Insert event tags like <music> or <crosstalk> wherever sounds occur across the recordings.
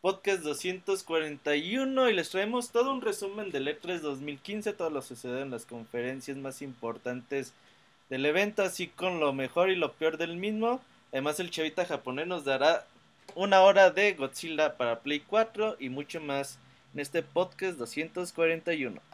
Podcast 241 y les traemos todo un resumen del E3 2015, todo lo que sucedió en las conferencias más importantes del evento, así con lo mejor y lo peor del mismo. Además el chavita japonés nos dará una hora de Godzilla para Play 4 y mucho más en este podcast 241.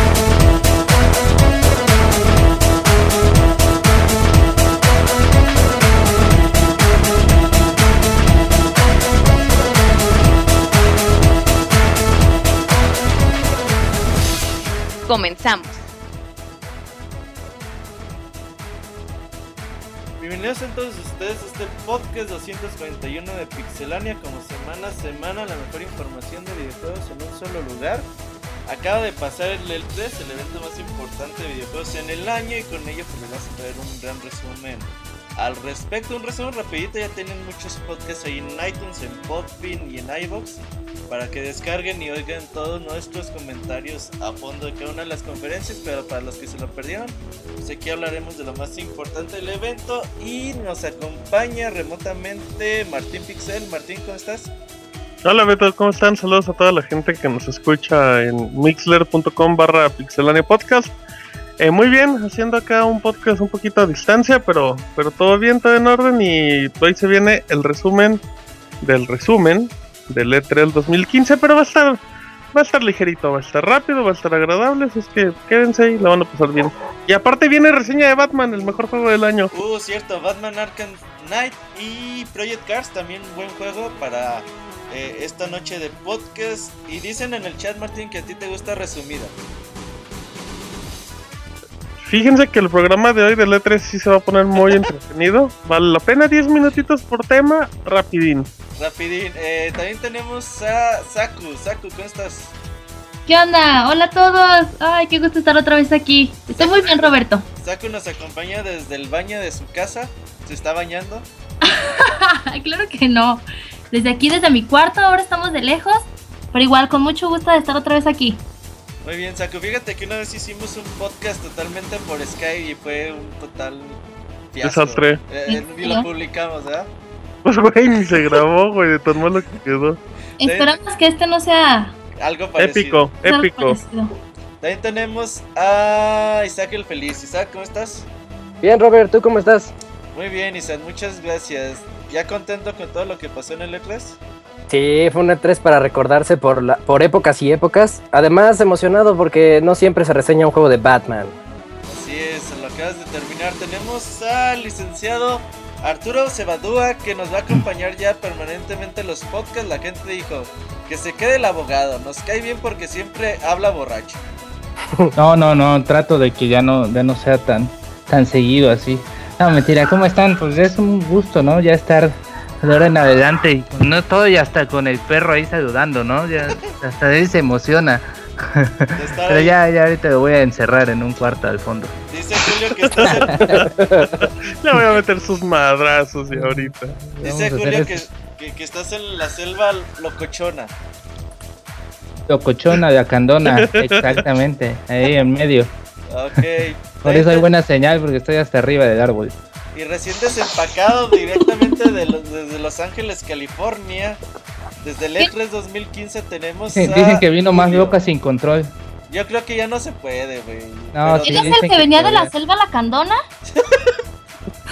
Comenzamos. Bienvenidos a todos ustedes a este podcast 241 de Pixelania, como semana a semana la mejor información de videojuegos en un solo lugar. Acaba de pasar el E3, el evento más importante de videojuegos en el año y con ello pues les vamos a traer un gran resumen al respecto. Un resumen rapidito, ya tienen muchos podcasts ahí en iTunes, en Podbean y en iVoox para que descarguen y oigan todos nuestros comentarios a fondo de cada una de las conferencias, pero para los que se lo perdieron, pues aquí hablaremos de lo más importante del evento y nos acompaña remotamente Martín Pixel. Martín, ¿cómo estás? Hola Beto, ¿cómo están? Saludos a toda la gente que nos escucha en mixler.com barra. Eh, muy bien, haciendo acá un podcast un poquito a distancia, pero, pero todo bien, todo en orden y hoy se viene el resumen del resumen del E3 2015, pero va a estar va a estar ligerito, va a estar rápido, va a estar agradable, así es que quédense y la van a pasar bien. Y aparte viene reseña de Batman, el mejor juego del año. Uh, cierto, Batman Arkham Knight y Project Cars, también buen juego para eh, esta noche de podcast. Y dicen en el chat, Martín, que a ti te gusta resumida. Fíjense que el programa de hoy del E3 sí se va a poner muy <laughs> entretenido. Vale la pena 10 minutitos por tema, rapidín. Rapidín, eh, también tenemos a Saku. Saku, ¿cómo estás? ¿Qué onda? Hola a todos. Ay, qué gusto estar otra vez aquí. Estoy muy bien, Roberto. Saku nos acompaña desde el baño de su casa. ¿Se está bañando? <laughs> claro que no. Desde aquí, desde mi cuarto, ahora estamos de lejos. Pero igual, con mucho gusto de estar otra vez aquí. Muy bien, Saku. Fíjate que una vez hicimos un podcast totalmente por Skype y fue un total fiasco. Desastre. Eh, y lo publicamos, ¿verdad? Pues güey, ni se grabó, güey, de tan malo que quedó. Esperamos que este no sea Algo parecido. Épico, épico. También tenemos a Isaac el Feliz. Isaac, ¿cómo estás? Bien, Robert, ¿tú cómo estás? Muy bien, Isaac, muchas gracias. ¿Ya contento con todo lo que pasó en el E3? Sí, fue un E3 para recordarse por, la, por épocas y épocas. Además, emocionado porque no siempre se reseña un juego de Batman. Así es, lo acabas de terminar. Tenemos al licenciado Arturo Cebadúa que nos va a acompañar ya permanentemente en los podcasts. La gente dijo que se quede el abogado. Nos cae bien porque siempre habla borracho. <laughs> No, no, no, trato de que ya no, ya no sea tan, tan seguido así. No, mentira, ¿cómo están? Pues es un gusto, ¿no? Ya estar de ahora en adelante y con- no todo y hasta con el perro ahí saludando, ¿no? Ya hasta él se emociona. Pero ahí. ya, ya ahorita me voy a encerrar en un cuarto al fondo. Dice Julio que estás <laughs> en, Le voy a meter sus madrazos y ahorita. dice Julio que, que, que estás en la selva locochona. Locochona de Acandona, <laughs> exactamente, ahí en medio. Ok. Por eso hay buena señal porque estoy hasta arriba del árbol. Y recién desempacado directamente de los, desde Los Ángeles, California. Desde el E3 2015 tenemos. <laughs> a Dicen que vino más Julio. loca sin control. Yo creo que ya no se puede, güey. No, sí. ¿Eres dicen el que que venía de la selva lacandona?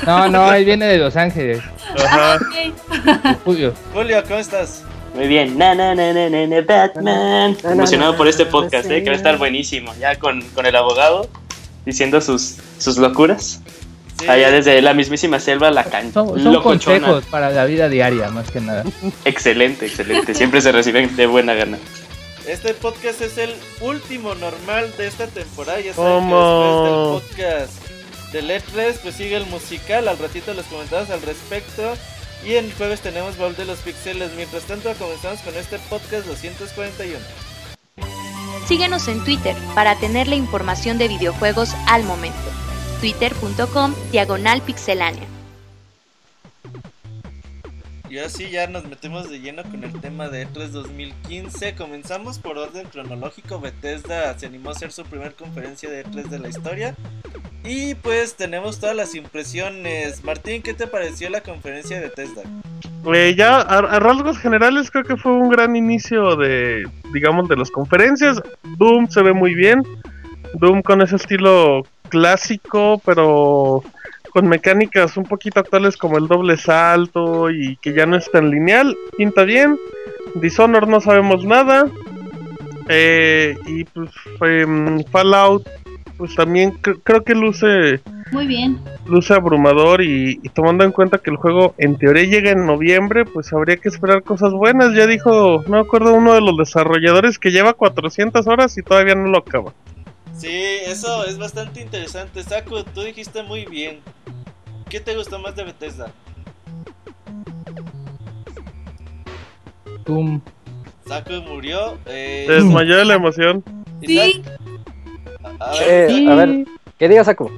No, no, él viene de Los Ángeles. Ajá. Ok. Julio. Julio, ¿cómo estás? Muy bien, na na na na na, na, Batman. Na, na, Emocionado na, por este podcast, eh, que va a estar buenísimo. Ya con, con el abogado diciendo sus, sus locuras. Sí. Allá desde la mismísima selva, la can Son, consejos para la vida diaria, más que nada. Excelente, excelente. Siempre se reciben de buena gana. Este podcast es el último normal de esta temporada. Ya saben ¿Cómo? que después del podcast del E3, pues sigue el musical. Al ratito les comentamos al respecto. Y el jueves tenemos Baúl de los Pixeles. Mientras tanto, comenzamos con este podcast 241. Síguenos en Twitter para tener la información de videojuegos al momento. Twitter.com Diagonal Pixelánea. Y ahora sí, ya nos metemos de lleno con el tema de E3 2015. Comenzamos por orden cronológico. Bethesda se animó a hacer su primer conferencia de E3 de la historia. Y pues tenemos todas las impresiones. Martín, ¿qué te pareció la conferencia de Bethesda? Eh, ya a, a rasgos generales creo que fue un gran inicio de, digamos, de las conferencias. Doom se ve muy bien. Doom con ese estilo clásico, pero con mecánicas un poquito actuales como el doble salto y que ya no es tan lineal. Pinta bien. Dishonor no sabemos nada. Eh, y pues em, Fallout, pues también cre- creo que luce Muy bien. luce abrumador y, y tomando en cuenta que el juego en teoría llega en noviembre, pues habría que esperar cosas buenas. Ya dijo, no me acuerdo, uno de los desarrolladores que lleva 400 horas y todavía no lo acaba. Sí, eso es bastante interesante. Saku, tú dijiste muy bien. ¿Qué te gustó más de Bethesda? Doom. Saku murió. Eh, Se desmayó de la emoción. Sí, a, a ver, Eh, a ver, ¿qué digas, Saku?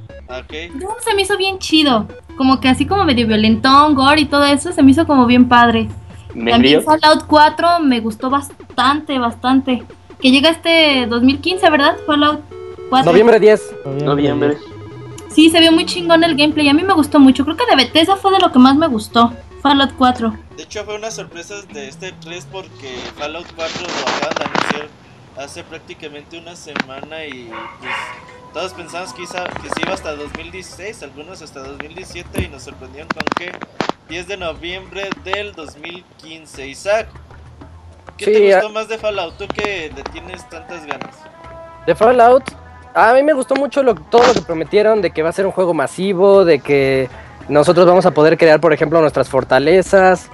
Doom se me hizo bien chido. Como que así como medio violentón, gore y todo eso, se me hizo como bien padre. Me También río. Fallout 4 me gustó bastante, bastante. Que llega este 2015, ¿verdad? Fallout 4. Noviembre 10. Noviembre. Sí, se vio muy chingón el gameplay. A mí me gustó mucho. Creo que de Bethesda fue de lo que más me gustó. Fallout 4. De hecho, fue una sorpresa de este 3 porque Fallout 4 lo acaban de anunciar hace prácticamente una semana y pues todos pensamos que, iba- que se iba hasta 2016, algunos hasta 2017 y nos sorprendieron con que 10 de noviembre del 2015. Isaac, ¿qué Sí, te gustó más de Fallout? Tú que le tienes tantas ganas. De Fallout, a mí me gustó mucho lo- todo lo que prometieron de que va a ser un juego masivo, de que nosotros vamos a poder crear, por ejemplo, nuestras fortalezas.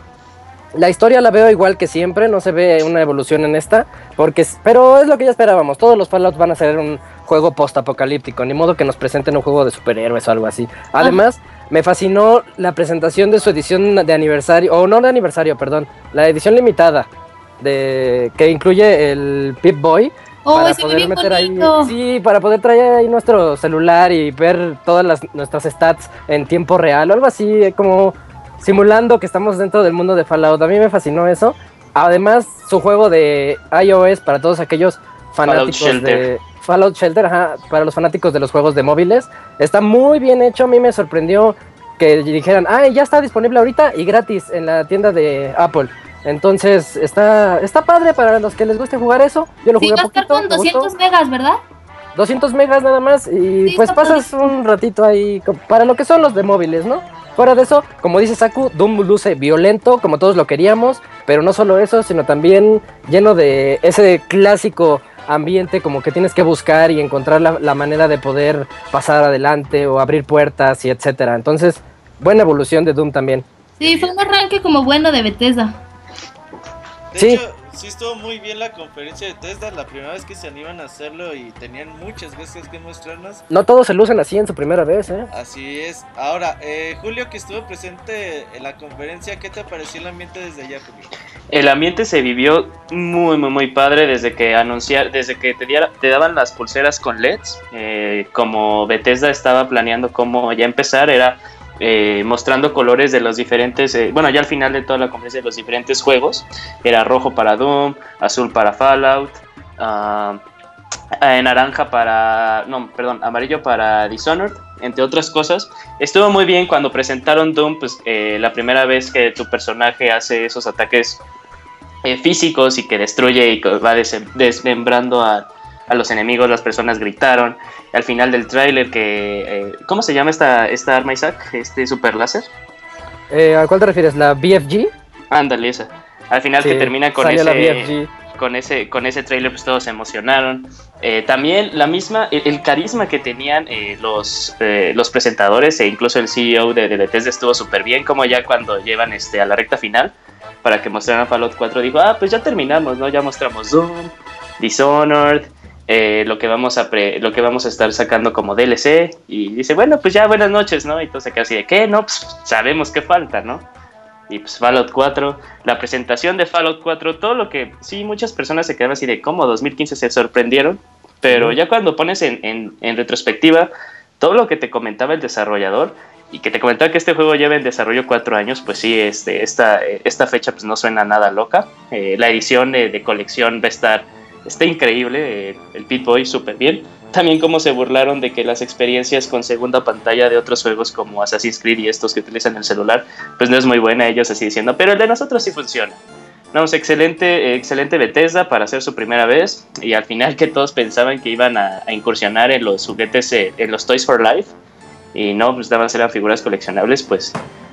La historia la veo igual que siempre, no se ve una evolución en esta, porque pero es lo que ya esperábamos. Todos los Fallout van a ser un juego post-apocalíptico, ni modo que nos presenten un juego de superhéroes o algo así. Además, me fascinó la presentación de su edición de aniversario, o no de aniversario, perdón, la edición limitada de que incluye el Pip Boy Oh, para se ve poder bien meter ahí, sí, para poder traer ahí nuestro celular y ver todas las, nuestras stats en tiempo real o algo así, eh, como simulando que estamos dentro del mundo de Fallout. A mí me fascinó eso. Además, su juego de iOS para todos aquellos fanáticos de Fallout Shelter, ajá, para los fanáticos de los juegos de móviles, está muy bien hecho. A mí me sorprendió que dijeran, ah, ya está disponible ahorita y gratis en la tienda de Apple. Entonces, está, está padre para los que les guste jugar eso. Yo lo Sí, jugué va a estar poquito, con me gustó. 200 megas, ¿verdad? 200 megas nada más y Sí, pues pasas un ratito ahí para lo que son los de móviles, ¿no? Fuera de eso, como dice Saku, Doom luce violento como todos lo queríamos, pero no solo eso, sino también lleno de ese clásico ambiente como que tienes que buscar y encontrar la, la manera de poder pasar adelante o abrir puertas y etcétera. Entonces, buena evolución de Doom también. Sí, fue un arranque como bueno de Bethesda. De Sí. hecho, sí estuvo muy bien la conferencia de Tesla, la primera vez que se animan a hacerlo y tenían muchas cosas que mostrarnos. No todos se lucen así en su primera vez, ¿eh? Así es. Ahora, eh, Julio, que estuvo presente en la conferencia, ¿qué te pareció el ambiente desde allá, Julio? El ambiente se vivió muy, muy, muy padre desde que anunciar, desde que te, diera- te daban las pulseras con LEDs. eh, como Bethesda estaba planeando cómo ya empezar, era eh, mostrando colores de los diferentes, eh, bueno, ya al final de toda la conferencia de los diferentes juegos. Era rojo para Doom, azul para Fallout, eh, naranja para, no, perdón, amarillo para Dishonored, entre otras cosas. Estuvo muy bien cuando presentaron Doom, pues eh, la primera vez que tu personaje hace esos ataques físicos y que destruye y va desmembrando a, a los enemigos, las personas gritaron. Al final del tráiler que... eh, ¿Cómo se llama esta, esta arma, Isaac? ¿Este super láser? Eh, ¿A cuál te refieres? ¿La BFG? Ándale, esa. Al final Sí, que termina con la ese, BFG. con ese con ese trailer pues todos se emocionaron Eh, también la misma el, el carisma que tenían eh, los eh, los presentadores e incluso el CEO de, de Bethesda estuvo súper bien como ya cuando llevan este a la recta final para que mostraran Fallout 4 dijo ah pues ya terminamos no ya mostramos Doom Dishonored, eh, lo, que vamos a lo que vamos a estar sacando como DLC. Y dice, bueno, pues ya buenas noches, ¿no? Y entonces así de, ¿qué? No, pues sabemos que falta, ¿no? Y pues Fallout 4, la presentación de Fallout 4, todo lo que, sí, muchas personas se quedaron así de cómo 2015 se sorprendieron, pero ya cuando pones en, en, en retrospectiva todo lo que te comentaba el desarrollador, y que te comentaba que este juego lleva en desarrollo cuatro años, pues sí, este, esta, esta fecha pues no suena nada loca. Eh, la edición de, colección va a estar está increíble, eh, el Pit Boy súper bien. También como se burlaron de que las experiencias con segunda pantalla de otros juegos como Assassin's Creed y estos que utilizan el celular, pues no es muy buena, ellos así diciendo, pero el de nosotros sí funciona. Vamos, excelente, excelente Bethesda para hacer su primera vez y al final que todos pensaban que iban a, a incursionar en los juguetes, eh, en los Toys for Life, y no, pues nada más eran figuras coleccionables, pues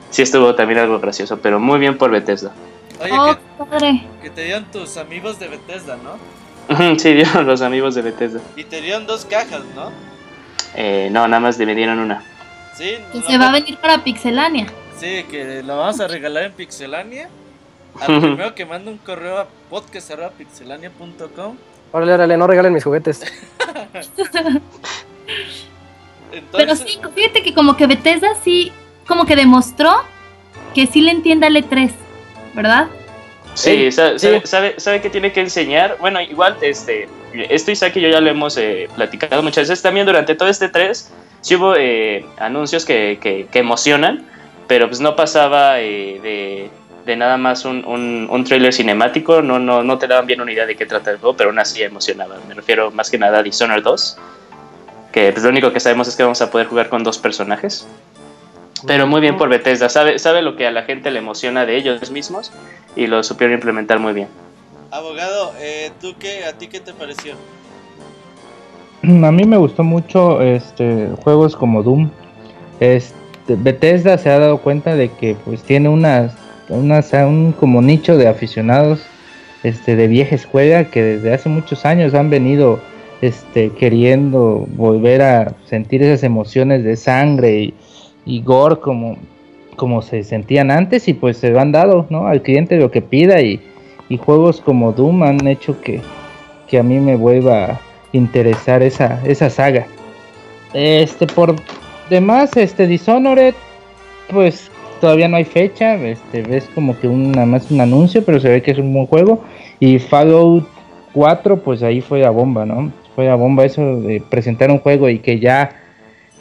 sí estuvo también algo gracioso, pero muy bien por Bethesda. Oye, oh, que, te dieron tus amigos de Bethesda, ¿no? Sí, <laughs> dieron los amigos de Bethesda. Y te dieron dos cajas, ¿no? Eh, no, nada más me dieron una. Sí. Que se va a venir para Pixelania. Sí, que lo vamos a regalar en Pixelania. Al primero que manda un correo a podcast.pixelania.com. Órale, órale, no regalen mis juguetes. <laughs> Pero sí, fíjate que como que Bethesda sí, como que demostró que sí le entiende al E3, ¿verdad? Sí, sabe, sabe, que tiene que enseñar. Bueno, igual, este, esto Isaac y yo ya lo hemos eh, platicado muchas veces. También durante todo este 3 sí hubo eh, anuncios que, que, emocionan, pero pues no pasaba eh, de, de, nada más un, un, un, trailer cinemático. No, no, no te daban bien una idea de qué trata el juego, pero aún así emocionaba. Me refiero más que nada a Dishonored 2 que pues, lo único que sabemos es que vamos a poder jugar con dos personajes. Pero muy bien por Bethesda, sabe, sabe lo que a la gente le emociona de ellos mismos y lo supieron implementar muy bien. Abogado, eh, ¿tú qué, a ti qué te pareció? A mí me gustó mucho este juegos como Doom. Este, Bethesda se ha dado cuenta de que pues tiene unas, unas un como nicho de aficionados este de vieja escuela que desde hace muchos años han venido este, queriendo volver a sentir esas emociones de sangre y, gore como, como se sentían antes y pues se lo han dado ¿no? al cliente lo que pida y, juegos como Doom han hecho que, que, a mí me vuelva a interesar esa, esa saga. Este por demás, este Dishonored, pues todavía no hay fecha, este ves como que una más un anuncio, pero se ve que es un buen juego. Y Fallout 4, pues ahí fue la bomba, ¿no? fue a bomba eso de presentar un juego y que ya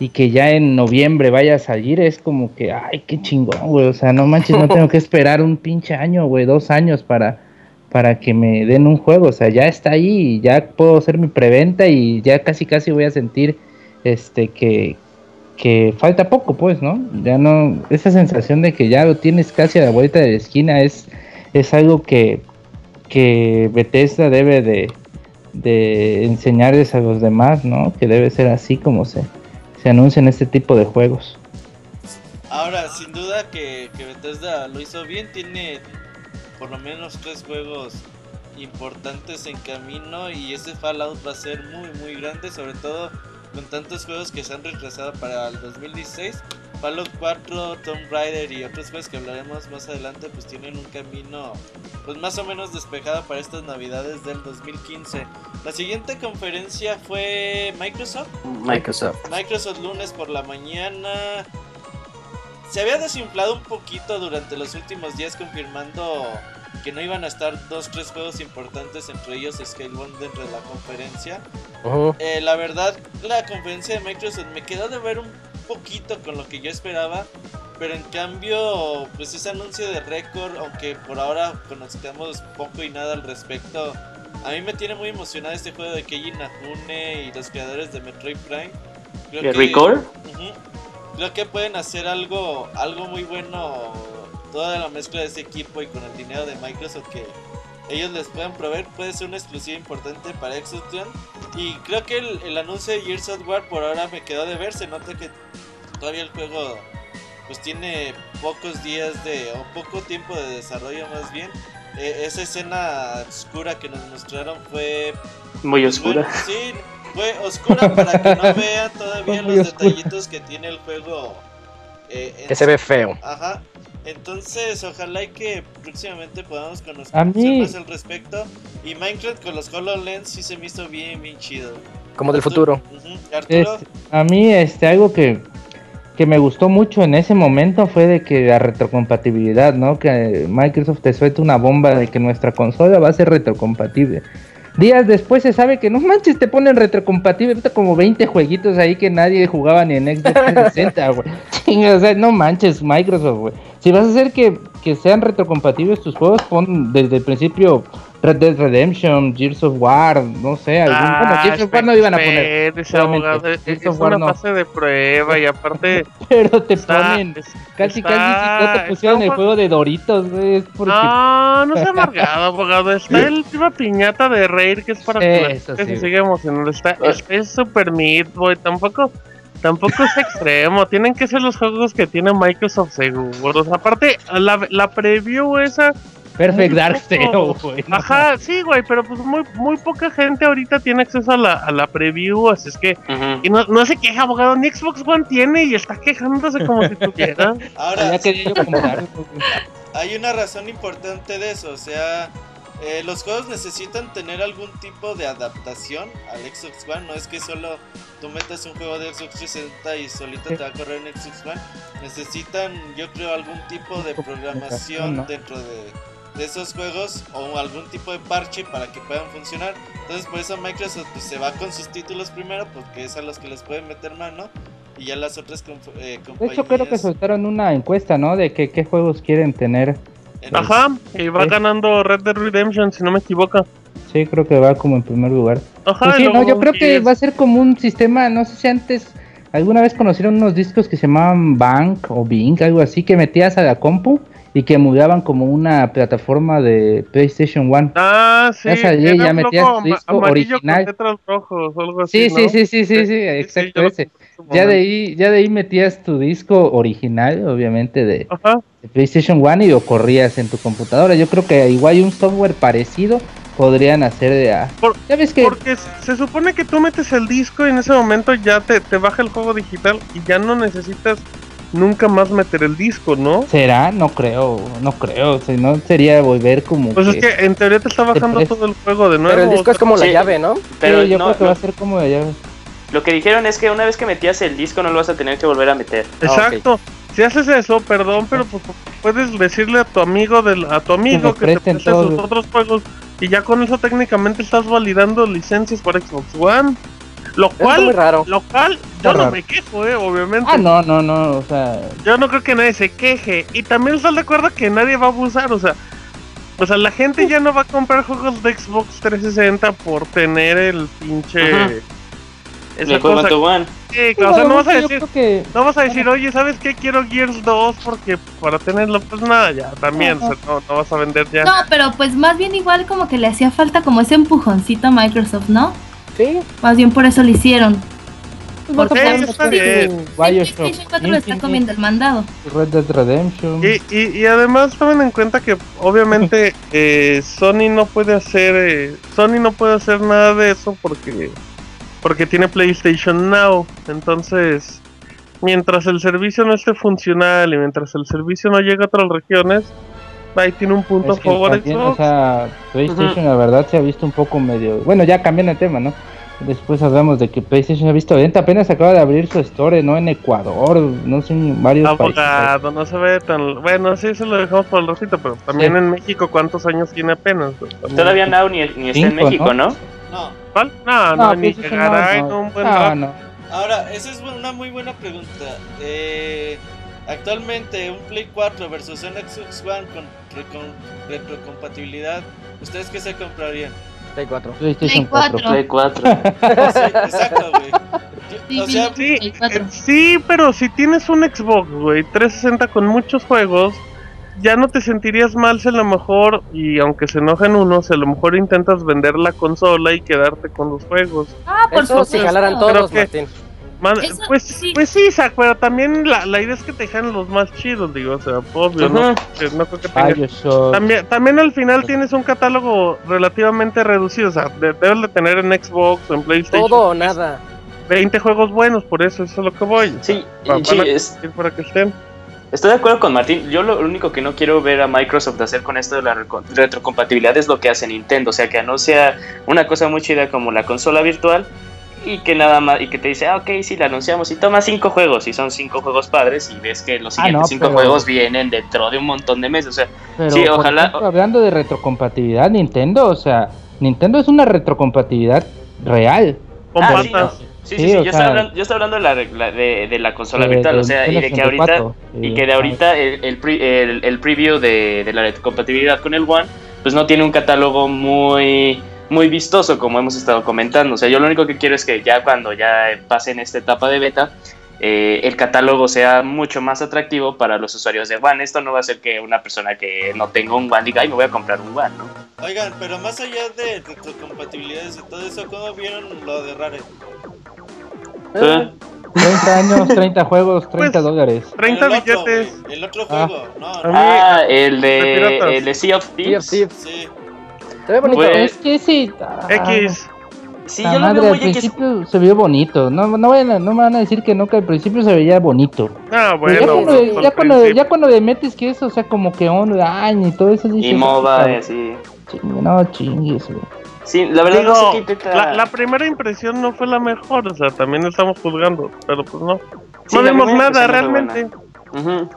y que ya en noviembre vaya a salir es como que ay qué chingón güey o sea no manches no tengo que esperar un pinche año güey dos años para para que me den un juego o sea ya está ahí ya puedo hacer mi preventa y ya casi casi voy a sentir este que que falta poco pues no ya no esa sensación de que ya lo tienes casi a la vuelta de la esquina es es algo que que Bethesda debe de de enseñarles a los demás, ¿no? Que debe ser así como se, se anuncian este tipo de juegos. Ahora, sin duda que, que Bethesda lo hizo bien, tiene por lo menos tres juegos importantes en camino y ese Fallout va a ser muy muy grande, sobre todo con tantos juegos que se han retrasado para el 2016. Fallout 4, Tomb Raider y otros juegos que hablaremos más adelante pues tienen un camino pues más o menos despejado para estas navidades del 2015. La siguiente conferencia fue Microsoft. Microsoft. Microsoft lunes por la mañana. Se había desinflado un poquito durante los últimos días confirmando que no iban a estar dos, tres juegos importantes, entre ellos Scalebound dentro de la conferencia. Eh, la verdad, la conferencia de Microsoft me quedó de ver un poquito con lo que yo esperaba. Pero en cambio, pues ese anuncio de récord, aunque por ahora conozcamos poco y nada al respecto, a mí me tiene muy emocionado este juego de Keiji Nahune y los creadores de Metroid Prime. Creo ¿Record? creo que pueden hacer algo, algo muy bueno, toda la mezcla de ese equipo y con el dinero de Microsoft que ellos les pueden proveer, puede ser una exclusiva importante para Xbox Y creo que el, el anuncio de Gears of War por ahora me quedó de ver, se nota que todavía el juego pues tiene pocos días de o poco tiempo de desarrollo más bien. E, esa escena oscura que nos mostraron fue muy oscura. sí, fue oscura para que no <laughs> vean todavía los detallitos que tiene el juego. Eh, que se ve feo. Ajá. Entonces, ojalá y que próximamente podamos conocer A mí- más al respecto. Y Minecraft con los HoloLens sí se me hizo bien, bien chido. Como del futuro. Ujú. Es- Arturo, a mí este algo que, que me gustó mucho en ese momento fue de que la retrocompatibilidad, ¿no? Que Microsoft te suelta una bomba de que nuestra consola va a ser retrocompatible. Días después se sabe que no manches, te ponen retrocompatible, ahorita como 20 jueguitos ahí que nadie jugaba ni en Xbox 360, güey. <laughs> Chinga, o sea, no manches, Microsoft, güey. Si vas a hacer que, que sean retrocompatibles tus juegos, pon desde el principio Red Dead Redemption, Gears of War, no sé, algún... bueno, Gears of War no iban a poner. Es, es una no. fase de prueba y aparte. <laughs> Pero te está- ponen es- casi está- casi si no te pusieron el juego de Doritos, güey, es porque No, no se amargado, <laughs> abogado. Está el tema piñata de Raid que es para que la gente sí. se siga emocionando. Está, es, es super boy. Tampoco, tampoco es extremo. Tienen que ser los juegos que tiene Microsoft seguros. Aparte, la, la preview esa. Perfect Dark Zero, güey. Ajá, sí, güey, pero pues muy, muy poca gente ahorita tiene acceso a la, a la preview, así es que... Y no, no se queja, abogado, ni Xbox One tiene y está quejándose como si tuviera. <laughs> ahora, Ya quería yo comprar. hay una razón importante de eso, o sea, eh, los juegos necesitan tener algún tipo de adaptación al Xbox One, no es que solo tú metas un juego de Xbox 360 y solito te va a correr en Xbox One, necesitan yo creo algún tipo de programación dentro de, de esos juegos o algún tipo de parche para que puedan funcionar, entonces por eso Microsoft pues, se va con sus títulos primero porque es a los que les pueden meter mano y ya las otras eh, De compañías... hecho, creo que soltaron una encuesta, ¿no? De que qué juegos quieren tener. Ajá, y va Sí. ganando Red Dead Redemption, si no me equivoco. Sí, creo que va como en primer lugar. Ajá, Pues sí, no, yo creo que va a ser como un sistema, no sé si antes alguna vez conocieron unos discos que se llamaban Bank o Bing, algo así, que metías a la compu y que mudaban como una plataforma de PlayStation One. Ah, sí. Era ya metías disco original. con rojos o algo así, Sí, sí, ¿no? sí, sí, sí, sí, Sí, exacto lo ese. su Ya de ahí, ya de ahí metías tu disco original, obviamente de, PlayStation One y lo corrías en tu computadora. Yo creo que igual un software parecido podrían hacer de a... Por- ya ves que Porque se supone que tú metes el disco y en ese momento ya te, te baja el juego digital y ya no necesitas nunca más meter el disco, ¿no? será, no creo, no creo, si no sería volver como Pues es que- en teoría te está bajando todo el juego de nuevo. Pero el disco es como la Sí. llave, ¿no? Pero Sí, yo no, creo que no, va a ser como de llave. Lo que dijeron es que una vez que metías el disco no lo vas a tener que volver a meter. Exacto. Si haces eso, perdón, pero pues puedes decirle a tu amigo del, a tu amigo me que te preste sus los- otros juegos y ya con eso técnicamente estás validando licencias para Xbox One. Lo Es muy cual, raro. lo cual yo no me quejo, eh, obviamente. Ah, no, no, no, o sea, Yo no creo que nadie se queje. Y también estás de acuerdo que nadie va a abusar, o sea. O sea, la gente ya no va a comprar juegos de Xbox 360 por tener el pinche. Ajá. Esa El juego cosa. Sí, o sea, no vas a decir, que no vas a decir, oye, ¿sabes qué? Quiero Gears 2 porque para tenerlo, pues nada, ya también, o sea, no, no vas a vender ya. No, pero pues más bien igual como que le hacía falta como ese empujoncito a Microsoft, ¿no? Sí. Más bien por eso lo hicieron. Sí, está bien. Bioshock, PlayStation 4 le está comiendo el mandado. Red Dead Redemption. Y, y, y además tomen en cuenta que obviamente <laughs> eh, Sony no puede hacer eh, Sony no puede hacer nada de eso porque porque tiene PlayStation Now entonces mientras el servicio no esté funcional y mientras el servicio no llegue a otras regiones ahí tiene un punto Es a que favor también, Xbox. o sea, PlayStation la verdad se ha visto un poco medio... Bueno, ya cambiando el tema, ¿no? Después hablamos de que PlayStation se ha visto lenta, apenas acaba de abrir su store, ¿no? En Ecuador, no sé, en varios países. Abogado, no se ve tan bueno, sí, eso lo dejamos por el ratito, pero también Sí. en México cuántos años tiene apenas. También. Todavía Now ni, ni está en México, ¿no? ¿no? No. ¿Cuál? No, no, No, ni llegará en no, un buen no, rato. no. Ahora, esa es una muy buena pregunta. Eh, actualmente, un Play 4 versus un Xbox One con, retrocompatibilidad, ¿ustedes qué se comprarían? Play 4. PlayStation Play 4. 4. Play 4. <laughs> Sí, exacto, güey. Sí, O sea, sí. Sí, Play 4. eh, sí, pero si tienes un Xbox, güey, 360 con muchos juegos, ya no te sentirías mal si a lo mejor, y aunque se enojen unos, a lo mejor intentas vender la consola y quedarte con los juegos. Ah, por Eso si supuesto. jalaran todos, que- Martín. Man- Eso, pues, sí. pues sí, pero también la, la idea es que te dejan los más chidos, digo, o sea, obvio, no. Que no creo que tengas. También, también al final tienes un catálogo relativamente reducido, o sea, de- debes de tener en Xbox o en PlayStation Todo o nada. 20 juegos buenos, por eso, eso es lo que voy. Sí, Va- y sí, es- para que estén. Estoy de acuerdo con Martín. Yo lo único que no quiero ver a Microsoft hacer con esto de la retrocompatibilidad es lo que hace Nintendo. O sea, que anuncia una cosa muy chida como la consola virtual y que nada más y que te dice, ah, ok, sí, la anunciamos y toma cinco juegos y son cinco juegos padres y ves que los Ah, siguientes no, cinco pero- juegos vienen dentro de un montón de meses. O sea, Pero, Sí, ojalá- ejemplo, hablando de retrocompatibilidad, Nintendo, o sea, Nintendo es una retrocompatibilidad real. Con ah, sí, no. Sí, Sí, sí, yo, estaba hablando, yo estaba hablando de la, de, de la consola De- virtual, de o sea, y de que ahorita 64, y que de ah. ahorita el, el, pre- el- el preview de, de la retrocompatibilidad con el One, pues no tiene un catálogo muy muy vistoso como hemos estado comentando. O sea, yo lo único que quiero es que ya cuando ya pasen esta etapa de beta, eh, el catálogo sea mucho más atractivo para los usuarios de One. Esto no va a hacer que una persona que no tenga un One diga, ay, me voy a comprar un One, ¿no? Oigan, pero más allá de retrocompatibilidades y todo eso, ¿cómo vieron lo de Rare? Eh, 30 años, 30 juegos, 30 Pues, dólares. 30 el otro, billetes. el otro Ah. juego, no, A no. mí- Ah, el de el de Sea of Sea of Thieves. Sí. Se ve bonito. Pues, Es que sí. ah, X. Sí, la yo lo madre, veo al principio se vio bonito. No, no, vayan a- no me van a decir que no, que al principio se veía bonito. Ah, bueno. ya, cuando, pues, ya, cuando, ya cuando le metes que eso, o sea, como que online y todo eso. dices, Y MOBA, y así. chingue, no chingues, güey. Sí, la verdad Digo, no sé intenta. la, la primera impresión no fue la mejor, o sea, también estamos juzgando, pero pues no. Sí, no primera nada realmente.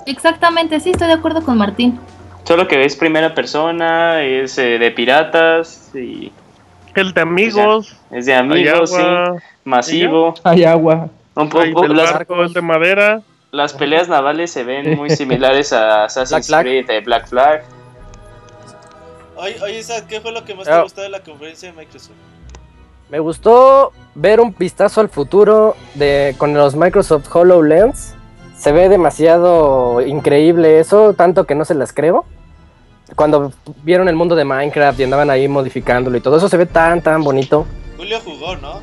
Exactamente, sí, estoy de acuerdo con Martín. Solo que es primera persona, es eh, de piratas y El de amigos, es de amigos, sí, masivo. Hay agua. Un poco, del las, barco, el de madera. las peleas navales se ven muy similares a <laughs> Assassin's Black. Creed de Black Flag. Oye, oye, Isaac, ¿qué fue lo que más Ah. te gustó de la conferencia de Microsoft? Me gustó ver un vistazo al futuro de con los Microsoft HoloLens. Se ve demasiado increíble eso, tanto que no se las creo. Cuando vieron el mundo de Minecraft y andaban ahí modificándolo y todo eso se ve tan tan bonito. Julio jugó, ¿no?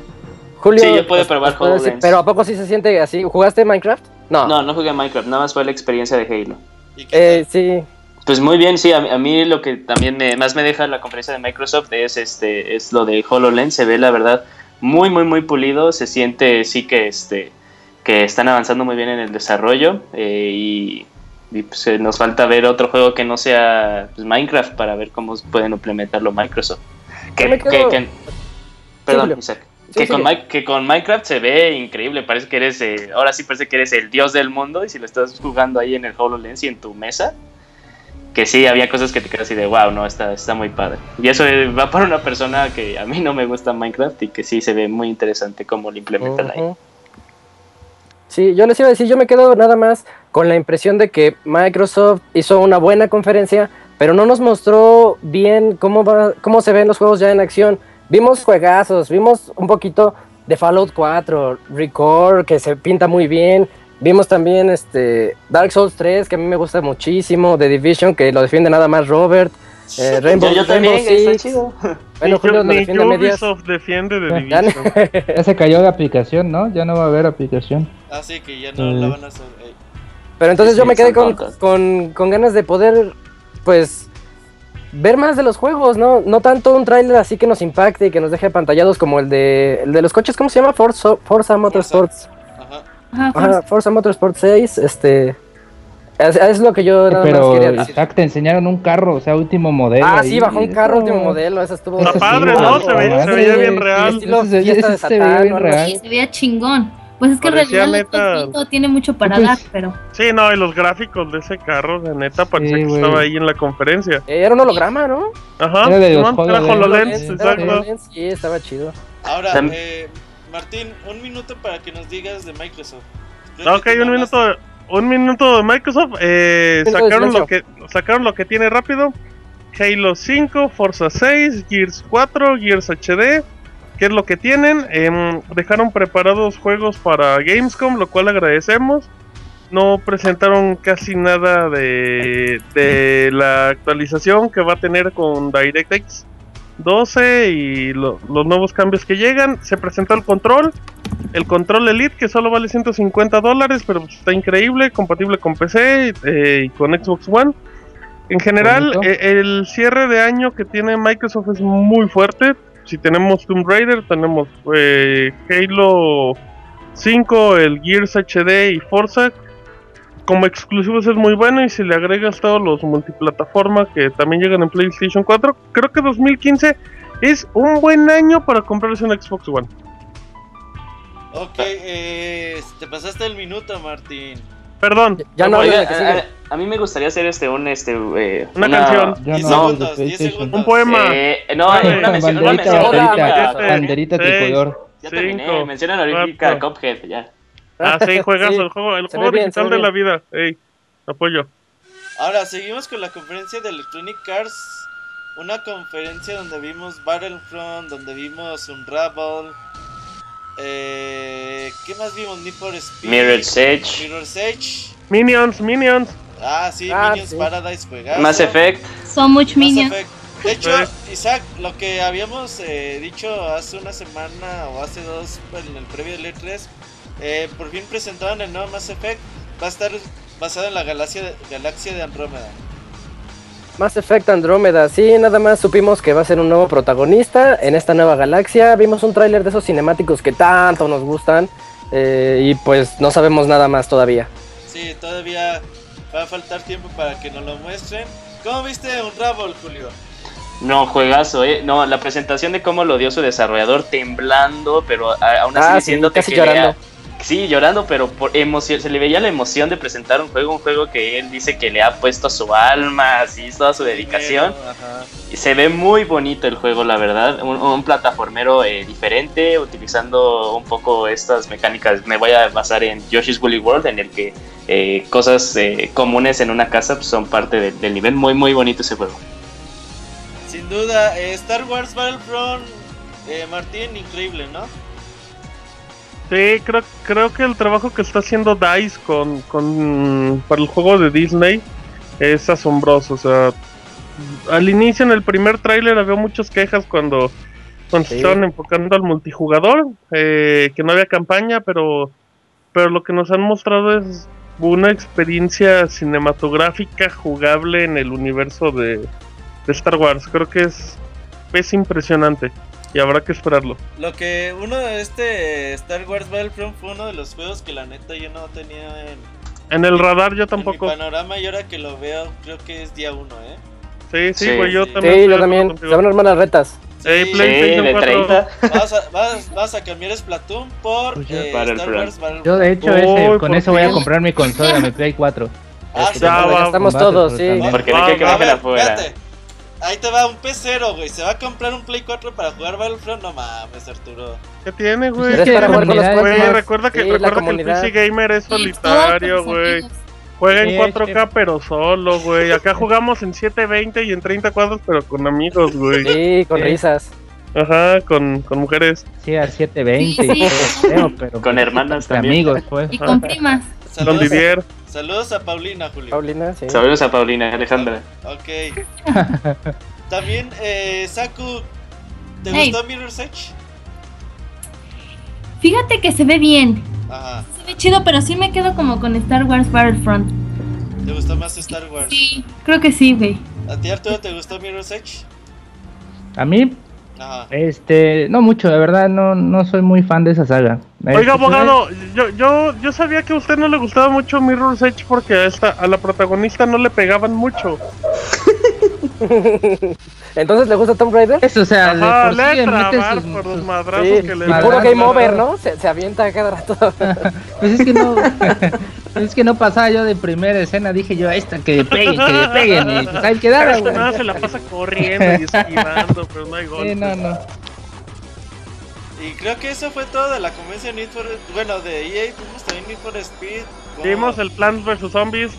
Julio, Sí, yo pude probar decir, HoloLens. pero a poco sí se siente así. ¿Jugaste Minecraft? No. No, no jugué a Minecraft, nada más fue la experiencia de Halo. ¿Y qué Eh, sí. Pues muy bien, sí, a, mí- a mí lo que también me- más me deja la conferencia de Microsoft es este es lo de HoloLens, se ve la verdad muy muy muy pulido, se siente sí que este que están avanzando muy bien en el desarrollo eh, y, y, pues, eh, nos falta ver otro juego que no sea pues, Minecraft para ver cómo pueden implementarlo Microsoft. Que, perdón. Isaac. Sí, que, con sigue. Mi- que con Minecraft se ve increíble, parece que eres, eh, ahora sí parece que eres el dios del mundo y si lo estás jugando ahí en el HoloLens y en tu mesa, que sí, había cosas que te quedas así de wow, no, está, está muy padre. Y eso eh, va para una persona que a mí no me gusta Minecraft y que sí se ve muy interesante cómo lo implementan ahí. Sí, yo les iba a decir, yo me quedo nada más con la impresión de que Microsoft hizo una buena conferencia, pero no nos mostró bien cómo, cómo se ven los juegos ya en acción. Vimos juegazos, vimos un poquito de Fallout 4, Record, que se pinta muy bien. Vimos también este Dark Souls 3, que a mí me gusta muchísimo, The Division, que lo defiende nada más Robert. Eh, Rainbow, Yo, yo también, Rainbow está Six. chido. <laughs> Bueno, ni Julio ni defiende a medias. Ubisoft defiende de <laughs> Division. Ya se cayó la aplicación, ¿no? Ya no va a haber aplicación. Así que ya no la Eh. van a hacer. eh. Pero entonces Sí, yo me quedé con, con, con ganas de poder, pues, ver más de los juegos, ¿no? No tanto un tráiler así que nos impacte y que nos deje apantallados como el de, el de los coches, ¿cómo se llama? Forza, Forza Motorsports. Ajá. Ajá, Ajá, Forza Motorsports 6, este... Es, es lo que yo nada más Pero quería decir. Te enseñaron un carro, o sea, último modelo. Ah, ahí, sí, bajó un carro último modelo, eso estuvo... Está padre, sí, ¿no? Se ve- se veía bien real. Se- veía bien real. Sí, se veía chingón. Pues es que en realidad el tiene mucho para Pues- dar, pero Sí, no, y los gráficos de ese carro, de neta, parecía Sí, que güey. estaba ahí en la conferencia. Eh, Era un holograma, ¿no? Ajá, Era de los Simón, era HoloLens. HoloLens, Era exacto. HoloLens, Sí, estaba chido. Ahora, eh, Martín, un minuto para que nos digas de Microsoft. Creo Ah, Ok, que tú un no minuto, hablaste. Un minuto de Microsoft. Eh, de sacaron lo que sacaron lo que tiene rápido. Halo 5, Forza 6, Gears 4, Gears HD. ¿Qué es lo que tienen? Em, dejaron preparados juegos para Gamescom, lo cual agradecemos. No presentaron casi nada de, de la actualización que va a tener con DirectX 12 y lo- los nuevos cambios que llegan. Se presentó el control. El control Elite que solo vale 150 dólares, pero está increíble, compatible con PC eh, y con Xbox One. En general, eh, el cierre de año que tiene Microsoft es muy fuerte. Si tenemos Tomb Raider, tenemos eh, Halo 5, el Gears HD y Forza. Como exclusivos es muy bueno y si le agregas todos los multiplataforma que también llegan en PlayStation 4, creo que 2015 es un buen año para comprarse un Xbox One. Ok, eh, te pasaste el minuto, Martín. Perdón, Ya no sigue. a, a mí me gustaría hacer este un este eh, Una canción. Yo 10 no, segundos, de 10 PlayStation. segundos. un poema. Eh, no, Ay, una mención, una banderita, mención Hola, banderita, banderita tricolor. Ya Cinco, terminé, mención honorífica a cuatro. Cuphead, ya. Ah, sí, juegas Sí, el juego, el juego bien, digital de la vida. Ey, apoyo. Ahora, seguimos con la conferencia de Electronic Arts. Una conferencia donde vimos Battlefront, donde vimos Unravel. Eh, ¿Qué más vimos? Need for Speed. Mirror's Edge, Mirror's Edge. Minions, Minions. Ah, sí, Ah, Minions sí. Paradise juegazo. Mass Effect, So much minions. De hecho. Isaac, lo que habíamos eh, dicho hace una semana o hace dos en el previo del E3, eh, por fin presentaron el nuevo Mass Effect. Va a estar basado en la galaxia de, galaxia de Andrómeda. Mass Effect Andrómeda, sí, nada más supimos que va a ser un nuevo protagonista en esta nueva galaxia. Vimos un tráiler de esos cinemáticos que tanto nos gustan eh, y pues no sabemos nada más todavía. Sí, todavía va a faltar tiempo para que nos lo muestren. ¿Cómo viste Unravel, Julio? no, juegazo, eh. No, la presentación de cómo lo dio su desarrollador temblando, pero aún así Ah, sí, diciéndote casi que llorando. lea- Sí, llorando, pero por emoción, se le veía la emoción de presentar un juego, un juego que él dice que le ha puesto su alma, así, toda su dedicación. Ajá. Y se ve muy bonito el juego, la verdad. Un, un plataformero eh, diferente, utilizando un poco estas mecánicas. Me voy a basar en Yoshi's Woolly World, en el que eh, cosas eh, comunes en una casa pues, son parte de- del nivel. Muy, muy bonito ese juego. Sin duda, eh, Star Wars Battlefront, eh, Martín, increíble, ¿no? Sí, creo, creo que el trabajo que está haciendo DICE con, con para el juego de Disney es asombroso. O sea, al inicio en el primer tráiler había muchas quejas cuando, cuando se estaban enfocando al multijugador, eh, que no había campaña, pero, pero lo que nos han mostrado es una experiencia cinematográfica jugable en el universo de, de Star Wars. Creo que es, es impresionante y habrá que esperarlo. Lo que uno de este Star Wars Battlefront fue uno de los juegos que la neta yo no tenía en, En el radar yo en mi tampoco. panorama y ahora que lo veo creo que es día uno, ¿eh? Sí, sí, Sí. güey, yo Sí. también. Sí, yo también. Se van a armar las retas. Sí, Sí, PlayStation de 4. 30. Vas a, vas, vas a cambiar Splatoon por Pues yo- eh, Star. Wars Battlefront. Yo de hecho Uy, ese, ¿por con eso voy a qué? comprar mi consola, mi Play 4. Ah, sí, ya estamos todos, sí. Porque me quedé que va, me A queda ver, afuera. espérate. Ahí te va un P0, güey. ¿Se va a comprar un Play 4 para jugar Battlefront? No mames, Arturo. ¿Qué tiene, güey? Pues Es que para la jugar con los comunidad Güey, recuerda que, Sí, recuerda que el. PC Gamer es solitario, güey. Juega en Sí, 4K, pero solo, güey. Acá <laughs> jugamos en 720 y en 30 cuadros, pero con amigos, güey. Sí, con Sí. risas. Ajá, con, con mujeres. Sí, a 720 Sí, y sí. todo, creo, pero Con hermanas también. amigos, pues. Y con primas. Saludos, Didier. saludos a Paulina, Julio. Paulina, sí. Saludos a Paulina, Alejandra. Ok. <laughs> También, eh, Saku, ¿te Hey. gustó Mirror's Edge? Fíjate que se ve bien. Ajá. Se ve chido, pero sí me quedo como con Star Wars Battlefront. ¿Te gustó más Star Wars? Sí, creo que sí, güey. ¿A ti, Arturo, te gustó Mirror's Edge? A mí, Ajá. este, no mucho, de verdad, no, no soy muy fan de esa saga. Este, Oiga, abogado, yo, yo, yo sabía que a usted no le gustaba mucho Mirror's Edge porque a, esta, a la protagonista no le pegaban mucho. <laughs> Entonces, ¿le gusta Tomb Raider? Eso, o sea, de Ajá, por sí trabar sus- por los madrazos Sí, que le y puro Madrazos, game over. ¿no? Se, se avienta a cada rato. <laughs> Pues es que no, <laughs> es que no pasaba yo de primera escena, dije yo, esta que le peguen, que le peguen, y pues ahí quedaba, Esta güey. nada se la pasa corriendo y esquivando, pero no hay gol. Sí, no, no. Y creo que eso fue todo de la convención Need for... Bueno, de EA tuvimos también Need for Speed. como Vimos el Plants vs Zombies,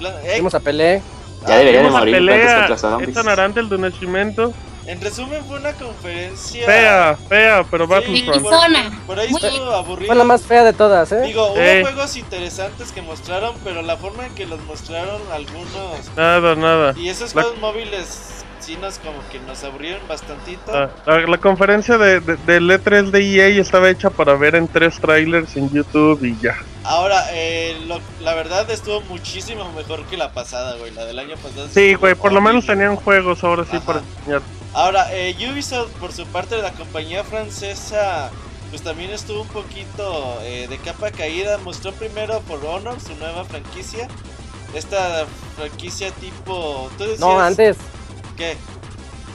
eh, Vimos a Pelé. Ya debería de morir pelea, Plantas contra Zombies. Ethan Arante, el de Nacimiento. En resumen, fue una conferencia... Fea, fea, pero Sí, Battlefront. por, Zona. por ahí Muy- estuvo aburrido. Fue la más fea de todas, ¿eh? Digo, hubo Eh. juegos interesantes que mostraron, pero la forma en que los mostraron algunos Nada, nada. y esos La- juegos móviles sí nos como que nos aburrieron bastantito. La, la- la conferencia de, de, del E3 de EA estaba hecha para ver en tres trailers en YouTube y ya. Ahora, eh, lo- la verdad estuvo muchísimo mejor que la pasada, güey, la del año pasado. Sí, güey, por lo menos tenían juegos ahora sí Ajá. para enseñar. Ahora, eh, Ubisoft, por su parte, la compañía francesa pues también estuvo un poquito eh, de capa caída. Mostró primero For Honor, su nueva franquicia. Esta franquicia tipo... ¿tú decías? No, antes. ¿Qué?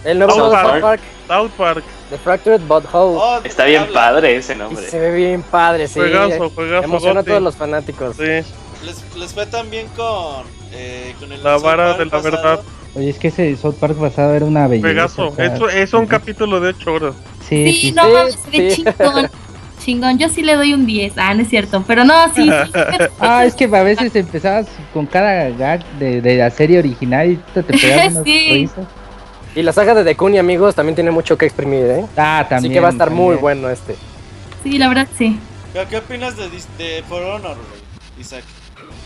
El nuevo South South Park. Park, South Park. The Fractured Butthole. Oh, Está bien habla. padre ese Y nombre. se ve bien padre, sí. Juegazo, juegazo. Emociona a todos los fanáticos. Sí. Les, les fue también con, eh, con el La South vara Park de la pasado. verdad. Oye, es que ese South Park pasado era una belleza. Pegaso. o sea, Es, es un capítulo de 8 horas. Sí, Sí, sí, no mames, Sí. chingón. <laughs> Chingón, yo sí le doy un 10. Ah, no es cierto. Pero no, sí, sí. <laughs> Ah, es que a veces empezabas con cada gag de, de la serie original y te, te pegabas <laughs> Sí. Y la saga de The Kun y amigos también tiene mucho que exprimir, ¿eh? Ah, también. Así que va a estar muy bueno este. Sí, la verdad sí. ¿Pero qué opinas de, For Honor? Isaac.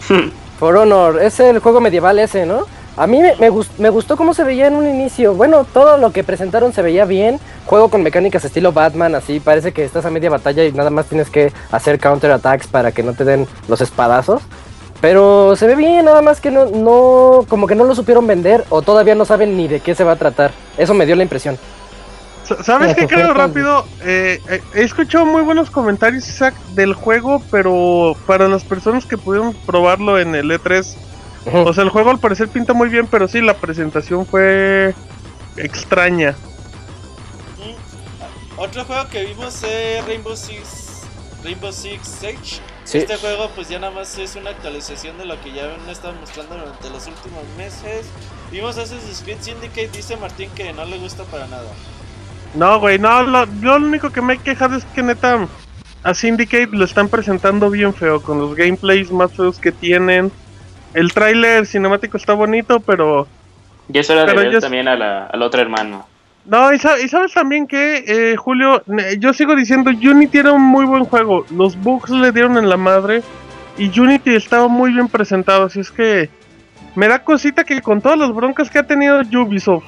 <laughs> For Honor, es el juego medieval ese, ¿no? A mí me, me gust- me gustó cómo se veía en un inicio. Bueno, todo lo que presentaron se veía bien. Juego con mecánicas estilo Batman, así. Parece que estás a media batalla y nada más tienes que hacer counter attacks para que no te den los espadazos. Pero se ve bien, nada más que no, no, como que no lo supieron vender o todavía no saben ni de qué se va a tratar. Eso me dio la impresión. Sa- ¿Sabes qué creo rápido? Eh, eh, he escuchado muy buenos comentarios, Isaac, del juego, pero para las personas que pudieron probarlo en el E3, o sea, el juego al parecer pinta muy bien, pero sí, la presentación fue extraña. Mm. Otro juego que vimos es Rainbow Six, Rainbow Six Siege. Sí. Este juego pues ya nada más es una actualización de lo que ya han estado mostrando durante los últimos meses. Vimos Assassin's Creed Syndicate, dice Martín que no le gusta para nada. No, güey, no, lo, yo lo único que me he quejado es que neta, a Syndicate lo están presentando bien feo, con los gameplays más feos que tienen. El tráiler cinemático está bonito, pero Y eso era de Pero ver yo- también a la- al otro hermano. No, y, sa- y sabes también que, eh, Julio, yo sigo diciendo, Unity era un muy buen juego. Los bugs le dieron en la madre y Unity estaba muy bien presentado. Así es que me da cosita que con todas las broncas que ha tenido Ubisoft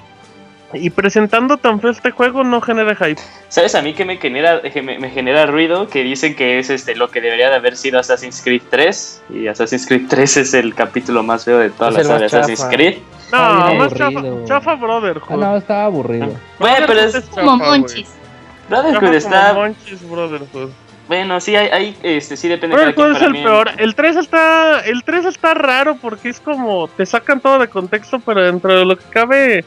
y presentando tan feo este juego no genera hype. ¿Sabes a mí que me genera, que me, me genera ruido? Que dicen que es este lo que debería de haber sido Assassin's Creed 3. Y Assassin's Creed 3 es el capítulo más feo de toda Es la saga de Assassin's chafa. Creed. No, más chafa, aburrido. chafa Ah, Brotherhood. no, estaba aburrido. Bueno, pero es. Como monchis. Brotherhood está. como Monchis Brotherhood. Bueno, sí, hay, hay, este, sí depende de quien. es Para el mí, peor. El 3 está el 3 está raro porque es como te sacan todo de contexto, pero dentro de lo que cabe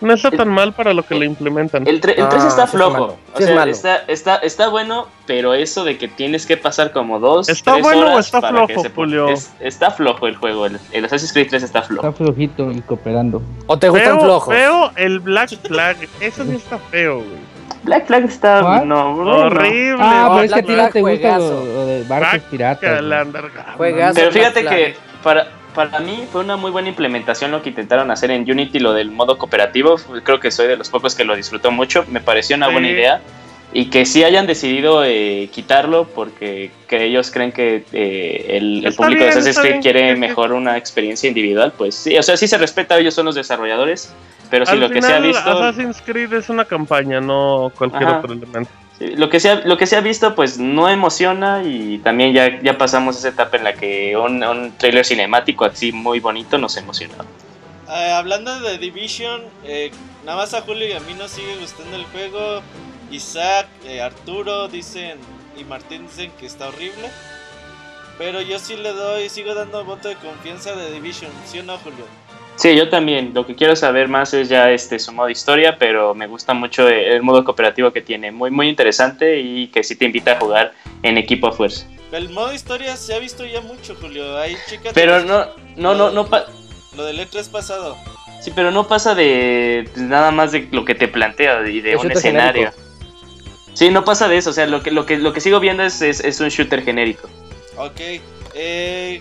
no está tan mal para lo que le implementan. El, tre- el Ah, 3 está flojo. malo. O es sea, malo. está, está, está bueno, pero eso de que tienes que pasar como dos. ¿Está tres bueno o horas está para que flojo, se Julio? es- está flojo el juego. El, el Assassin's Creed 3 está flojo. Está flojito y cooperando. ¿O te gustan Feo, flojos? feo el Black Flag. Eso sí está feo, güey. Black Flag está. ¿Cuál? No. Horrible. Ah, pero es que a ti no te gusta lo, lo de barcos piratas. Pero fíjate que para, para mí fue una muy buena implementación lo que intentaron hacer en Unity, lo del modo cooperativo. Creo que soy de los pocos que lo disfrutó mucho. Me pareció una Sí. buena idea. Y que sí hayan decidido eh, quitarlo porque que ellos creen que eh, el, el público bien, de Assassin's Creed bien. quiere sí. mejor una experiencia individual. Pues sí, o sea, sí se respeta, ellos son los desarrolladores. Pero Al lo que se ha final, visto. Assassin's Creed es una campaña, no cualquier Ajá. otro elemento. Lo que se ha, lo que se ha visto pues no emociona y también ya, ya pasamos esa etapa en la que un, un trailer cinemático así muy bonito nos emociona. Eh, hablando de Division, eh, nada más a Julio y a mí nos sigue gustando el juego. Isaac, eh, Arturo dicen y Martín dicen que está horrible. Pero yo sí le doy, sigo dando voto de confianza de Division, ¿sí o no, Julio? Sí, yo también. Lo que quiero saber más es ya este su modo historia, pero me gusta mucho el modo cooperativo que tiene, muy muy interesante y que sí te invita a jugar en equipo a fuerza. El modo historia se ha visto ya mucho, Julio. Ahí, chicas. Pero no no no no pa- Lo del E3 pasado. sí, pero no pasa de nada más de lo que te plantea y de un escenario. genérico. Sí, no pasa de eso, o sea, lo que lo que lo que sigo viendo es, es, es un shooter genérico. Ok. Eh,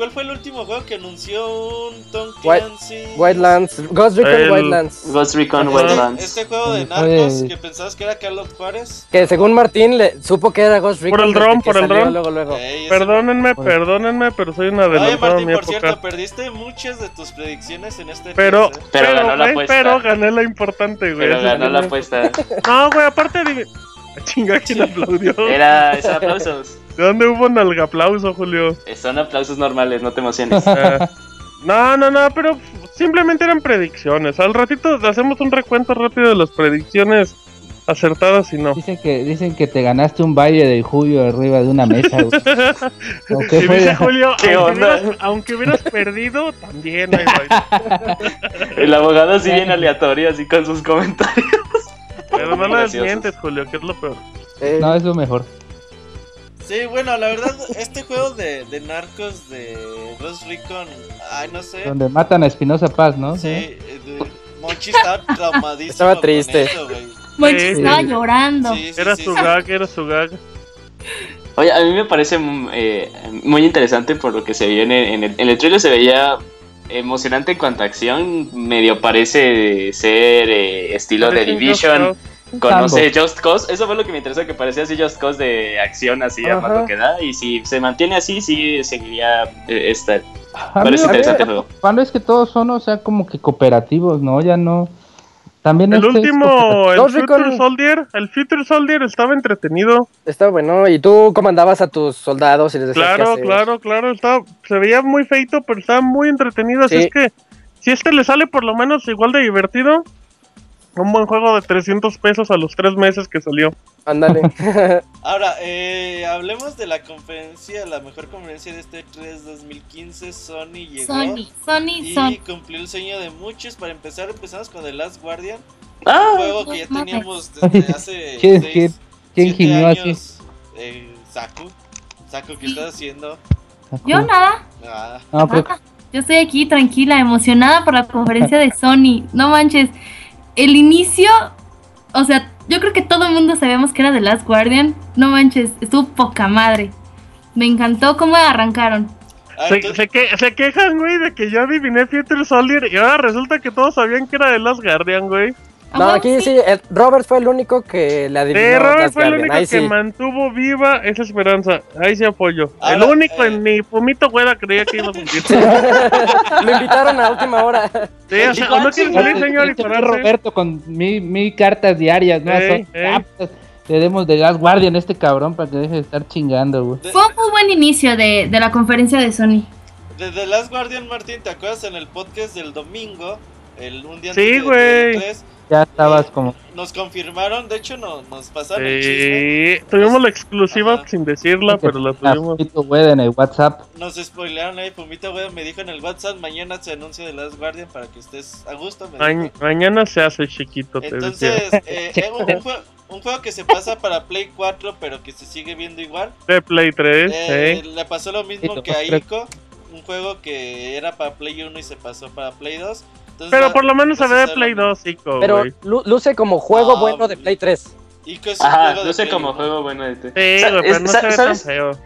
¿Cuál fue el último juego que anunció un Tom White- Clancy? Wildlands, Ghost Recon El- Wildlands. Ghost Recon Ajá. Wildlands. Este juego de narcos que pensabas que era Carlos Juárez. Que según Martín le supo que era Ghost Recon. Por el dron, por el dron. Luego, luego. Ey, Perdónenme, perdónenme, pero soy una Oye adelantada a Martín, mi por época. cierto, perdiste muchas de tus predicciones en este Pero, E3, ¿eh? Pero pero, ganó la apuesta. pero gané la importante, güey. Pero ganó sí la apuesta. No, güey, aparte de... <laughs> Chinga, ¿quién <laughs> aplaudió? Era, esos aplausos. ¿De dónde hubo un aplauso, Julio? Son aplausos normales, no te emociones. Ah, <laughs> no, no, no, pero simplemente eran predicciones. Al ratito hacemos un recuento rápido de las predicciones acertadas y no. Dicen que, dicen que te ganaste un baile de Julio arriba de una mesa. güey. <laughs> ¿O qué Y fue? dice Julio, <laughs> ¿Qué aunque onda? hubieras, aunque hubieras perdido, también hay baile. El abogado así bien aleatorio, así con sus comentarios. Pero no lo desmientes, Julio, que es lo peor. Eh, No, es lo mejor. Sí, bueno, la verdad, este juego de, de narcos de Ghost Recon, ay, no sé. Donde matan a Espinosa Paz, ¿no? Sí, eh, de- Monchi estaba traumadísimo. Estaba con triste. eso, güey. Monchi Sí, estaba llorando. Sí, sí, Era sí, su sí. gag, era su gag. Oye, a mí me parece mm, eh, muy interesante por lo que se vio en el, en el, en el trailer. Se veía emocionante en cuanto a acción. Medio parece ser eh, estilo de Division. Conoce Just Cause. Eso fue lo que me interesó, que parecía así Just Cause de acción, así a más lo que da. Y si se mantiene así, sí seguiría eh, esta. A mí Parece interesante el juego. Cuando es que todos son, o sea, como que cooperativos, ¿no? Ya no. También El este es último, el Future Soldier, el Future Soldier estaba entretenido. Está bueno. Y tú comandabas a tus soldados y les decías qué Claro, hacer. claro, claro, estaba, se veía muy feito, pero estaba muy entretenido, así Sí. es que si este le sale por lo menos igual de divertido, un buen juego de 300 pesos a los tres meses que salió. Ándale. <laughs> Ahora, eh, hablemos de la conferencia, la mejor conferencia de este 3 2015. Sony llegó Sony, Sony, y Sony. cumplió el sueño de muchos. Para empezar, empezamos con The Last Guardian, un Ah, juego que ya mames. teníamos desde <laughs> hace ¿Quién- seis, quién- quién años. Eh, Saku, Saku, ¿qué estás haciendo? Yo nada. Ah, No, pues, Ah, yo estoy aquí tranquila, emocionada por la conferencia de Sony. No manches. El inicio, o sea, yo creo que todo el mundo sabíamos que era The Last Guardian. No manches, estuvo poca madre. Me encantó cómo arrancaron. ah, Se, entonces- se, que- se quejan, güey, de que yo adiviné Future Soldier y ahora resulta que todos sabían que era de Last Guardian, güey. ¿A No, aquí sí, el Robert fue el único que le adivinó. Sí, Robert fue el único Ahí que sí. mantuvo viva esa esperanza. Ahí sí apoyo. el único eh, en mi Pumito Güera creía que iba a cumplir. sí, <laughs> Lo invitaron a última hora. o sea, ¿o no quiere salir, señor, y Este? Roberto con mi, mi cartas diarias, ¿no? Son- ey. Le demos de Last Guardian a este cabrón para que deje de estar chingando, güey. Fue un muy buen inicio de, de la conferencia de Sony. de The Last Guardian, Martín, ¿te acuerdas en el podcast del domingo? El, un día Sí, güey. Del 3, Ya estabas eh, como. Nos confirmaron, de hecho no, nos pasaron. Sí, tuvimos la exclusiva Ajá. sin decirla, pero la tuvimos. Pito, güey, en el WhatsApp. Nos spoilearon ahí, Pumita, güey, me dijo en el WhatsApp, mañana se anuncia The Last Guardian para que estés a gusto. Me Ma- mañana se hace chiquito, te. Entonces, eh, <laughs> eh, un, un juego, un juego que se pasa para Play 4, pero que se sigue viendo igual. De Play 3, Eh, ¿eh? Le pasó lo mismo Sí, que a Ico, un juego que era para Play 1 y se pasó para Play 2. Entonces, Pero por lo menos se ve de Play lo 2, Ico, Pero luce como juego Ah, bueno de Play 3. Ico es un Ajá, juego de sé Play como 1. juego bueno de este. Sí, Sa- güey, pero es- no se ve tan.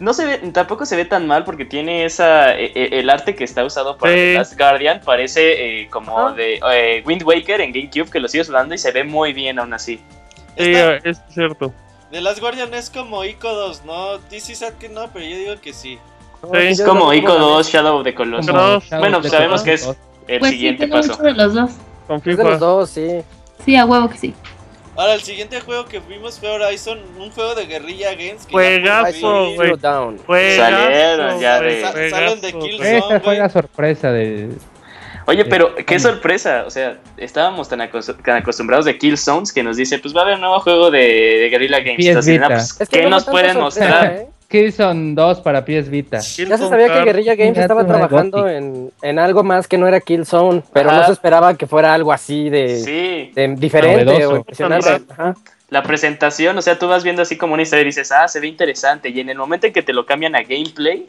No se ve, tampoco se ve tan mal porque tiene esa, e- e- el arte que está usado para Sí. The Last Guardian parece eh, como Ajá. de eh, Wind Waker en GameCube que lo sigue usando y se ve muy bien aún así. Sí, Esta- es cierto. The Last Guardian es como Ico 2, ¿no? DC que no, pero yo digo que sí. Sí. Es como Ico tengo 2 Shadow of the Colossus. Bueno, de pues sabemos que es Colossus. El Pues siguiente paso. mucho de los dos. De los dos, sí. Sí, a huevo que sí. Ahora, el siguiente juego que vimos fue Horizon, un juego de Guerrilla Games. Que Juegazo, güey. Salieron ya de- Sa- juegazo, salen de. Killzone. Esa fue la sorpresa de. Oye, pero qué sorpresa. O sea, estábamos tan, acos- tan acostumbrados de Killzones que nos dice, pues va a haber un nuevo juego de, de Guerrilla Games. PS Así, Vita. "Ah, pues, Es que ¿Qué no nos pueden mostrar? ¿eh? Killzone 2 para PS Vita. Ya se sabía que Guerrilla Games estaba trabajando en, en algo más que no era Killzone, pero Ajá. no se esperaba que fuera algo así de, Sí, de diferente Novedoso. o impresionante. Ajá. la presentación, o sea, tú vas viendo así como una historia y dices, ah, se ve interesante. Y en el momento en que te lo cambian a gameplay,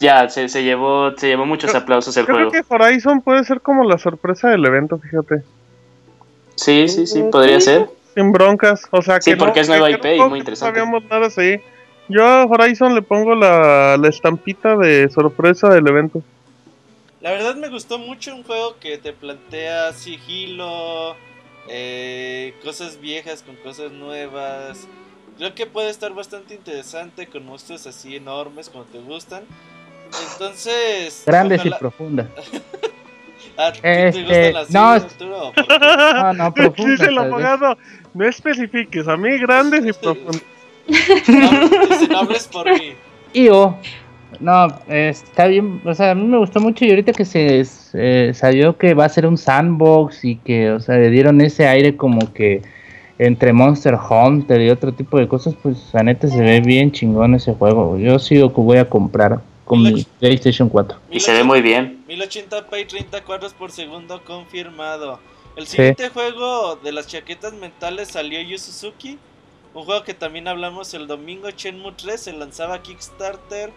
ya se, se llevó se llevó muchos aplausos el Yo creo juego. que Horizon puede ser como la sorpresa del evento, fíjate. Sí, sí, sí, podría ser. Sin broncas, o sea que Sí, porque no, es nueva que IP y que muy no interesante. sabíamos nada así. Yo a Horizon le pongo la, la estampita de sorpresa del evento. La verdad me gustó mucho un juego que te plantea sigilo, eh, cosas viejas con cosas nuevas. Creo que puede estar bastante interesante con monstruos así enormes como te gustan. Entonces... Grandes ojalá- y profundas. <laughs> ¿A ti Este, te gustan así, no, es- Arturo? <laughs> No, no, profundas. <laughs> Dice el abogado, no especifiques, a mí grandes y profundas. No, dice, no hables por mí. Y o. No, eh, está bien. O sea, a mí me gustó mucho y ahorita que se eh, salió que va a ser un sandbox y que, o sea, le dieron ese aire como que entre Monster Hunter y otro tipo de cosas, pues la neta se ve bien chingón ese juego. Yo sí lo que voy a comprar con mi PlayStation 4. Y se ve muy bien. 1080p y 30 cuadros por segundo confirmado. El siguiente juego de las chaquetas mentales salió Yu Suzuki. Un juego que también hablamos el domingo, Shenmue 3, se lanzaba Kickstarter.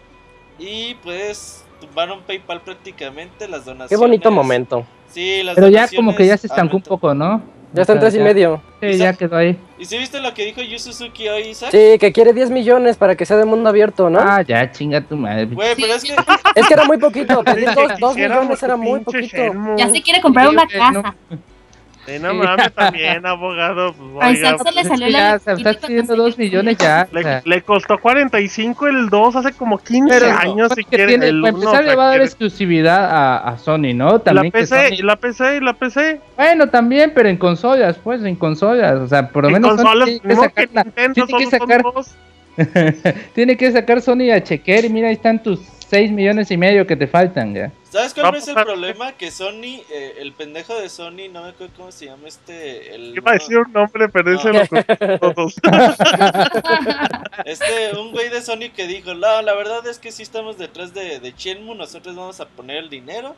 Y pues tumbaron PayPal prácticamente las donaciones. Qué bonito momento. Sí, las Pero ya como que ya se estancó un poco, ¿no? Ya está en tres y medio. Sí, ya quedó ahí. ¿Y si viste lo que dijo Yu Suzuki hoy, Isaac? Sí, que quiere 10 millones para que sea de mundo abierto, ¿no? Ah, ya, chinga tu madre. Güey, pero es que Es que era muy poquito, pedir 2 Quisiéramos millones era muy poquito. Shenmue. Ya se quiere comprar una no. Sí, no mames, también, abogado. Pues, A Isaac se le salió la ya se estás pidiendo cuando 2 se- millones ya. o le, sea. le costó 45 el 2 hace como 15 Pero años. Si que quiere, tiene, el para uno, empezar o sea, le va a dar exclusividad a, a Sony, ¿no? la También que PC, Sony- la PC, la PC. Bueno, también, pero en consolas, pues, en consolas. O sea, por lo En menos Sony consolas, tiene que no que Nintendo tiene que sacar, <laughs> tiene que sacar Sony a chequear y mira, ahí están tus 6 millones y medio que te faltan ya. ¿Sabes cuál Vamos es el a- problema? Que Sony, eh, el pendejo de Sony, no me acuerdo cómo se llama este. El, Iba a decir un nombre, pero ese No. lo conozco todos. <laughs> Este, un güey de Sony que dijo: No, la verdad es que sí estamos detrás de, de Shenmue, nosotros vamos a poner el dinero.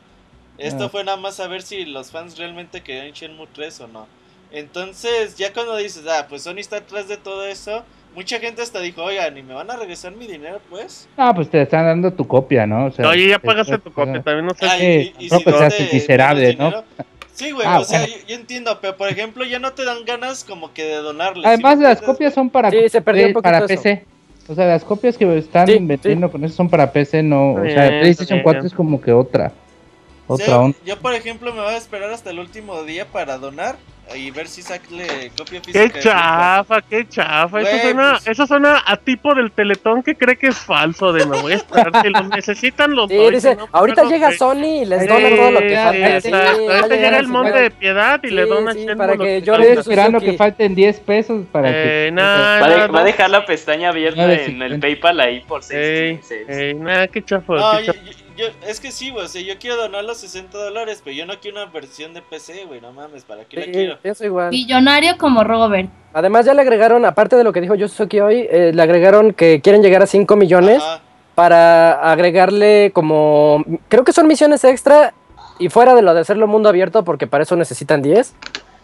Esto Ah. fue nada más a ver si los fans realmente querían Shenmue 3 o no. Entonces, ya cuando dices, ah, pues Sony está atrás de todo eso, mucha gente hasta dijo: Oigan, ¿y me van a regresar mi dinero, pues? No, pues te están dando tu copia, ¿no? O sea, Oye, ya te- pagaste te- tu copia, también no sé. Ah, y, y, y no, si pues, no te- miserable, ¿no? dinero- Sí, güey, Ah, o sea, bueno. yo, yo entiendo, pero por ejemplo, ya no te dan ganas como que de donarles. Además, ¿sí me las copias son para, Sí, se perdió un poquito para eso. PC. O sea, las copias que están Sí, vendiendo con eso son para PC, no. O sea, bien, PlayStation está 4 bien. es como que otra. Otra onda. Yo, por ejemplo, me voy a esperar hasta el último día para donar y ver si sacle copia física. Qué chafa, qué chafa. Eso suena, pues- eso suena a tipo del teletón que cree que es falso. De me voy a esperar. Si lo necesitan, los Sí, doy, dice, no, ahorita llega sé. Sony y les Sí, dona todo lo que Sí, falta. Sí, exacto. Ahorita llegar llega el monte bueno. de piedad y le Sí, dona sí, para que que yo le- Estoy esperando que falten 10 pesos para Eh, que. nah, Va, nah, va a dejar la pestaña abierta Nueve en el. PayPal ahí por 6 Ey, meses. ey, nah, qué chafa. No, qué yo, chafa. yo- yo- es que sí, güey, o sea, yo quiero donar los 60 dólares, pero yo no quiero una versión de PC, güey, no mames, ¿para qué la Sí, quiero? Pienso igual. Millonario como Robert. Además ya le agregaron, aparte de lo que dijo Yosuke hoy, eh, le agregaron que quieren llegar a 5 millones Ajá. para agregarle como, creo que son misiones extra y fuera de lo de hacerlo mundo abierto porque para eso necesitan 10.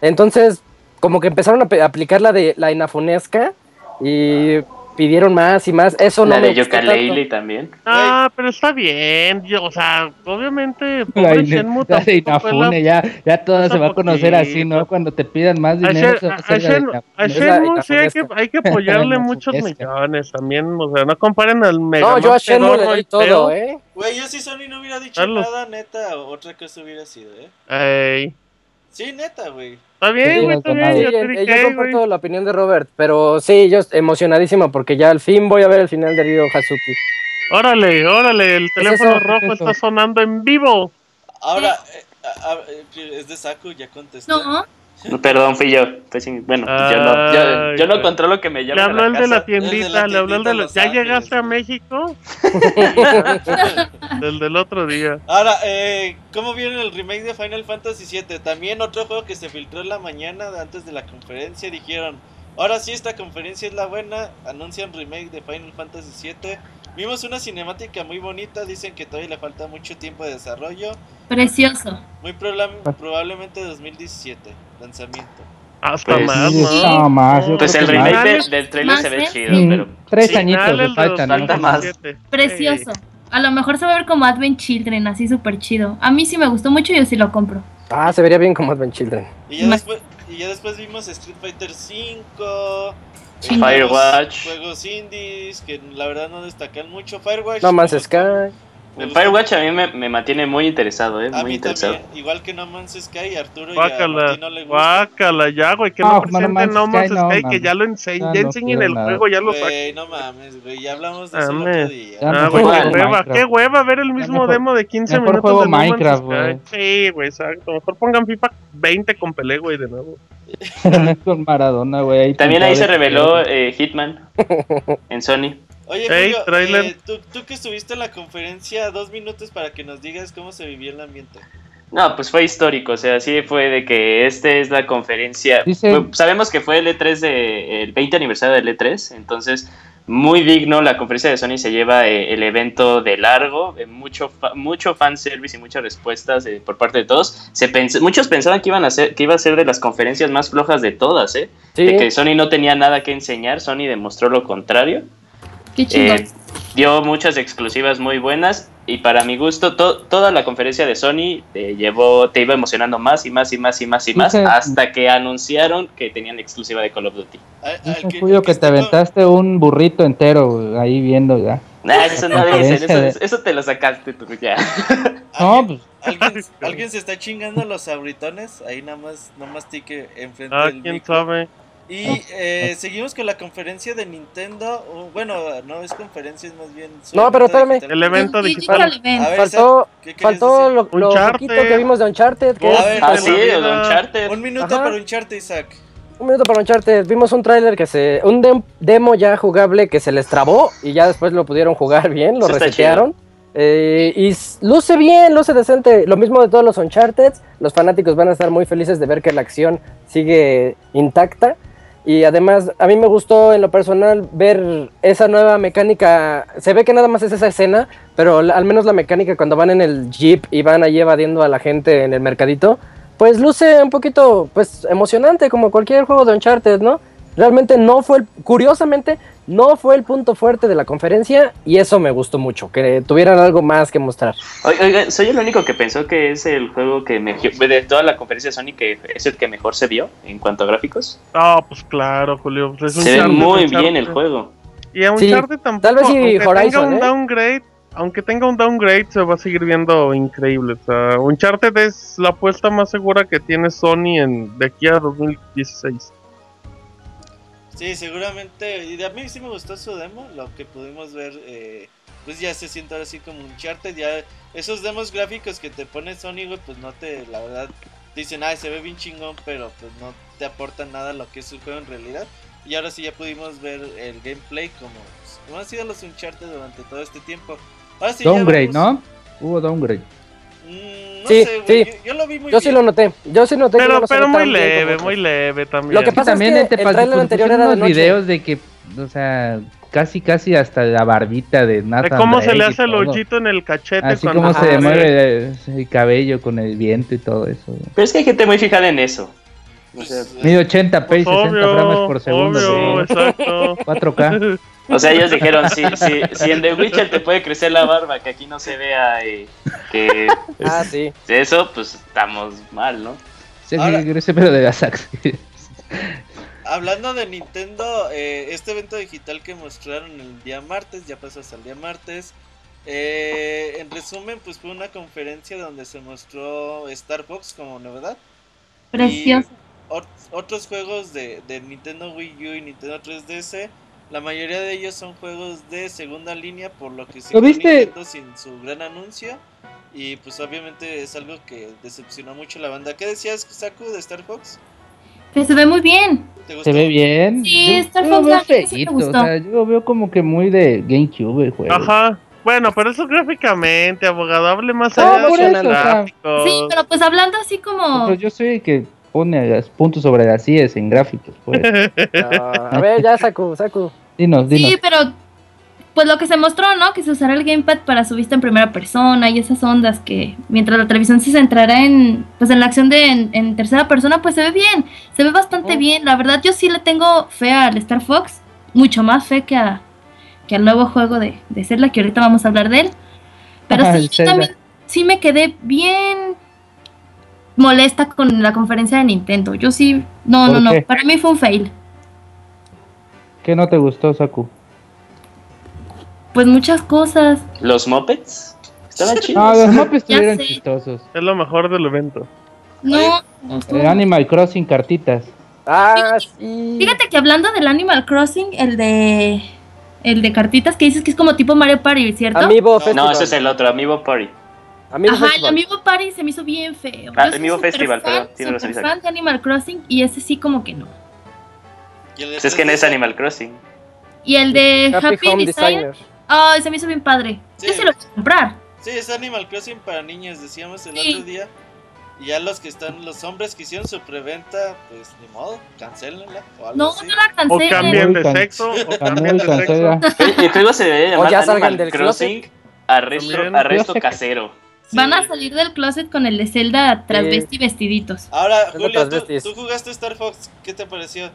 Entonces, como que empezaron a aplicar la de la inafunesca y pidieron más y más. Eso La no me de Yooka-Laylee también. Ah, pero está bien. Yo, o sea, obviamente, <laughs> La, pobre Ine- Shenmue la de fue la- Inafune, ya, ya toda se va a conocer así, poquito. ¿no? Cuando te pidan más A, dinero, a la de Shen- Inafune. La Shenmue sí hay que, hay que <laughs> apoyarle La muchos millones también. O sea, no comparen al Mega No, yo a Shenmue le doy y todo. ¿eh? Güey, yo si Sony no hubiera dicho Carlos. nada, neta, otra cosa hubiera sido, ¿eh? Ey, Sí, neta, güey. Está bien, güey, está bien. te dije, yo güey. comparto la opinión de Robert, pero sí, yo emocionadísimo porque ya al fin voy a ver el final de Ryo Hazuki. Órale, órale, el teléfono eso? rojo ¿Qué es está sonando en vivo. Ahora, eh, a- a- es de Saku, ya contesté. No, <laughs> Perdón, fui yo. Fue sin- Bueno, yo no, yo, Ay, yo no controlo que me Le llamen a habló la el de la tiendita, la le habló el de. Los ¿Ya Ángeles, llegaste a. México? <laughs> Del del otro día. Ahora, eh, ¿cómo vieron el remake de Final Fantasy VII? También otro juego que se filtró en la mañana de antes de la conferencia. Dijeron, ahora sí esta conferencia es la buena. Anuncian remake de Final Fantasy VII. Vimos una cinemática muy bonita. Dicen que todavía le falta mucho tiempo de desarrollo. Precioso. Muy probablemente 2017, lanzamiento. Hasta Pues, más, Sí, ¿no? está más, Pues creo el remake más. de- del trailer se ve Más, ¿eh? chido, Mm, pero Tres Sí, añitos le faltan, ¿no? 2017. Precioso. A lo mejor se va a ver como Advent Children, así súper chido. A mí sí me gustó mucho y yo sí lo compro. Ah, se vería bien como Advent Children. Y ya, Ma- después, y ya después vimos Street Fighter V. Chingados. Firewatch. Juegos indies que la verdad no destacan mucho. Firewatch. No me Sky. Gustó Firewatch a mí me, me mantiene muy interesado, eh, A muy mí interesado. también, igual que No Man's Sky, Arturo y a Guácala, no le gusta. guácala, ya, güey, que No, no No presenten Man's No Man's Sky, no, Sky, que mames. ya lo enseñen, ya no enseñen el nada. juego, ya lo saquen. No mames, güey, ya hablamos de eso el otro día. Ya Ah, güey, qué hueva, qué hueva ver el mismo mejor- demo de 15 mejor minutos juego de No Minecraft, güey. Sí, güey, exacto. Mejor pongan FIFA 20 con Pelé, güey, de nuevo. <laughs> Con Maradona, güey. ahí También ahí se reveló eh, Hitman <laughs> en Sony. Oye, Ey, Julio, tráiler. eh, tú, tú que estuviste en la conferencia, dos minutos para que nos digas cómo se vivió el ambiente. No, pues fue histórico, o sea, sí fue de que esta es la conferencia. Fue- sabemos que fue el E3 de el 20 aniversario del E3, entonces muy digno la conferencia de Sony se lleva eh, el evento de largo, de mucho fa- mucho fanservice y muchas respuestas eh, por parte de todos. Se pens- muchos pensaban que iban a ser que iba a ser de las conferencias más flojas de todas, ¿eh? Sí. De que Sony no tenía nada que enseñar, Sony demostró lo contrario. Qué chingón. Eh, dio muchas exclusivas muy buenas y para mi gusto to- toda la conferencia de Sony te llevó te iba emocionando más y más y más y más y más Dice- hasta que anunciaron que tenían exclusiva de Call of Duty. Al- al Dice que- Julio al que te aventaste un burrito entero ahí viendo ya. Nah, eso no dicen, eso, de- eso- te lo sacaste tú ya. <laughs> No, ¿Alguien, pues alguien, alguien se está chingando los abritones, ahí nada más, no mastique enfrente Ah, del quién micro. sabe. Y eh, seguimos con la conferencia de Nintendo. bueno, no es conferencia, es más bien. No, pero espérame. El evento Digital digital. Event. A ver, Faltó, Isaac, ¿qué querías faltó decir? lo, lo Uncharted. poquito que vimos de Uncharted, que Oh, es A ver, Ah, sí. Uncharted. Un minuto Ajá. para Uncharted, Isaac. Un minuto para Uncharted. Vimos un tráiler que se. Un dem- demo ya jugable que se les trabó y ya después lo pudieron jugar bien, lo resetearon. Eh, y luce bien, luce decente. Lo mismo de todos los Uncharted. Los fanáticos van a estar muy felices de ver que la acción sigue intacta. Y además, a mí me gustó en lo personal ver esa nueva mecánica. Se ve que nada más es esa escena, pero al menos la mecánica cuando van en el jeep y van allí evadiendo a la gente en el mercadito, pues luce un poquito pues emocionante como cualquier juego de Uncharted, ¿no? Realmente no fue, curiosamente, no fue el punto fuerte de la conferencia y eso me gustó mucho, que tuvieran algo más que mostrar. Oiga, soy el único que pensó que es el juego que me, de toda la conferencia de Sony que es el que mejor se vio en cuanto a gráficos. Ah, pues claro, Julio. pues es Se ve muy bien el juego. Y a Sí, Uncharted tampoco. tal vez sí aunque Horizon, tenga un ¿eh? downgrade, aunque tenga un downgrade, se va a seguir viendo increíble. O sea, Uncharted es la apuesta más segura que tiene Sony en de aquí a 2016. Sí, seguramente. Y a mí sí me gustó su demo. Lo que pudimos ver, eh, pues ya se siente ahora sí como Uncharted. Ya esos demos gráficos que te pone Sony, güey, pues no te, la verdad, dicen, ay, se ve bien chingón, pero pues no te aportan nada lo que es el juego en realidad. Y ahora sí ya pudimos ver el gameplay como, pues, como han sido los Uncharted durante todo este tiempo. Ahora sí ya downgrade, vemos- ¿no? Hubo downgrade. Mm, no Sí, sé, güey. sí. Yo, yo lo vi muy Yo sí bien. lo noté, yo sí noté que Pero, no se pero muy bien leve, otros. muy leve también. Lo que pasa es también que te el tráiler anterior era de noche. videos de que, o sea, casi casi hasta la barbita de de Nathan cómo se Drake le y hace el hoyito en el cachete Así cuando como se sí. mueve eh, el cabello con el viento y todo eso. Pero es que hay gente muy fijada en eso. O sea, Pues, Mide 80p y Pues 60 frames por segundo. obvio, sí. exacto. 4K. <laughs> O sea, ellos dijeron, si, si, si en The Witcher te puede crecer la barba, que aquí no se vea eh, que <laughs> Ah, sí. eso, pues estamos mal, ¿no? Sí, Ahora- ese pedo de Gasax. <laughs> Hablando de Nintendo, eh, este evento digital que mostraron el día martes, ya pasó hasta el día martes. eh, en resumen, pues fue una conferencia donde se mostró Star Fox como novedad. Precioso. Y ot- otros juegos de, de Nintendo Wii U y Nintendo 3DS. La mayoría de ellos son juegos de segunda línea, por lo que se ¿Lo viste? Nintendo sin su gran anuncio. Y pues obviamente es algo que decepcionó mucho la banda. ¿Qué decías, Saku, de Star Fox? Que se ve muy bien. ¿Te gustó? Se ve bien. Sí, Yo- Star yo Fox sí me feíto, gustó. o sea, yo lo veo como que muy de GameCube el juego. Ajá. Bueno, pero eso gráficamente, abogado, hable más No, allá de los eso, o sea. Sí, pero pues hablando así como... Pero yo soy el que pone puntos sobre las IES en gráficos. Pues. Ah, <laughs> a ver, ya Saku, Saku. Dinos, dinos. Sí, pero pues lo que se mostró, ¿no? Que se usará el gamepad para su vista en primera persona y esas ondas que mientras la televisión se centrará en pues en la acción de en, en tercera persona, pues se ve bien, se ve bastante Oh. bien. La verdad yo sí le tengo fe al Star Fox, mucho más fe que a que al nuevo juego de, de Zelda, que ahorita vamos a hablar de él. Pero <laughs> Ajá, sí, yo también sí me quedé bien molesta con la conferencia de Nintendo. Yo sí, no, ¿Por no, no, qué? para mí fue un fail. ¿Qué no te gustó, Saku? Pues muchas cosas. Los Muppets estaban <laughs> chidos. Ah, los Ya estuvieron chistosos. Es lo mejor del evento. No, El Animal Crossing cartitas. Ah, sí. Fíjate que hablando del Animal Crossing, el de el de cartitas que dices que es como tipo Mario Party, ¿cierto? Amiibo Festival. No, ese es el otro, Amiibo Party. Amiibo Ajá, el Festival. Amiibo Party se me hizo bien feo. Ah, Amiibo súper Festival, fan, perdón, razón, súper Isaac. fan de Animal Crossing y ese sí como que no. El Pues es que no es 3DS, Animal Crossing. Y el de Happy, Happy, Home Designer, Designer. ay, se me hizo bien padre. Sí. Yo se lo voy a comprar. Sí, es Animal Crossing para niños, decíamos el Sí. otro día. Y ya los que están, los hombres que hicieron su preventa, pues ni modo, cancelenla o algo No, así. no la O cancelen. cambien de sexo, o cambien de sexo. El, el juego se debe llamar ya salgan Animal del Crossing arresto, arresto casero. Sí. Van a salir del closet con el de Zelda transvesti Sí. vestiditos. Ahora, Julio, tú, tú jugaste Star Fox, ¿qué te pareció?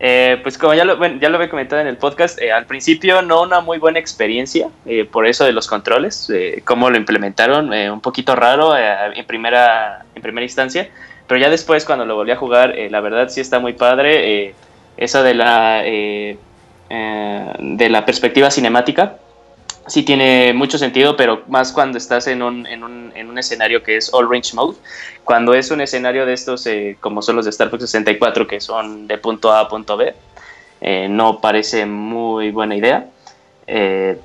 Eh, pues como ya lo, bueno, ya lo había comentado en el podcast, eh, al principio no una muy buena experiencia eh, por eso de los controles, eh, cómo lo implementaron, eh, un poquito raro eh, en, primera, en primera instancia, pero ya después cuando lo volví a jugar, eh, la verdad sí está muy padre, eh, eso de la, eh, eh, de la perspectiva cinemática, sí tiene mucho sentido, pero más cuando estás en un, en un, en un escenario que es All Range Mode. Cuando es un escenario de estos, eh, como son los de Star Fox 64, que son de punto A a punto B, eh, no parece muy buena idea. Eh,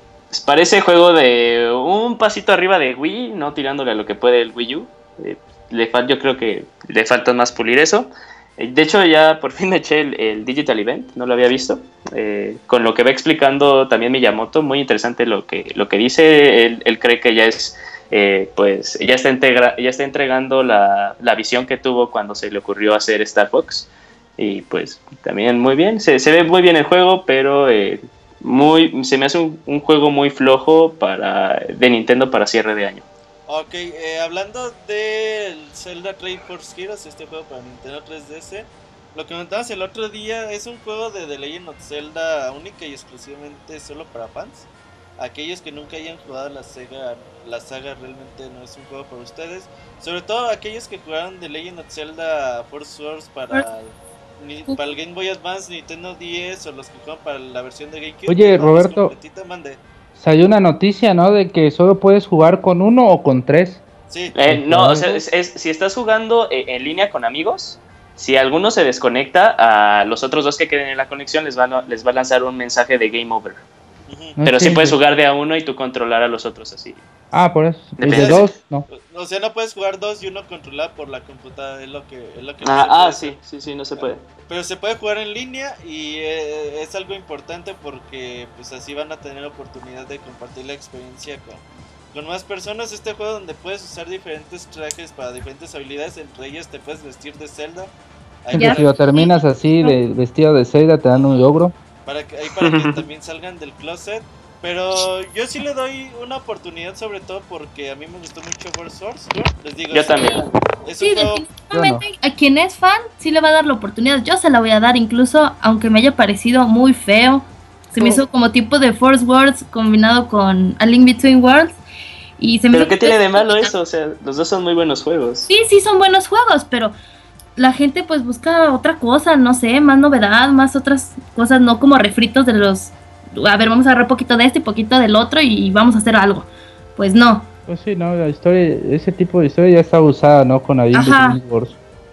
parece juego de un pasito arriba de Wii, no tirándole a lo que puede el Wii U. Eh, le yo creo que le falta más pulir eso. De hecho, ya por fin <laughs> eché el, Digital Event, no lo había visto. Eh, con lo que va explicando también Miyamoto, muy interesante lo que, lo que dice. Él, cree que ya es, eh, pues, ya está, integra- ya está entregando la, la visión que tuvo cuando se le ocurrió hacer Star Fox. Y pues también muy bien, se, se ve muy bien el juego, pero eh, muy, se me hace un, un juego muy flojo para, de Nintendo para cierre de año. Ok, eh, hablando del Zelda Trade Force Heroes, este juego para Nintendo 3DS, lo que comentabas el otro día es un juego de The Legend of Zelda única y exclusivamente solo para fans. Aquellos que nunca hayan jugado la Sega, la saga realmente no es un juego para ustedes. Sobre todo aquellos que jugaron The Legend of Zelda Force Wars para, ni- para el Game Boy Advance, Nintendo 10 o los que juegan para la versión de GameCube. Oye, pues, Roberto. mande. Salió una noticia, ¿no? De que solo puedes jugar con uno o con tres. Sí, Eh, no, o sea, es- es- si estás jugando eh, en línea con amigos, si alguno se desconecta, a los otros dos que queden en la conexión les va a, les va a lanzar un mensaje de game over. Pero sí puedes jugar de a uno y tú controlar a los otros así. Ah, por eso. Y de dos, no. O sea, no puedes jugar dos y uno controlado por la computadora, es lo que, es lo que Ah, ah, sí, sí, sí, no se puede. Pero se puede jugar en línea y eh, es algo importante porque pues así van a tener oportunidad de compartir la experiencia con, con más personas. Este juego donde puedes usar diferentes trajes para diferentes habilidades, entre ellas te puedes vestir de Zelda. Si lo terminas así, de, vestido de Zelda, te dan un logro. Para que, ahí para que <laughs> también salgan del closet. Pero yo sí le doy una oportunidad sobre todo porque a mí me gustó mucho Force Wars. Les digo, Yo también. Es Sí, juego definitivamente a quien es fan sí le va a dar la oportunidad. Yo se la voy a dar incluso aunque me haya parecido muy feo. Se me Oh. hizo como tipo de Force Words combinado con A Link Between Worlds. Y se me Pero ¿qué que- tiene de malo eso? O sea, los dos son muy buenos juegos. Sí, sí son buenos juegos, pero la gente pues busca otra cosa, no sé, más novedad, más otras cosas, no como refritos de los... A ver, vamos a agarrar poquito de este y poquito del otro y vamos a hacer algo. Pues no. Pues sí, no, la historia, ese tipo de historia ya está usada, ¿no? Con Alien Ajá.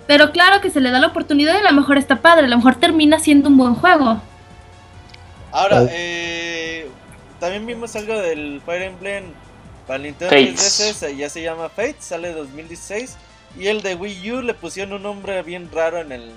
Pero claro que se le da la oportunidad y a lo mejor está padre, a lo mejor termina siendo un buen juego. Ahora, eh, también vimos algo del Fire Emblem para Nintendo Fates. 3DS, ya se llama Fate, sale 2016. Y el de Wii U le pusieron un nombre bien raro en el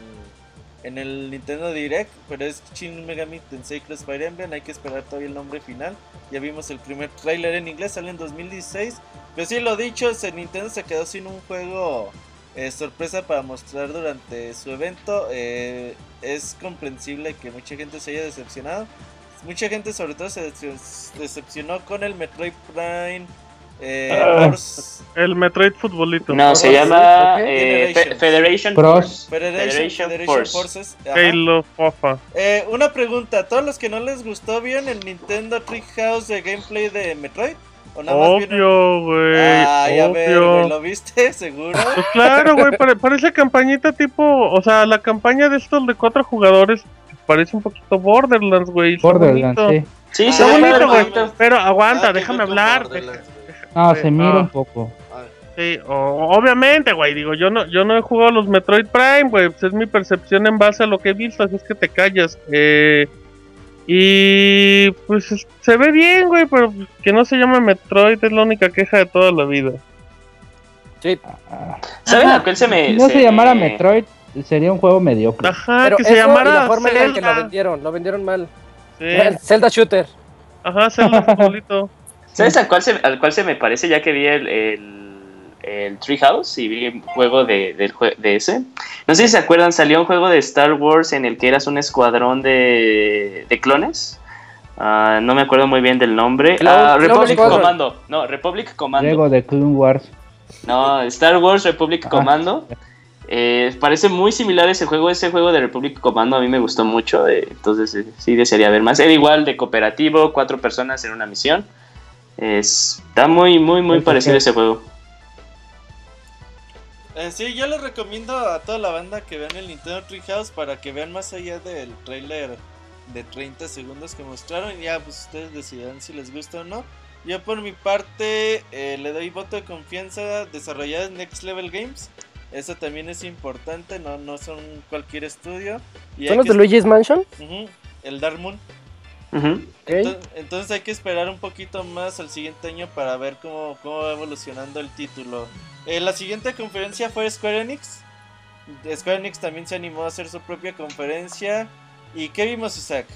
en el Nintendo Direct, pero es Shin Megami Tensei Cross Fire Emblem, hay que esperar todavía el nombre final. Ya vimos el primer tráiler en inglés, sale en 2016. Pero sí, lo dicho, ese Nintendo se quedó sin un juego eh, sorpresa para mostrar durante su evento. Eh, es comprensible que mucha gente se haya decepcionado. Mucha gente sobre todo se decep- decepcionó con el Metroid Prime eh, Ah. Force- El Metroid Futbolito. No, se llama ¿Por eh, Fe- Federation. Force. Federation, Federation Federation Force. Forces. Halo Fofa. Eh, una pregunta, ¿a todos los que no les gustó vieron el Nintendo Treehouse de gameplay de Metroid? ¿O nada más vieron? Obvio, güey. Ay, a ver, güey, obvio. ¿lo viste? <laughs> ¿Seguro? Pues claro, güey, pare- parece campañita tipo, o sea, la campaña de estos de cuatro jugadores parece un poquito Borderlands, güey. Borderlands, sí. Sí, Ah, Está bonito, güey. Pero aguanta, Ah, déjame hablar. Sí, se mira ah. un poco. Ah, Sí, obviamente, güey, digo, yo no, yo no he jugado los Metroid Prime, güey, pues es mi percepción en base a lo que he visto, así es que te callas. Eh, y pues es- se ve bien, güey, pero pues, que no se llame Metroid es la única queja de toda la vida. Sí, Ah, ¿Saben a cuál se me. si no se, llamara Metroid, sería un juego mediocre. Ajá, pero que eso se y llamara la forma en la que lo vendieron, lo vendieron mal. Sí, Zelda Shooter. Ajá, Zelda Futbolito. ¿Sabes al cual, se, al cual se me parece ya que vi el, el, el Treehouse y vi un juego de, del de ese. No sé si se acuerdan, salió un juego de Star Wars en el que eras un escuadrón de, de clones. Ah, no me acuerdo muy bien del nombre. Ah, Republic. Commando. No, Republic Commando. Luego de Clone Wars. No, Star Wars Republic Ah. Commando. Eh, parece muy similar ese juego. Ese juego de Republic Commando a mí me gustó mucho. eh, entonces eh, sí desearía ver más. Era igual de cooperativo, cuatro personas en una misión. Es- está muy, muy, muy parecido ese juego. Eh, sí, yo les recomiendo a toda la banda que vean el Nintendo Treehouse para que vean más allá del trailer de 30 segundos que mostraron. Ya, pues ustedes decidirán si les gusta o no. Yo por mi parte eh, le doy voto de confianza desarrollada en Next Level Games. Eso también es importante, no, no son cualquier estudio. Y ¿Son los que de Luigi's Mansion? Ujú, el Dark Moon. Entonces hay que esperar un poquito más al siguiente año para ver cómo, cómo va evolucionando el título. Eh, la siguiente conferencia fue Square Enix. Square Enix también se animó a hacer su propia conferencia. ¿Y qué vimos, Isaac?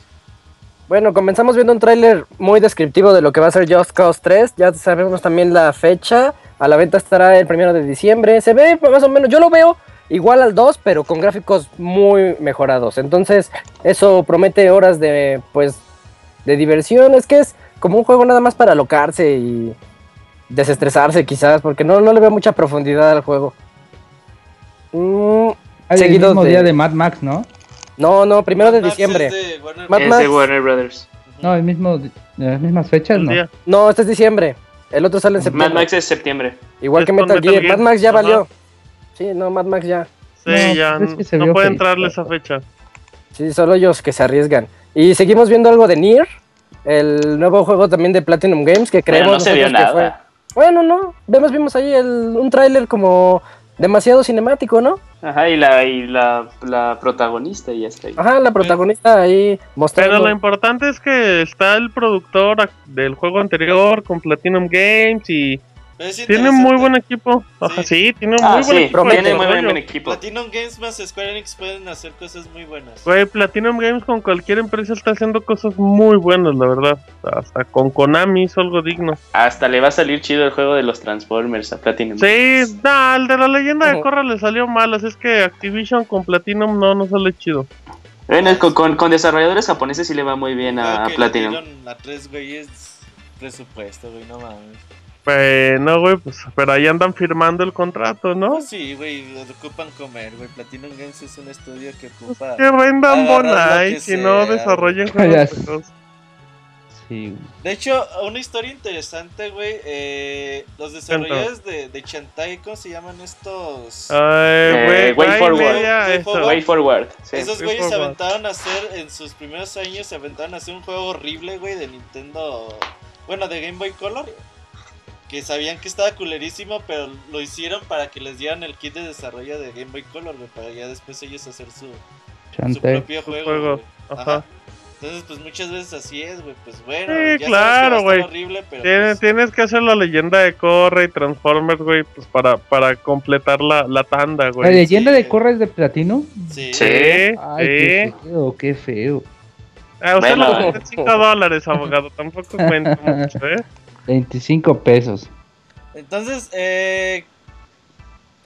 Bueno, comenzamos viendo un tráiler muy descriptivo de lo que va a ser Just Cause 3. Ya sabemos también la fecha. A la venta estará el primero de diciembre. Se ve más o menos, yo lo veo igual al 2, pero con gráficos muy mejorados. Entonces, eso promete horas de, pues, de diversión. Es que es como un juego nada más para alocarse y desestresarse quizás, porque no, no le veo mucha profundidad al juego. Mm, Ah, el Seguido mismo de- día de Mad Max, ¿no? no, no, primero de Mad Max diciembre. es de Warner Mad Es Max. de Warner Brothers. No, el mismo, las mismas fechas, ¿no? día. No, este es diciembre. El otro sale en Mad septiembre. Max es septiembre. Igual Es que Metal, Metal Gear. Gear. Mad Max ya Ajá. valió. Sí, no, Mad Max ya. Sí, No, ya es que no puede entrarle pero- esa fecha. Sí, solo ellos que se arriesgan. Y seguimos viendo algo de Nier, el nuevo juego también de Platinum Games que Pero creemos no se vio nosotros que fue- nada. Bueno, no, vemos vimos ahí el, un tráiler como demasiado cinemático, ¿no? Ajá, y la, y la, la protagonista y ya está ahí. Ajá, la protagonista ahí mostrando. Pero lo importante es que está el productor del juego anterior con Platinum Games y es tiene muy buen equipo. Ajá, Sí. sí, tiene un Ah, muy buen equipo. de tiene muy buen, desarrollo. buen equipo. Platinum Games más Square Enix pueden hacer cosas muy buenas. Güey, Platinum Games con cualquier empresa está haciendo cosas muy buenas, la verdad. Hasta con Konami hizo algo digno. Hasta le va a salir chido el juego de los Transformers a Platinum. Sí, nah, el de la leyenda de Ujú. Korra le salió mal, así es que Activision con Platinum no, no sale chido. Bueno, con, con, con desarrolladores japoneses sí le va muy bien a, le Platinum. a tres güeyes presupuesto, güey, no mames. Pues no, güey, pues, pero ahí andan firmando el contrato, ¿no? Pues sí, güey, ocupan comer, güey. Platinum Games es un estudio que ocupa. Que vendan Bonai, si no desarrollen güey. juegos. Sí. De hecho, una historia interesante, güey. Eh, los desarrolladores de, de Shantae, ¿cómo se llaman estos? Ay, Eh, güey, Way Way Forward. Media, Way eso. Forward. Way Forward. sí. Esos güeyes se aventaron a hacer en sus primeros años, se aventaron a hacer un juego horrible, güey, de Nintendo. Bueno, de Game Boy Color. Que sabían que estaba culerísimo, pero lo hicieron para que les dieran el kit de desarrollo de Game Boy Color, güey, para ya después ellos hacer su, su propio Su juego. juego, güey. ajá. Entonces, pues muchas veces así es, güey. Pues bueno, Sí, ya claro, güey. horrible, pero. Tienes, pues, tienes que hacer la leyenda de Korra y Transformers, güey, pues para, para completar la, la tanda, ¿La güey. leyenda sí. de Korra es de platino? sí. Sí. Sí, Ay, sí. qué feo, qué feo. Ah, usted Bueno. lo vende 5 dólares, abogado. Tampoco cuenta <laughs> mucho, ¿eh? 25 pesos. Entonces, eh.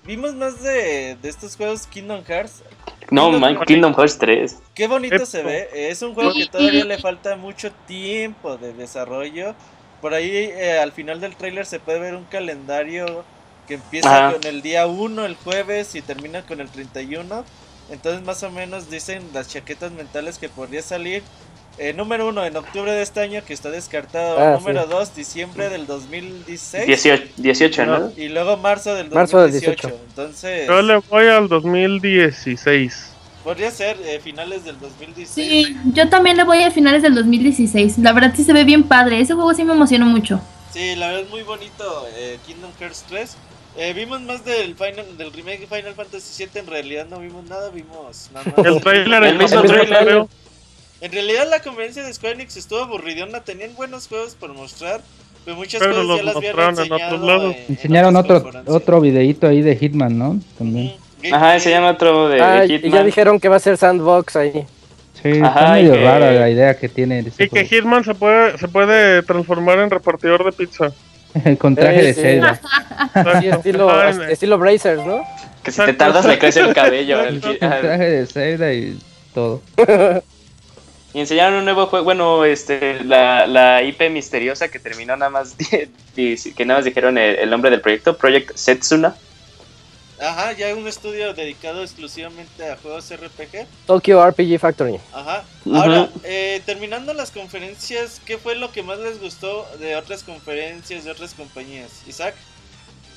Vimos más de, de estos juegos Kingdom Hearts. No, Kingdom man. Kingdom Hearts 3. Qué bonito Epo. se ve. Es un juego que todavía le falta mucho tiempo de desarrollo. Por ahí eh, al final del tráiler se puede ver un calendario que empieza Ajá. con el día 1 el jueves y termina con el 31. Entonces más o menos dicen las chaquetas mentales que podría salir. Eh, número 1 en octubre de este año que está descartado. Ah, número sí. 2 diciembre del 2016. 18, 18 ¿no? Y luego marzo del 2018. Marzo del 18. Entonces Yo le voy al 2016. podría ser eh, finales del 2016. Sí, yo también le voy a finales del 2016. La verdad sí se ve bien padre. Ese juego sí me emocionó mucho. Sí, la verdad es muy bonito eh, Kingdom Hearts 3. Eh, vimos más del final del remake de Final Fantasy VII, en realidad no vimos nada, vimos nada más. El trailer <laughs> El en mismo japonés, trailer. En realidad la conferencia de Square Enix estuvo aburridona, tenían buenos juegos por mostrar, pero muchas Pero cosas ya las habían en enseñado. en- en Enseñaron otras otro otro videito ahí de Hitman, ¿no? También. Ujú, Ajá, llama otro de, Ah, de y ya Hitman. dijeron que va a ser Sandbox ahí. Sí, Ajá, está medio que- rara la idea que tiene Y que juego. Hitman se puede, se puede transformar en repartidor de pizza. <laughs> Con traje Eh, de sí. Sí, estilo, en- estilo Brazers, ¿no? Que si te tardas le crece el cabello. Con traje de Zelda y todo. <laughs> Y enseñaron un nuevo juego, bueno, este, la, la IP misteriosa que terminó nada más, <laughs> que nada más dijeron el, el nombre del proyecto, Project Setsuna. Ajá, ya un estudio dedicado exclusivamente a juegos RPG. Tokyo RPG Factory. Ajá. Ahora, eh, terminando las conferencias, ¿qué fue lo que más les gustó de otras conferencias de otras compañías? Isaac,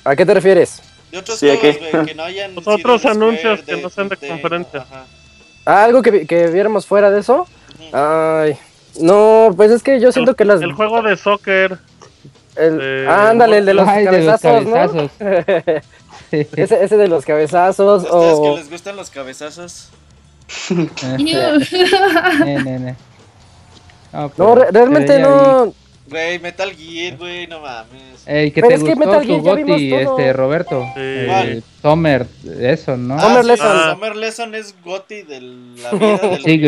¿A qué te refieres? de otros Sí, ¿a juegos, que no hayan. Los otros Square, anuncios que no sean de conferencia. Ajá. Ah, ¿Algo que, vi- que viéramos fuera de eso? Ay, no, pues es que yo siento que las... El juego de soccer. el- ah, ándale, el de los Ay, de los cabezazos, cabezazos. ¿no? <laughs> ese, ese de los cabezazos, ¿A o... que les gustan los cabezazos? <laughs> Ne, ne, ne. <laughs> No, No, re- realmente no... Güey, Metal Gear, güey, no mames. Ey, ¿qué Pero te es que Metal Gear ya vimos goti, todo. este, Roberto? Sí. Eh. Summer, eso, ¿no? Summer sí, Lesson. ah, Summer Lesson es Gotti de la vida del Sí.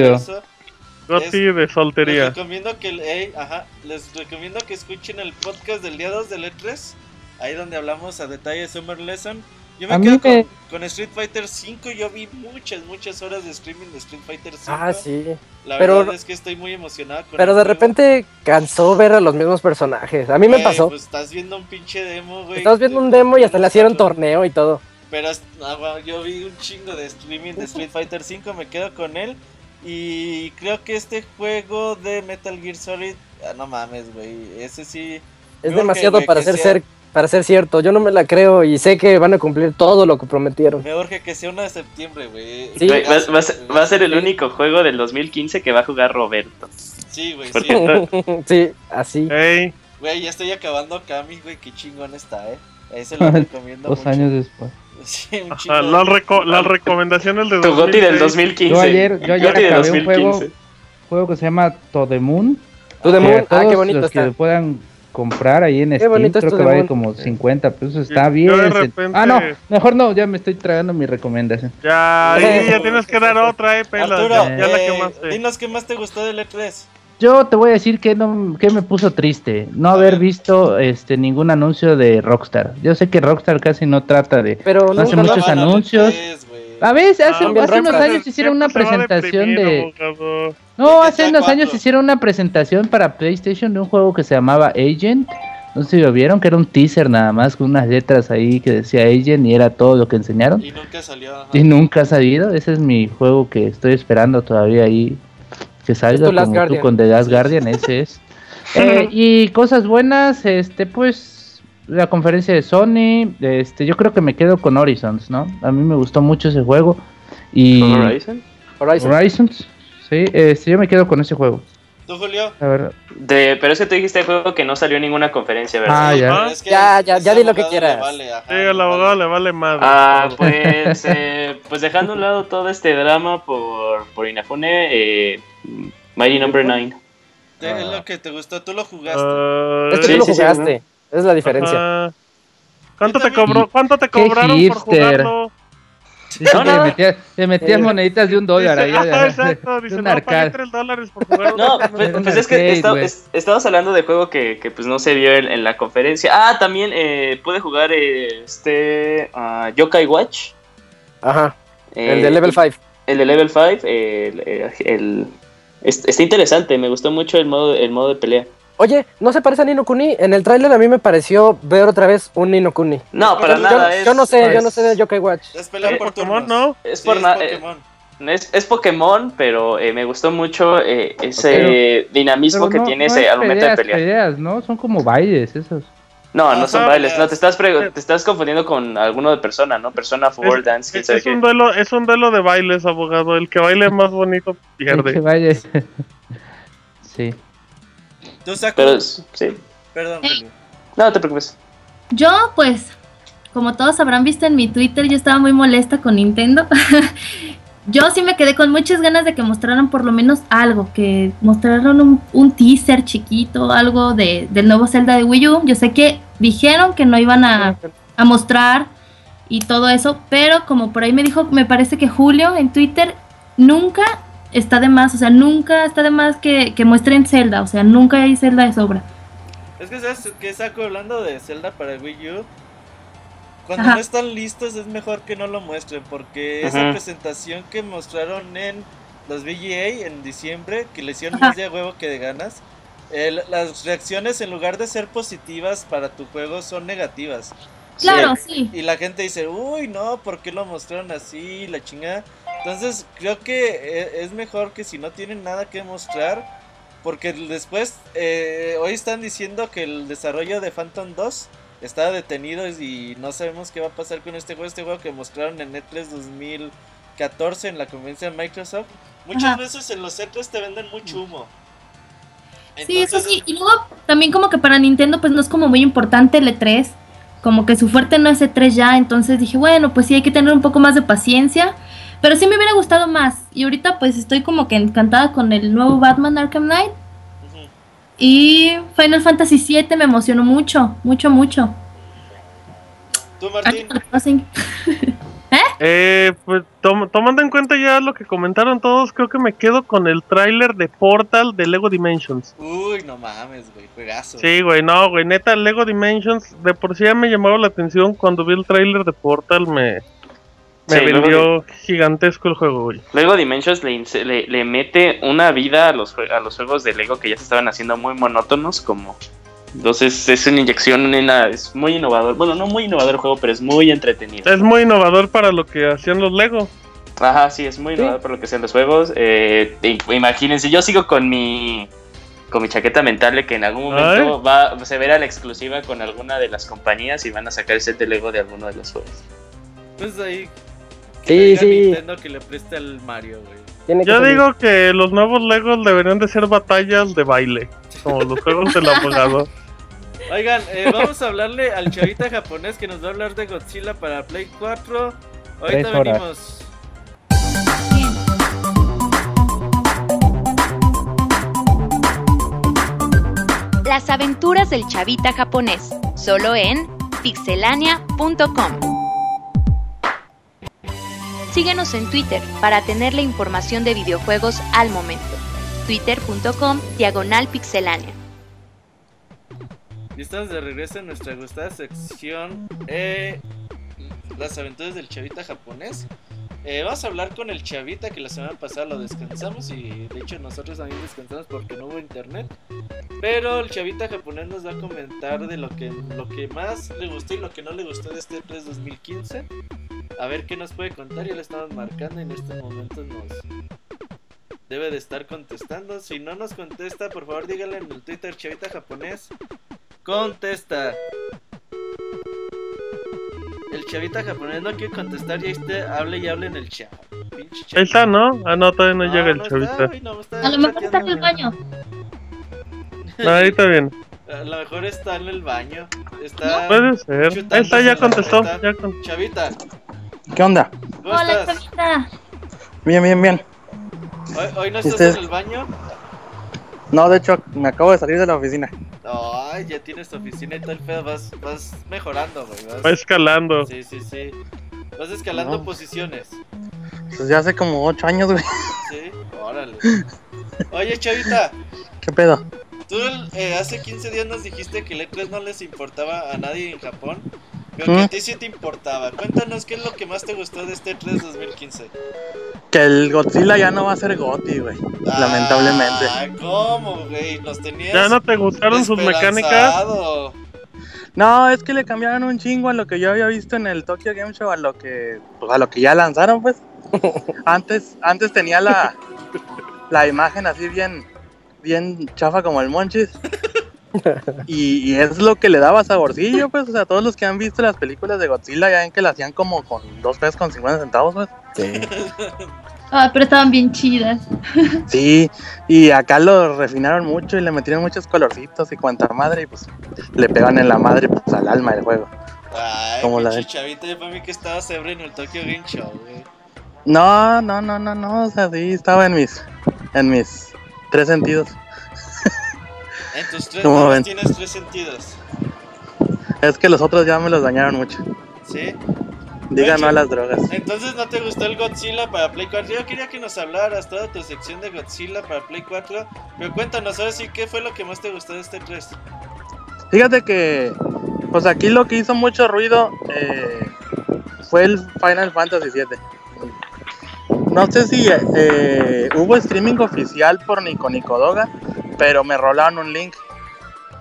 Goti de Les soltería. recomiendo que ey, ajá, les recomiendo que escuchen el podcast del día 2 del E3, ahí donde hablamos a detalle de Summer Lesson. Yo me A quedo me- con, con Street Fighter 5, yo vi muchas, muchas horas de streaming de Street Fighter 5. Ah, sí. La pero- verdad es que estoy muy emocionado con Pero de juego. repente cansó ver a los mismos personajes. A mí me pasó. Pues estás viendo un pinche demo, güey. Estabas viendo un demo y hasta le hicieron torneo y todo. Pero ah, yo vi un chingo de streaming de <laughs> Street Fighter 5, me quedo con él. Y creo que este juego de Metal Gear Solid, ah, no mames, güey. Ese sí. Es demasiado para que ser, sea- ser para ser cierto. Yo no me la creo y sé que van a cumplir todo lo que prometieron. Me urge que sea una de septiembre, güey. Sí. Güey, va, va a ser, va a ser el único juego del 2015 que va a jugar Roberto. Sí, güey, sí. <laughs> sí, así. Ey, Güey, ya estoy acabando Kami, güey. Qué chingón está, eh. Ahí se <laughs> lo recomiendo Dos mucho. años después. Sí, un ajá, las, reco- las recomendaciones de tu Goti del 2006. 2015. Yo ayer, yo ayer acabé un juego, juego que se llama To The Moon. To the que Moon, ah, todos qué bonito los que está. lo puedan comprar ahí en Steam, bonito es creo que vale como 50 pesos, está bien. repente- Ah, no, mejor no, ya me estoy tragando mi recomendación. Ya, <laughs> ahí ya tienes que dar otra, eh, pela. Arturo, ya, ya la eh, quemaste. dinos qué más te gustó del E E3. Yo te voy a decir que no que me puso triste no haber visto este ningún anuncio de Rockstar. Yo sé que Rockstar casi no trata de Pero Hace nunca muchos anuncios. E3, güey. A veces hace, Ah, bien hace unos años hicieron una presentación de. No, hace unos años 4. hicieron una presentación para PlayStation de un juego que se llamaba Agent. No sé si lo vieron, que era un teaser nada más con unas letras ahí que decía Agent y era todo lo que enseñaron. Y nunca salió. ajá. Y nunca ha salido. Ese es mi juego que estoy esperando todavía ahí que salga como tú con The Last Guardian, ese es. <laughs> Eh, y cosas buenas, este pues la conferencia de Sony, este yo creo que me quedo con Horizons, ¿no? A mí me gustó mucho ese juego y Horizon. Horizon. Horizons, sí, este yo me quedo con ese juego. ¿Tú, Julio? A ver, De, pero es que tú dijiste juego que no salió en ninguna conferencia, ¿verdad? Ah, ya. es que Ya, ya, ya di lo que quieras. le vale, ajá, Sí, al abogado vale. le vale madre. Ah, pues, eh, pues dejando a un lado todo este drama por, por Inafune, eh, Mighty Number 9. Te- Es lo que te gustó, tú lo jugaste. Ah, Es que Sí, tú lo sí, sí, jugaste. Es la diferencia. ajá. ¿Cuánto te cobró? ¿Cuánto te Qué cobraron por jugarlo? Dice No, no. le metías, le metías Eh, moneditas de un dólar ahí. Ajá, exacto, dice, un no, pagué arcade. 3 dólares por jugar. No, pues, juego". pues es que güey. es- estamos hablando de juego que, que, pues no se vio en, en la conferencia. Ah, también eh, pude jugar eh, este ah, Yokai Watch. Ajá. eh, El de level 5. El de Level 5. el, el- el- es- está interesante, me gustó mucho el modo, el modo de pelea. Oye, ¿no se parece a Nino Kuni? En el tráiler a mí me pareció ver otra vez un Nino Kuni. No, para Yo- nada. yo, es, yo no sé, yo es- no sé de Yokai Watch. Es pelea Eh, por Pokémon. ¿no? Es por es nada. Pokémon. Es, es Pokémon, pero eh, me gustó mucho eh, ese dinamismo Pero que no- tiene no ese es al momento de pelear. peleas, ¿no? Son como bailes esos. No, Ah, no son bailes. No, te estás, pre- te estás confundiendo con alguno de persona, ¿no? Persona 4 Dance, quién Es, sabe es qué. un duelo, es un duelo de bailes, abogado. El que baile más bonito Que pierde. baile. <laughs> sí. Tú. Pero sí. Perdón, Julio. No, no te preocupes. Yo, pues, como todos habrán visto en mi Twitter, yo estaba muy molesta con Nintendo. <laughs> yo sí me quedé con muchas ganas de que mostraran por lo menos algo, que mostraran un, un teaser chiquito, algo de, del nuevo Zelda de Wii U. Yo sé que dijeron que no iban a, a mostrar y todo eso, pero como por ahí me dijo, me parece que Julio en Twitter nunca está de más, o sea, nunca está de más que, que muestren Zelda, o sea, nunca hay Zelda de sobra. Es que sabes que saco hablando de Zelda para Wii U. Cuando Ajá. no están listos es mejor que no lo muestren porque esa presentación que mostraron en los VGA en diciembre, que le hicieron Ajá. más de huevo que de ganas, el- las reacciones en lugar de ser positivas para tu juego son negativas. Claro, sí. Y la gente dice, uy, no, ¿por qué lo mostraron así? La chingada. Entonces, creo que e- es mejor que si no tienen nada que mostrar, porque después, eh, hoy están diciendo que el desarrollo de Phantom 2 está detenido y no sabemos qué va a pasar con este juego. Este juego que mostraron en E3 2014 en la convención de Microsoft. Muchas Ajá. veces en los E3 te venden mucho humo. Sí, eso Entonces, sí. Y luego también como que para Nintendo pues no es como muy importante el E3. Como que su fuerte no es E3 ya. Entonces dije, bueno, pues sí hay que tener un poco más de paciencia. Pero sí me hubiera gustado más. Y ahorita pues estoy como que encantada con el nuevo Batman Arkham Knight. Y Final Fantasy VII me emocionó mucho, mucho, mucho. Tú, Martín. Crossing. <laughs> Eh, pues tom- tomando en cuenta ya lo que comentaron todos, creo que me quedo con el tráiler de Portal de Lego Dimensions. Uy, no mames, güey, juegazo. Sí, güey, no, güey, neta, Lego Dimensions, de por sí ya me llamaba la atención cuando vi el tráiler de Portal, me, me Sí, luego vendió gigantesco el juego, güey. Luego Dimensions le, le, le mete una vida a los, a los juegos de Lego que ya se estaban haciendo muy monótonos, como... Entonces es una inyección, en la- es muy innovador. Bueno, no muy innovador el juego, pero es muy entretenido. Es muy innovador para lo que hacían los Lego. Ajá, sí, es muy Sí. innovador por lo que sean los juegos. Eh, im- imagínense, yo sigo con mi con mi chaqueta mental de que en algún momento va, se verá la exclusiva con alguna de las compañías y van a sacar el set de Lego de alguno de los juegos. Pues ahí. Sí, sí. Nintendo que le preste al Mario, güey. Tiene que Yo salir. digo que los nuevos Legos deberían de ser batallas de baile, como los juegos del <laughs> abogado. Oigan, eh, vamos a hablarle al chavita japonés que nos va a hablar de Godzilla para Play 4. Ahorita Tres horas. venimos. Las aventuras del chavita japonés, solo en pixelania.com. Síguenos en Twitter para tener la información de videojuegos al momento. twitter.com diagonal pixelania. Y estamos de regreso en nuestra gustada sección eh, Las aventuras del chavita japonés. Eh, vamos a hablar con el chavita que la semana pasada lo descansamos y de hecho nosotros también descansamos porque no hubo internet. Pero el chavita japonés nos va a comentar de lo que, lo que más le gustó y lo que no le gustó de este 3 2015. A ver qué nos puede contar, ya le estamos marcando en estos momentos nos debe de estar contestando. Si no nos contesta, por favor dígale en el Twitter chavita japonés. Contesta. El chavita japonés no quiere contestar y ahí está, hable y hable en el chat. Ahí está, ¿no? Ah, no, todavía no, llega el no chavita. está, güey, no, está A lo mejor está en el baño. No, ahí está bien. A lo mejor está en el baño. Está. Puede ser. Ahí está, ya contestó. Ahí está. Ya con- Chavita, ¿Qué onda? ¿cómo Hola, chavita. Bien, bien, bien. ¿Hoy, hoy no estás Ustedes- en el baño? No, de hecho, me acabo de salir de la oficina. Ay, ya tienes tu oficina y todo el pedo. Vas, vas mejorando, güey. Va Vas... escalando. Sí, sí, sí. Vas escalando No. posiciones. Pues ya hace como ocho años, güey. Sí, órale. <laughs> Oye, Chavita, ¿Qué pedo? tú eh, hace 15 días nos dijiste que el E3 no les importaba a nadie en Japón, pero que ¿Mm? a ti sí te importaba. Cuéntanos qué es lo que más te gustó de este E3 2015. Que el Godzilla ya no va a ser Gotti, güey. Lamentablemente. Ah, ¿cómo, güey? Nos tenías ¿Ya no te gustaron sus mecánicas? No, es que le cambiaron un chingo a lo que yo había visto en el Tokyo Game Show, a lo que, pues, a lo que ya lanzaron, pues. <laughs> antes, antes tenía la, la imagen así bien, bien chafa como el Monchis. <laughs> <laughs> Y, y es lo que le daba saborcillo, pues. O sea, todos los que han visto las películas de Godzilla ya ven que la hacían como con dos pesos con 50 centavos, pues. Ah, pero estaban bien chidas. <laughs> Sí, y acá lo refinaron mucho y le metieron muchos colorcitos y cuanta madre, y pues le pegan en la madre pues, al alma del juego. Ay, ¿Cómo la ves? chavita, yo para mí que estaba ebrio en el Tokyo Game Show, güey. No, no, no, no, no, o sea, sí, estaba en mis, en mis tres sentidos. En tus tres tienes tres sentidos. Es que los otros ya me los dañaron mucho. ¿Sí? Digan no a las drogas. Entonces, ¿no te gustó el Godzilla para Play 4? Yo quería que nos hablaras toda tu sección de Godzilla para Play 4. Pero cuéntanos ahora sí, ¿qué fue lo que más te gustó de este 3? Fíjate que, pues aquí lo que hizo mucho ruido eh, fue el Final Fantasy VII. No sé si eh, hubo streaming oficial por Nico Nico Doga, pero me rolaron un link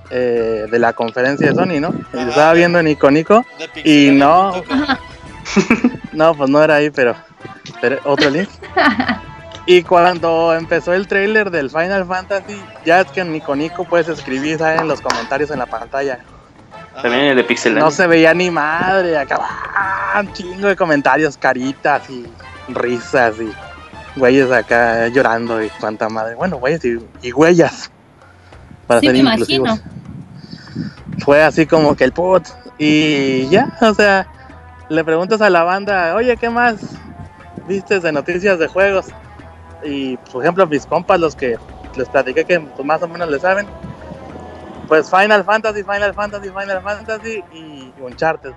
eh, de la conferencia de Sony, ¿no? Y Ajá. estaba viendo Nico Nico y no, <laughs> no, pues no era ahí, pero, pero otro link. Y cuando empezó el trailer del Final Fantasy, ya es que en Nico Nico puedes escribir ¿saben? en los comentarios en la pantalla. Ajá. También el de Pixelania. No se veía ni madre, acá ¡ah! un chingo de comentarios, caritas y risas y güeyes acá llorando y cuanta madre. Bueno, güeyes y, y huellas. Para Sí, ser me inclusivos. imagino. Fue así como que el put. Y ya, o sea, le preguntas a la banda, oye, ¿qué más viste de noticias de juegos? Y por ejemplo, mis compas, los que les platiqué que pues, más o menos le saben, pues Final Fantasy, Final Fantasy, Final Fantasy y Uncharted.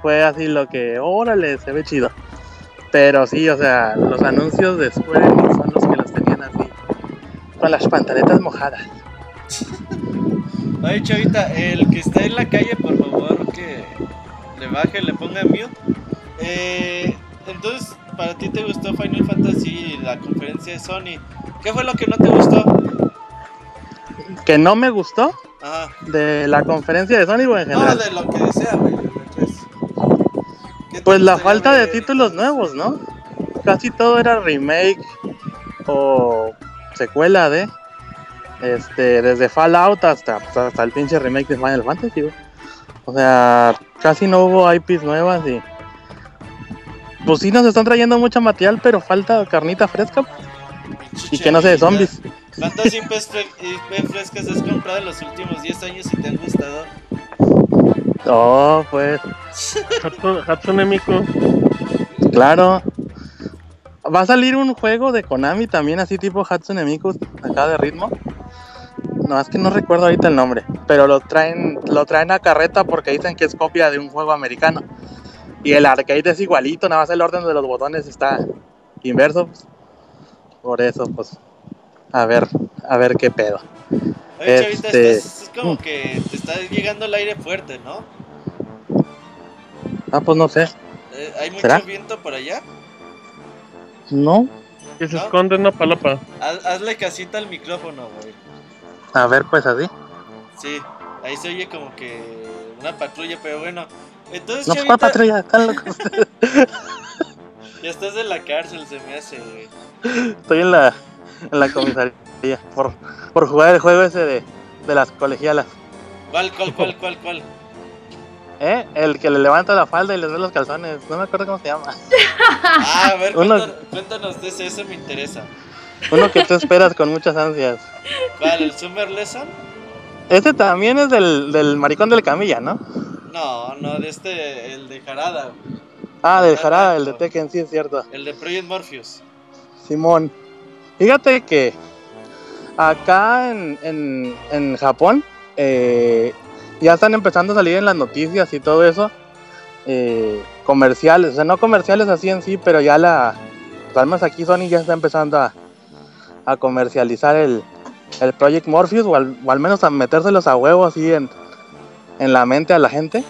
Fue así lo que, órale, se ve chido. Pero sí, o sea, los anuncios de Square Enix son los que los tenían así, con las pantaletas mojadas. Oye, chavita, el que está en la calle, por favor, que le baje, le ponga mute. Eh, entonces, para ti te gustó Final Fantasy y la conferencia de Sony. ¿Qué fue lo que no te gustó? Que no me gustó Ajá. de la conferencia de Sony o en No, general. de lo que desea, güey. Pues la falta de títulos nuevos, ¿no? Casi todo era remake o secuela de. Este, desde Fallout hasta, pues, hasta el pinche remake de Final Fantasy, güey. O sea, casi no hubo IPs nuevas y. Pues sí nos están trayendo mucho material, pero falta carnita fresca y que no sea de zombies. ¿Cuántas IPs, fre- IP frescas has comprado en los últimos 10 años y te han gustado? Oh, pues, Hatsu- Hatsune Miku. claro. Va a salir un juego de Konami también, así tipo Hatsune Miku, acá de ritmo. No, es que no recuerdo ahorita el nombre, pero lo traen, lo traen a carreta porque dicen que es copia de un juego americano. Y el arcade es igualito, nada más el orden de los botones está inverso. pues. Por eso, pues, a ver, a ver qué pedo. Oye, chavita, Este- estás- es como que te está llegando el aire fuerte, ¿no? Ah, pues no sé, Eh, ¿Hay mucho ¿Será? viento por allá? no. Que se ¿No? esconde en una palapa. Haz- hazle casita al micrófono, güey. A ver, pues así. Sí, ahí se oye como que una patrulla, pero bueno. Entonces, No, pues, chavita, ¿cuál patrulla? <laughs> <laughs> Ya estás en la cárcel, se me hace, güey. Estoy en la, en la comisaría por, por jugar el juego ese de, de las colegialas. ¿Cuál, cuál, <laughs> cuál, cuál, cuál? ¿Eh? El que le levanta la falda y les ve los calzones. No me acuerdo cómo se llama. <laughs> Ah, a ver, Uno- cuéntanos, de ese, ese me interesa. Uno que tú esperas con <laughs> muchas ansias. ¿Cuál, el Summer Lesson? Este también es del, del maricón del camilla, ¿no? No, no, de este, el de Jarada, Ah, del Ah, Jarada, el de. Tekken, sí es cierto. el de Project Morpheus. Simón. Fíjate que acá en, en, en Japón eh, ya están empezando a salir en las noticias y todo eso. eh, comerciales, o sea, no comerciales así en sí, pero ya la. Al menos aquí Sony ya está empezando a, comercializar el, el Project Morpheus o al, menos a metérselos a huevo así en, en la mente a la gente.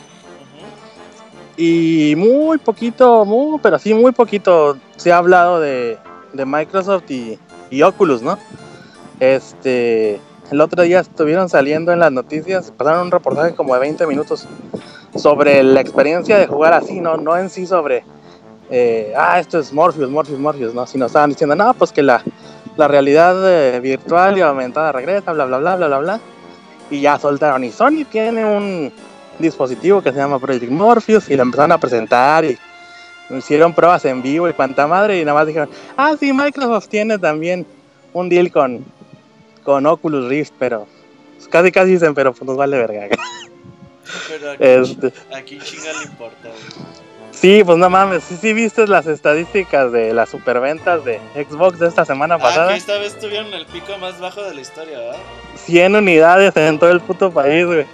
Y muy poquito, muy, pero sí muy poquito se ha hablado de, de Microsoft y, y Oculus, ¿no? Este, el otro día estuvieron saliendo en las noticias, pasaron un reportaje como de 20 minutos sobre la experiencia de jugar así, no, no en sí sobre, eh, ah, esto es Morpheus, Morpheus, Morpheus, ¿no? Sino estaban diciendo, no, pues que la, la realidad eh, virtual y aumentada regresa, bla, bla, bla, bla, bla, bla. Y ya soltaron. Y Sony tiene un dispositivo que se llama Project Morpheus y lo empezaron a presentar y hicieron pruebas en vivo y cuanta madre y nada más dijeron, ah, sí, Microsoft tiene también un deal con, con Oculus Rift, pero pues, casi casi dicen, pero pues nos vale verga. <laughs> Pero aquí, Este, chinga le importa, güey. sí, pues no mames, sí, sí viste las estadísticas de las superventas de Xbox de esta semana Ah, pasada. que esta vez tuvieron el pico más bajo de la historia, ¿verdad? 100 unidades en todo el puto país, güey.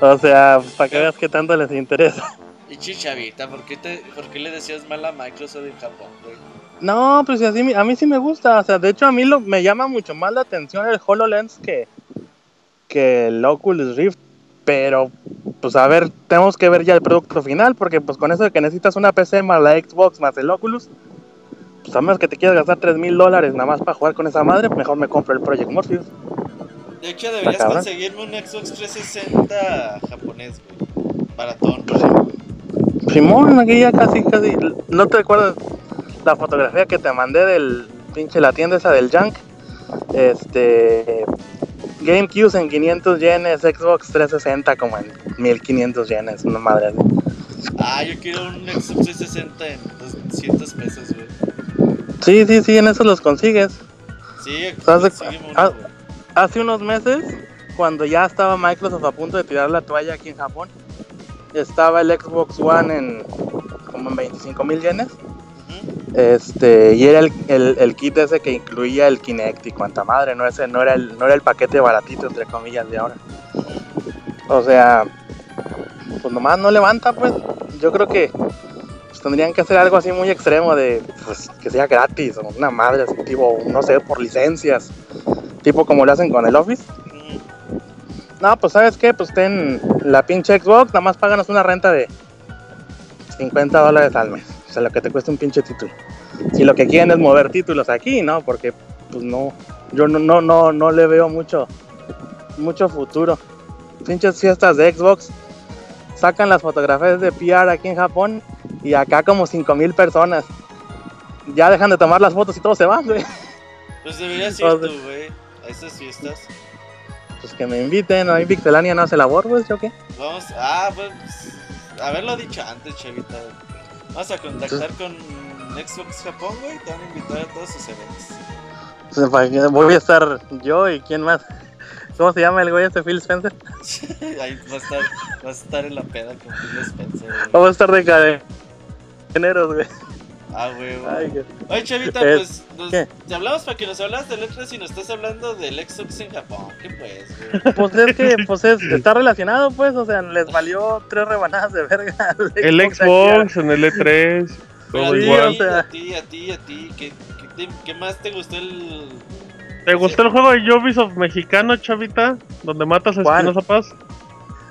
O sea, para que veas qué tanto les interesa. Y chichavita, ¿por qué, te, ¿por qué le decías mal a Microsoft en Japón, güey? No, pues así, a mí sí me gusta. O sea, de hecho a mí lo, me llama mucho más la atención el HoloLens que, que el Oculus Rift, pero pues a ver, tenemos que ver ya el producto final, porque pues con eso de que necesitas una PC más la Xbox más el Oculus, pues a menos que te quieras gastar 3 mil dólares nada más para jugar con esa madre, mejor me compro el Project Morpheus. De hecho, deberías conseguirme un Xbox 360 japonés, güey. Baratón. Simón, aquí ya casi, casi, ¿no te acuerdas la fotografía que te mandé del pinche la tienda esa del Junk? Este... GameCube en 500 yenes, Xbox 360 como en 1500 yenes, una madre así. Ah, yo quiero un Xbox 360 en 200 pesos, güey. Sí, sí, sí, en eso los consigues. Sí, güey. Hace unos meses, cuando ya estaba Microsoft a punto de tirar la toalla aquí en Japón, estaba el Xbox One en como en 25 mil yenes. Este, y era el, el, el kit ese que incluía el Kinect y cuanta madre, no, ese, no, era el, no era el paquete baratito, entre comillas, de ahora. O sea, pues nomás no levanta, pues. Yo creo que pues, tendrían que hacer algo así muy extremo de, pues, que sea gratis, o una madre así, tipo, no sé, por licencias. Tipo como lo hacen con el Office. No, pues sabes qué, pues ten la pinche Xbox, nada más páganos una renta de 50 dólares al mes. O sea, lo que te cuesta un pinche título. Si lo que quieren es mover títulos aquí, ¿no? Porque, pues no, yo no, no, no, no le veo mucho, mucho futuro. Pinches fiestas de Xbox, sacan las fotografías de PR aquí en Japón y acá como 5000 personas. Ya dejan de tomar las fotos y todos se van, güey. Pues deberías ir tú, güey, a esas fiestas. Pues que me inviten, a mí Pixelania no hace labor, güey, ¿yo qué? Vamos, ah, pues, haberlo dicho antes, chavita. Vamos a contactar con Xbox Japón, güey. Te van a invitar a todos sus eventos. Pues. Voy a estar yo y quién más. ¿Cómo se llama el güey este Phil Spencer? <laughs> Ahí va a estar, a estar en la peda con Phil Spencer, güey. Vamos a estar de cadeneros, güey. Ah, güey, Ay, qué- Oye, chavita, pues, nos- ¿qué? te hablamos para que nos hablas del E3 y nos estás hablando del Xbox en Japón. ¿Qué pues, güey? Pues es que <laughs> pues es, está relacionado, pues, o sea, les valió tres rebanadas de verga. <laughs> El aquí. Xbox en el E3. <laughs> Pero Todo a ti, igual. o sea. a ti, a ti, a ti, ¿qué, qué, te- qué más te gustó el...? ¿Te gustó el juego de Ubisoft mexicano, chavita? Donde matas a. Espinosa Paz.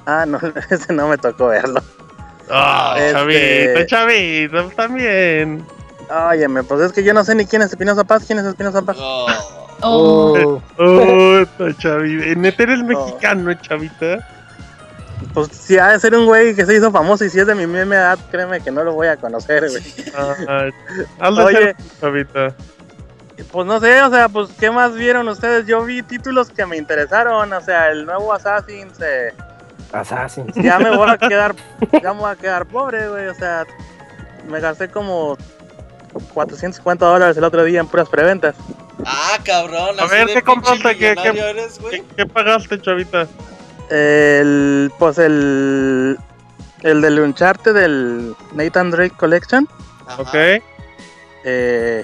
Ah, no, ese no me tocó verlo. Ah, Este- chavita, chavita, también. Óyeme, pues es que yo no sé ni quién es Espinosa Paz, quién es Espinosa Paz. Oh, Oh. Oh, ta chavita. Neta eres mexicano, chavita. Pues si ha de ser un güey que se hizo famoso y si es de mi misma edad, créeme que no lo voy a conocer, güey. Ah, Oye. ser, chavita. Pues no sé, o sea, pues ¿qué más vieron ustedes? Yo vi títulos que me interesaron, o sea, el nuevo Assassin's, eh, Assassin. ya me voy a <laughs> quedar, ya me voy a quedar pobre, güey, o sea, me gasté como 450 dólares el otro día en puras preventas. Ah, cabrón. A ver, ¿qué compraste? ¿Qué- qué- eres? ¿Qué, qué pagaste, chavita? El, pues el, el del Uncharted del Nathan Drake Collection, Ajá. Ok. eh,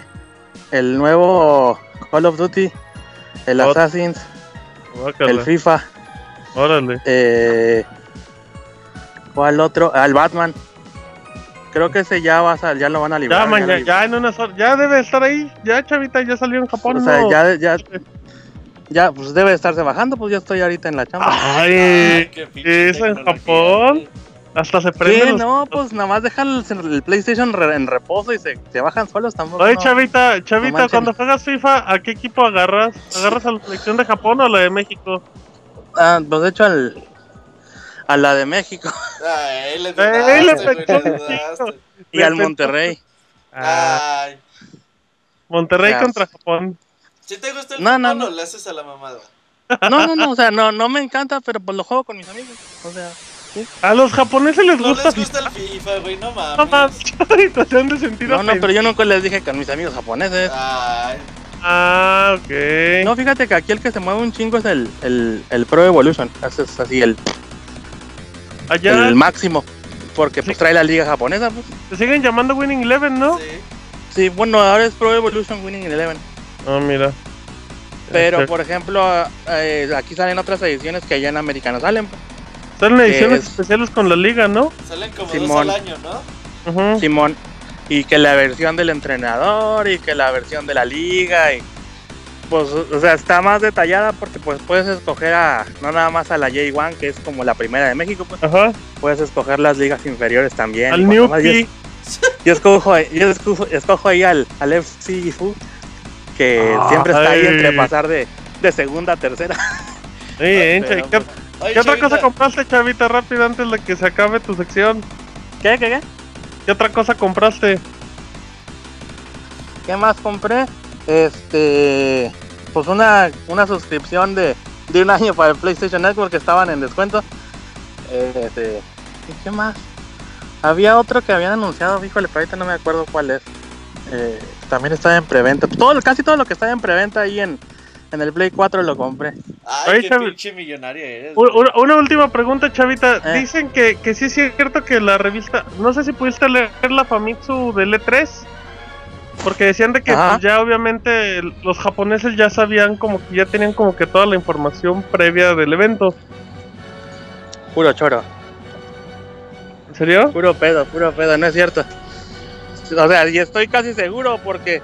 el nuevo Call of Duty, el Assassin's, el FIFA, Órale. eh, ¿cuál otro? El Batman. Creo que ese ya va a sal- ya lo van a Ya, librar. man, ya, lo- ya en horas. Ya debe estar ahí. Ya, chavita, ya salió en Japón. O sea, ¿no? ya, ya, ya, pues debe estarse bajando, pues yo estoy ahorita en la chamba. Ay, Ay, qué ¿eso en Japón? Hasta se prende. No, pues nada más dejan el, el PlayStation re- en reposo y se, se bajan solos tampoco. Oye, no. chavita, chavita, cuando juegas FIFA, ¿a qué equipo agarras? ¿Agarras a la selección de Japón o a la de México? Ah, pues de hecho al, a la de México <laughs> Ay, le Eh, dudaste, le dudaste. y al Monterrey. Ay. Monterrey Ya. contra Japón. Si te gusta el No, no, fútbol, no. o le haces a la mamada. No, no, no, o sea, no, no me encanta, pero pues lo juego con mis amigos. O sea, A los japoneses les No gusta. les gusta el FIFA, güey, no No mames. mames, <laughs> se han de sentir no, no, pero yo nunca les dije con mis amigos japoneses. Ay, Ah, ok. No, fíjate que aquí el que se mueve un chingo es el, el, el Pro Evolution. Ese es así el, Allá el máximo. Porque pues trae la liga japonesa, pues. te siguen llamando Winning Eleven, ¿no? sí. Sí, bueno, ahora es Pro Evolution Winning Eleven. Ah, mira. Pero Este, por ejemplo, eh, aquí salen otras ediciones que allá en América no salen. pues. Salen ediciones es- especiales con la liga, ¿no? Salen como Simón. dos al año, ¿no? Simón. Y que la versión del entrenador y que la versión de la liga y pues, o sea, está más detallada porque pues puedes escoger a, no nada más a la J1, que es como la primera de México, pues Ajá. puedes escoger las ligas inferiores también. Al más- yo, yo escojo, yo escojo, escojo ahí al, al FC que Ah, siempre está ahí entre pasar de, de segunda a tercera. Sí, <laughs> eh, Pero, ¿Qué, pues, Oye, qué otra cosa compraste, Chavita, rápido, antes de que se acabe tu sección? ¿Qué, qué, qué? ¿Qué otra cosa compraste? ¿Qué más compré? Este, pues una, una suscripción de, de un año para el PlayStation Network que estaban en descuento. Este, ¿y qué más? Había otro que habían anunciado, híjole, pero ahorita no me acuerdo cuál es. Eh, también estaba en preventa. Todo, casi todo lo que estaba en preventa ahí en, en el Play 4 lo compré. Ay, Oye, qué Chavi- pinche millonaria eres. U- güey. Una, una última pregunta, Chavita. Eh. Dicen que, que sí es cierto que la revista. No sé si pudiste leer la Famitsu del E3. Porque decían de que pues, ya obviamente los japoneses ya sabían como que ya tenían como que toda la información previa del evento. Puro choro. ¿En serio? Puro pedo, puro pedo, no es cierto. O sea, y estoy casi seguro porque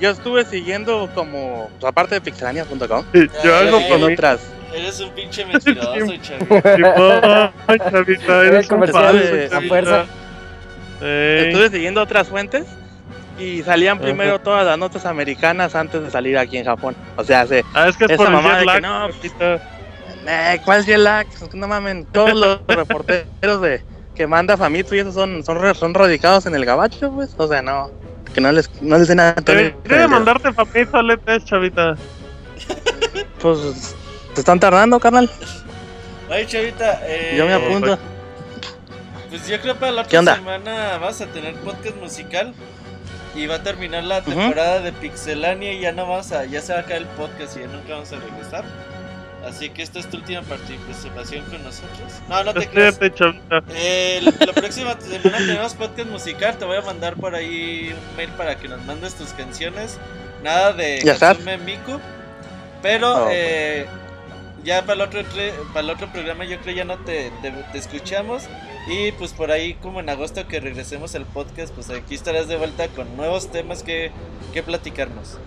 yo estuve siguiendo como, pues, aparte de pixelania.com, Yo hago Ay, con otras, Eres un pinche mentiroso, Chavita, Era eres un a fuerza. Estuve siguiendo otras fuentes y salían primero todas las notas americanas antes de salir aquí en Japón. O sea, se, Ah, es que es esa por el de que lag, no, Chavita. eh, ¿cuál es lag? No mamen, todos los <laughs> reporteros de que manda Famitsu y esos son, son, son radicados en el gabacho, pues. O sea, no, que no les, no les den a Debería de mandarte E3, Chavita. <laughs> Pues, te están tardando, carnal. Oye, Chavita, eh, Yo me apunto. Pues yo creo para la ¿Qué otra onda? semana vas a tener podcast musical y va a terminar la temporada de Pixelania y ya no vamos a, ya se va a acabar el podcast y ya nunca vamos a regresar. Así que esta es tu última participación con nosotros. No, no te creas. Despídete, Chavita. Eh, la próxima semana tenemos podcast musical. Te voy a mandar por ahí un mail para que nos mandes tus canciones. Nada de Ya está. Katsume Miku. Pero Oh, eh, ya para el, otro, para el otro programa yo creo ya no te, te, te escuchamos. Y pues por ahí como en agosto que regresemos al podcast, pues aquí estarás de vuelta con nuevos temas que, que platicarnos.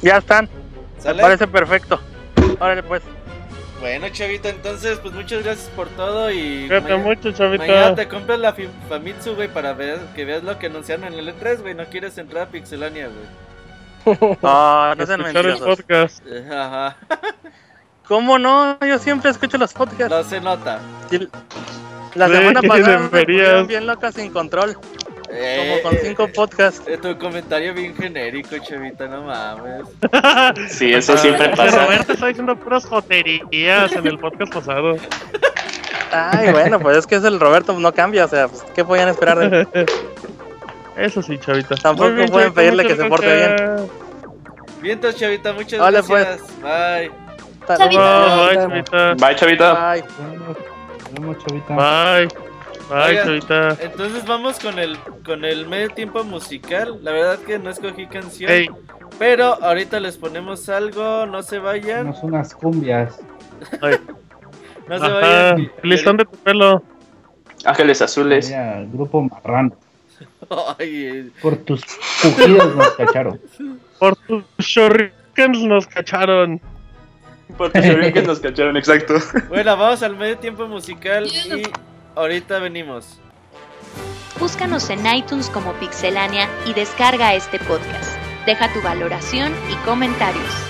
Ya están, me ¿Sale? parece perfecto. Órale, pues. Bueno, Chavita, entonces pues muchas gracias por todo y... Cuídate mucho, Chavita. Mañana te compras la Famitsu, güey, para ver, que veas lo que anunciaron en el E3, güey. No quieres entrar a Pixelania, güey. <laughs> No, no sean Escuchar el mentirosos. podcast. Eh, Ajá, <laughs> ¿Cómo no? Yo siempre escucho los podcasts. no se nota. La Sí, semana <laughs> pasada me deberías. pusieron bien loca sin control, como con eh, cinco podcasts. eh, tu comentario bien genérico, chavita, no mames. <laughs> Sí, eso siempre pasa. Roberto está diciendo puras joterías en el podcast pasado. Ay, bueno, pues es que es el Roberto, no cambia, o sea, pues, ¿qué podían esperar de él? <laughs> Eso sí, Chavita. Tampoco bien, pueden Chavita, pedirle que se porte. Bien, entonces, chavita, muchas Vale, gracias. Bye. Chavita. Bye, Chavita. Bye, chavita. Nos vemos, chavita. Bye. Oigan. Chavita. Entonces vamos con el con el medio tiempo musical. La verdad que no escogí canción, Hey, pero ahorita les ponemos algo, no se vayan, Tenemos unas cumbias. no se ajá. vayan. Listón de tu pelo. Ángeles azules. Grupo marrano. Ay, eh, Por tus pujidos nos cacharon. Por tus shurikens nos cacharon. Se ven que nos cacharon, exacto. Bueno, vamos al medio tiempo musical y ahorita venimos. Búscanos en iTunes como Pixelania y descarga este podcast. Deja tu valoración y comentarios.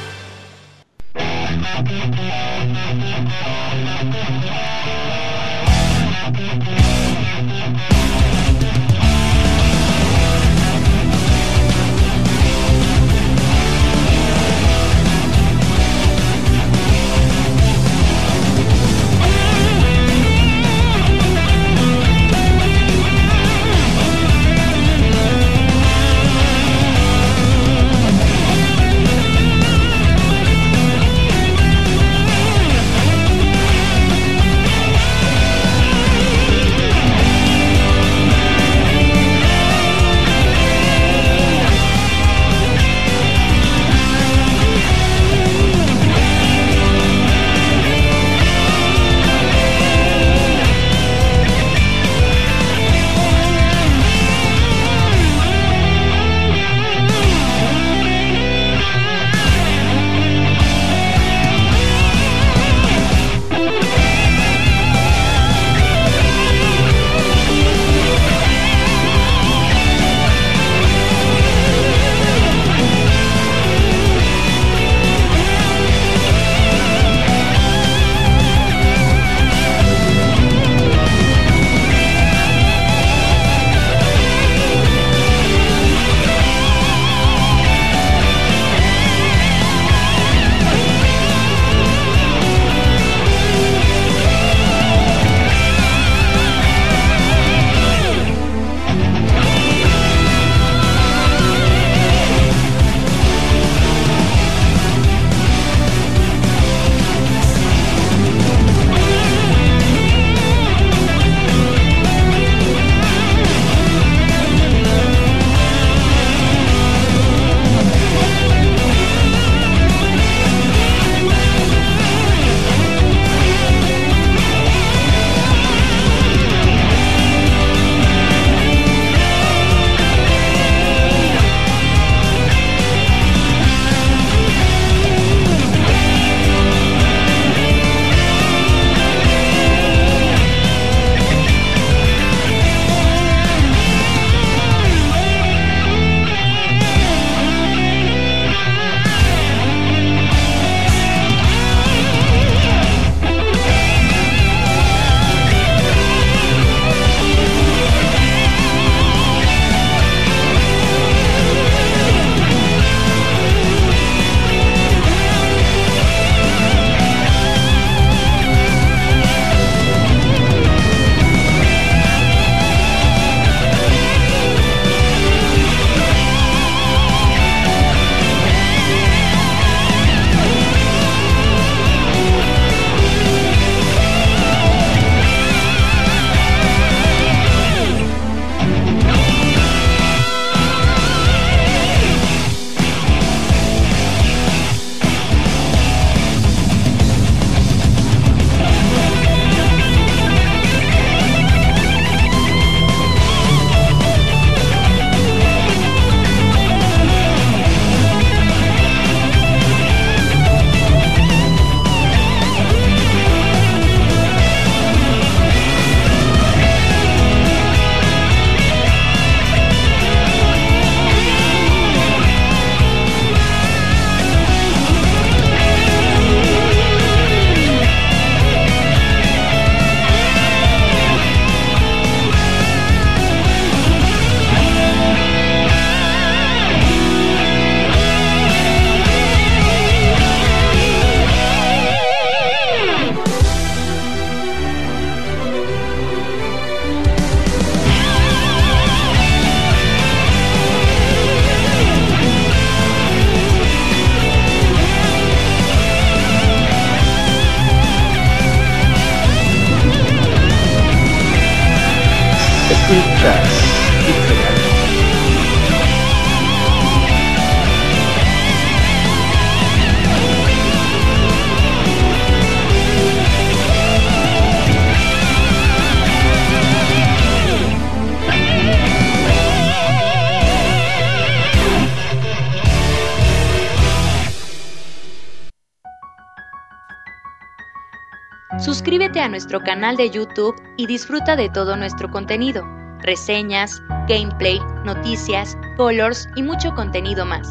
Nuestro canal de YouTube y disfruta de todo nuestro contenido, reseñas, gameplay, noticias, colors y mucho contenido más.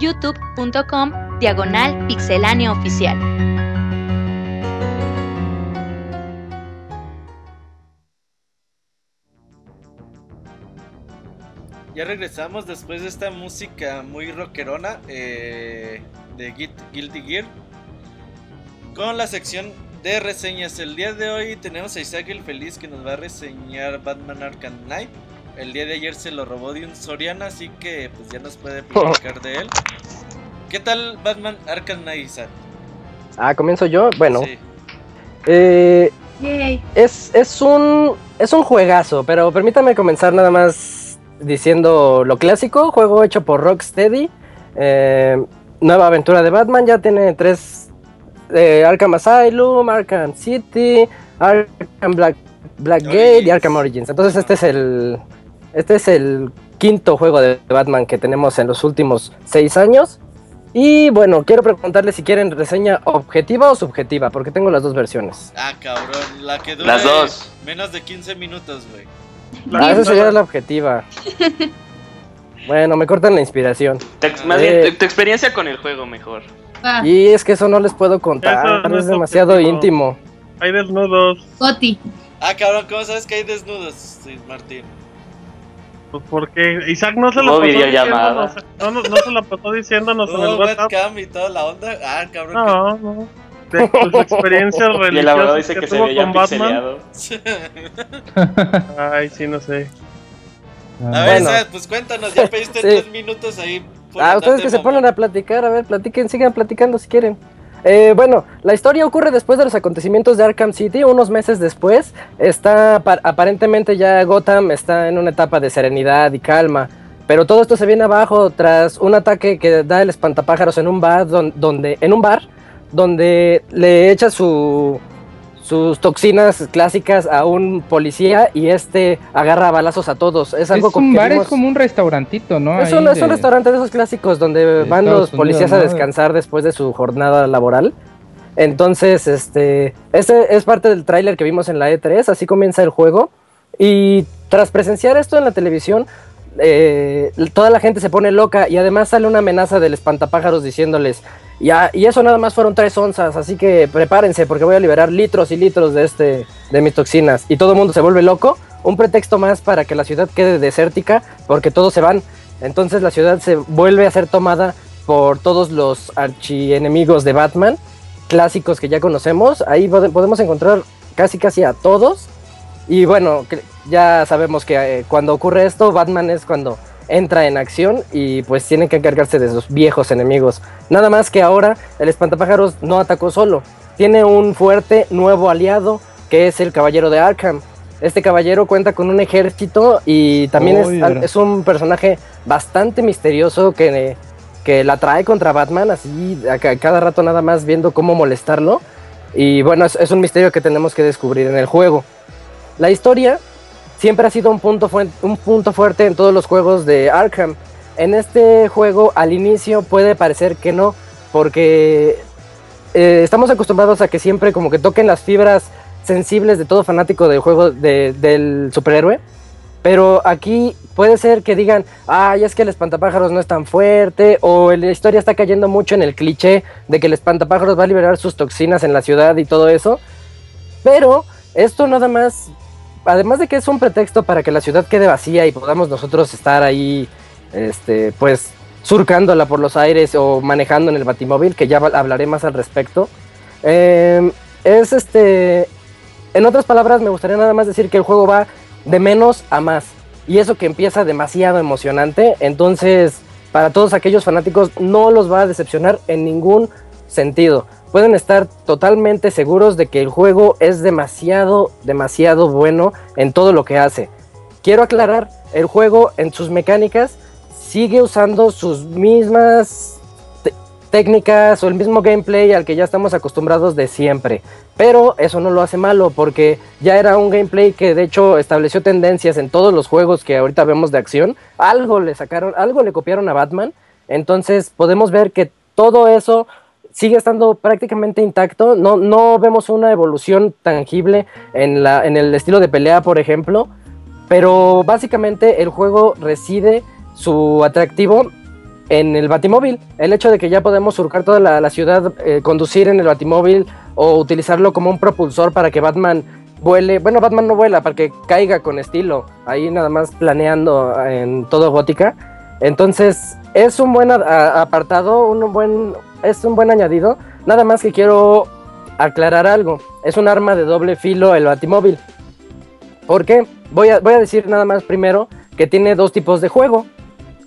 youtube.com diagonal pixelánea oficial. Ya regresamos después de esta música muy rockerona eh, de Guil- Guilty Gear con la sección de reseñas. El día de hoy tenemos a Isaac el Feliz que nos va a reseñar Batman Arkham Knight. El día de ayer se lo robó de un Soriana, así que pues ya nos puede platicar de él. ¿Qué tal Batman Arkham Knight, Isaac? Ah, comienzo yo. Bueno, Sí. eh, es, es, un, es un juegazo, pero permítame comenzar nada más diciendo lo clásico, juego hecho por Rocksteady, eh, nueva aventura de Batman, ya tiene tres, eh, Arkham Asylum, Arkham City, Arkham Black, Blackgate y Origins. Arkham Origins. Entonces este es el, este es el quinto juego de Batman que tenemos en los últimos seis años. Y bueno, quiero preguntarle si quieren reseña objetiva o subjetiva, porque tengo las dos versiones. Ah, cabrón, la que Las dos. menos de 15 minutos, güey. Ah, esa sería la objetiva. <laughs> bueno, me cortan la inspiración. Más Eh. bien, tu, tu experiencia con el juego mejor. Y es que eso no les puedo contar, no es es demasiado objetivo. íntimo. Hay desnudos. Goti. Ah, cabrón, ¿cómo sabes que hay desnudos, sí, Martín? Pues porque Isaac no se Hubo pasó diciéndonos. No, no, no se la pasó diciéndonos en el WhatsApp. webcam y toda la onda. Ah, cabrón. No, no. De tus <laughs> experiencias Y el abogado religiosas dice que, que se veía con Batman. pixeleado. Ay, sí, no sé. <laughs> A ver, Bueno. Pues cuéntanos, ya pediste <laughs> Sí. tres minutos ahí. Ah, ustedes que se ponen a platicar, a ver, platiquen, sigan platicando si quieren. Eh, bueno, la historia ocurre después de los acontecimientos de Arkham City, unos meses después. Está apa- aparentemente ya Gotham está en una etapa de serenidad y calma, pero todo esto se viene abajo tras un ataque que da el espantapájaros en un bar don- donde en un bar donde le echa su sus toxinas clásicas a un policía y este agarra balazos a todos. Es Es algo un que bar, vimos- es como un restaurantito, ¿no? es un, es un restaurante de esos clásicos donde de van Estados los policías Unidos, a ¿no? descansar después de su jornada laboral. Entonces, este, este es parte del tráiler que vimos en la E3, así comienza el juego. Y tras presenciar esto en la televisión, eh, toda la gente se pone loca y además sale una amenaza del espantapájaros diciéndoles, y eso nada más fueron tres onzas, así que prepárense porque voy a liberar litros y litros de, este, de mis toxinas. Y todo el mundo se vuelve loco, un pretexto más para que la ciudad quede desértica porque todos se van. Entonces la ciudad se vuelve a ser tomada por todos los archienemigos de Batman, clásicos que ya conocemos. Ahí pode- podemos encontrar casi casi a todos. Y bueno, ya sabemos que eh, cuando ocurre esto, Batman es cuando entra en acción y pues tiene que encargarse de sus viejos enemigos. Nada más que ahora el espantapájaros no atacó solo. Tiene un fuerte nuevo aliado que es el Caballero de Arkham. Este caballero cuenta con un ejército y también es, es un personaje bastante misterioso que, que la trae contra Batman, así a ca- cada rato nada más viendo cómo molestarlo. Y bueno, es, es un misterio que tenemos que descubrir en el juego. La historia siempre ha sido un punto, un punto fuerte en todos los juegos de Arkham. En este juego al inicio puede parecer que no, porque eh, estamos acostumbrados a que siempre como que toquen las fibras sensibles de todo fanático del juego de- del superhéroe. Pero aquí puede ser que digan, ay, es que el espantapájaros no es tan fuerte, o la historia está cayendo mucho en el cliché de que el espantapájaros va a liberar sus toxinas en la ciudad y todo eso. Pero esto nada más, además de que es un pretexto para que la ciudad quede vacía y podamos nosotros estar ahí, este, pues, surcándola por los aires o manejando en el batimóvil, que ya hablaré más al respecto. eh, es este, en otras palabras, me gustaría nada más decir que el juego va de menos a más. Y eso que empieza demasiado emocionante. Entonces, para todos aquellos fanáticos, no los va a decepcionar en ningún sentido. Pueden estar totalmente seguros de que el juego es demasiado, demasiado bueno en todo lo que hace. Quiero aclarar, el juego en sus mecánicas sigue usando sus mismas técnicas o el mismo gameplay al que ya estamos acostumbrados de siempre. Pero eso no lo hace malo porque ya era un gameplay que de hecho estableció tendencias en todos los juegos que ahorita vemos de acción. Algo le sacaron, algo le copiaron a Batman. Entonces podemos ver que todo eso sigue estando prácticamente intacto. No, no vemos una evolución tangible en, la, en el estilo de pelea, por ejemplo. Pero básicamente el juego reside su atractivo en el Batimóvil. El hecho de que ya podemos surcar toda la, ciudad, eh, conducir en el Batimóvil o utilizarlo como un propulsor para que Batman vuele. Bueno, Batman no vuela, para que caiga con estilo. Ahí nada más planeando en todo gótica. Entonces, es un buen apartado, un buen, es un buen añadido. Nada más que quiero aclarar algo. Es un arma de doble filo el Batimóvil. ¿Por qué? Voy a, decir nada más primero que tiene dos tipos de juego.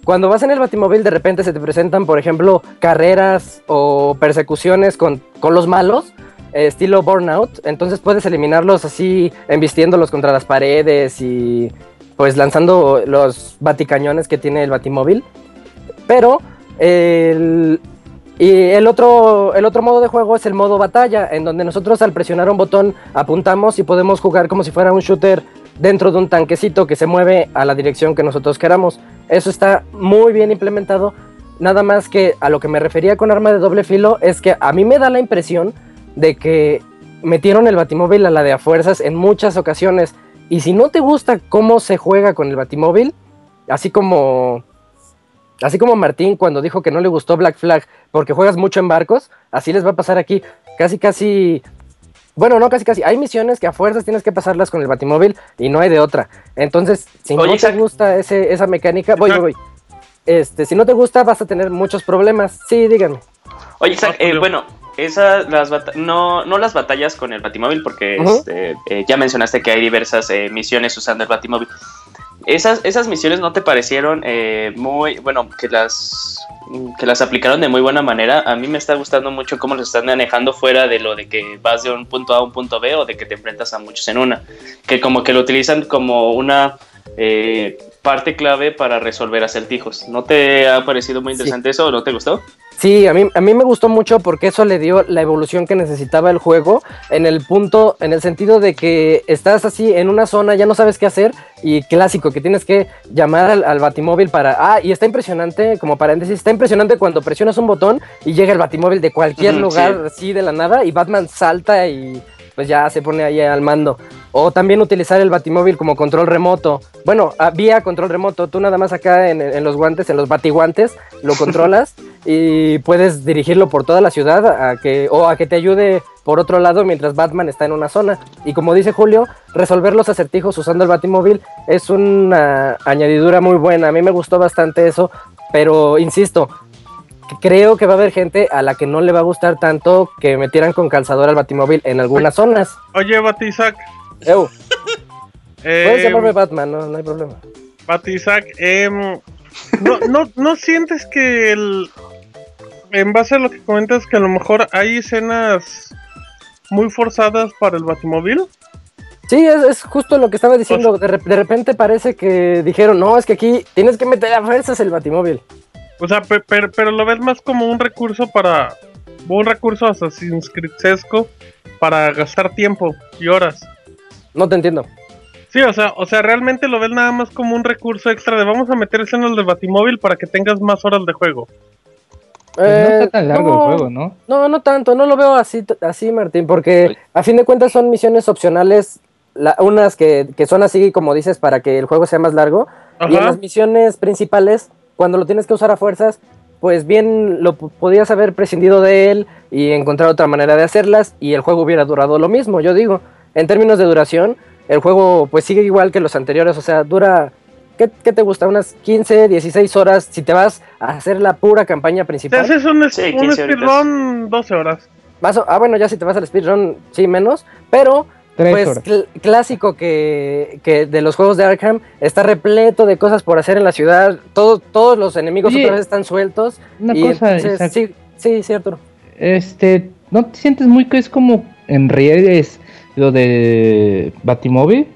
Cuando vas en el Batimóvil de repente se te presentan, por ejemplo, carreras o persecuciones con, con los malos, eh, estilo Burnout. Entonces puedes eliminarlos así, embistiéndolos contra las paredes y pues lanzando los baticañones que tiene el Batimóvil. Pero el, y el otro, el otro modo de juego es el modo batalla, en donde nosotros al presionar un botón apuntamos y podemos jugar como si fuera un shooter dentro de un tanquecito que se mueve a la dirección que nosotros queramos. Eso está muy bien implementado. Nada más que a lo que me refería con arma de doble filo es que a mí me da la impresión de que metieron el batimóvil a la de a fuerzas en muchas ocasiones. Y si no te gusta cómo se juega con el batimóvil, así como Así como Martín cuando dijo que no le gustó Black Flag porque juegas mucho en barcos, así les va a pasar aquí. Casi, casi. Bueno, no casi, casi. Hay misiones que a fuerzas tienes que pasarlas con el batimóvil y no hay de otra. Entonces, si Oye, no te gusta ese, esa mecánica, voy, voy, voy. Este, si no te gusta, vas a tener muchos problemas. Sí, díganme. Oye, Isaac, eh, bueno, esas, las no, no las batallas con el Batimóvil, porque este, eh, ya mencionaste que hay diversas eh, misiones usando el Batimóvil. Esas, esas misiones no te parecieron eh, muy, bueno, que las que las aplicaron de muy buena manera. A mí me está gustando mucho cómo los están manejando fuera de lo de que vas de un punto A a un punto B o de que te enfrentas a muchos en una. Que como que lo utilizan como una eh, parte clave para resolver acertijos. ¿No te ha parecido muy Sí. interesante eso o no te gustó? Sí, a mí, a mí me gustó mucho porque eso le dio la evolución que necesitaba el juego en el punto, en el sentido de que estás así en una zona, ya no sabes qué hacer y clásico, que tienes que llamar al, al batimóvil para... Ah, y está impresionante, como paréntesis, está impresionante cuando presionas un botón y llega el batimóvil de cualquier lugar así de la nada y Batman salta y pues ya se pone ahí al mando. O también utilizar el batimóvil como control remoto. Bueno, ah, vía control remoto. Tú nada más acá en, en los guantes, en los batiguantes, lo <laughs> controlas y puedes dirigirlo por toda la ciudad a que, o a que te ayude por otro lado mientras Batman está en una zona. Y como dice Julio, resolver los acertijos usando el batimóvil es una añadidura muy buena. A mí me gustó bastante eso, pero insisto, creo que va a haber gente a la que no le va a gustar tanto que metieran con calzador al batimóvil en algunas zonas. Oye, Batizac. Eu, puedes Eh, llamarme Batman, no, no hay problema. Batizac, em, ¿no, no, ¿no sientes que el, en base a lo que comentas que a lo mejor hay escenas muy forzadas para el Batimóvil? Sí, es, es justo lo que estaba diciendo. De, re- de repente parece que dijeron, no, es que aquí tienes que meter a fuerzas el batimóvil. O sea, pe- pero, pero lo ves más como un recurso para. Un recurso Assassin's Creed-esco para gastar tiempo y horas. No te entiendo. Sí, o sea, o sea, realmente lo ves nada más como un recurso extra de vamos a meter escenas del Batimóvil para que tengas más horas de juego. Pues no Eh, está tan largo no, el juego, ¿no? No, no tanto, no lo veo así, así Martín, porque a fin de cuentas son misiones opcionales, la- unas que, que son así como dices para que el juego sea más largo, y en las misiones principales, cuando lo tienes que usar a fuerzas, pues bien lo podías haber prescindido de él y encontrar otra manera de hacerlas y el juego hubiera durado lo mismo, yo digo. En términos de duración, el juego pues sigue igual que los anteriores, o sea, dura, ¿qué, qué te gusta? Unas 15, 16 horas si te vas a hacer la pura campaña Te principal. haces un, Sí, un 15 horitas. speedrun 12 horas. Más o- ah, bueno, ya si te vas al speedrun, sí, menos. Pero, pues, cl- clásico que, que de los juegos de Arkham está repleto de cosas por hacer en la ciudad. Todo, todos los enemigos Oye, otra vez están sueltos. Una y cosa, entonces, sí, sí, sí, Arturo. este, ¿no te sientes muy que es como en rieles lo de Batimóvil?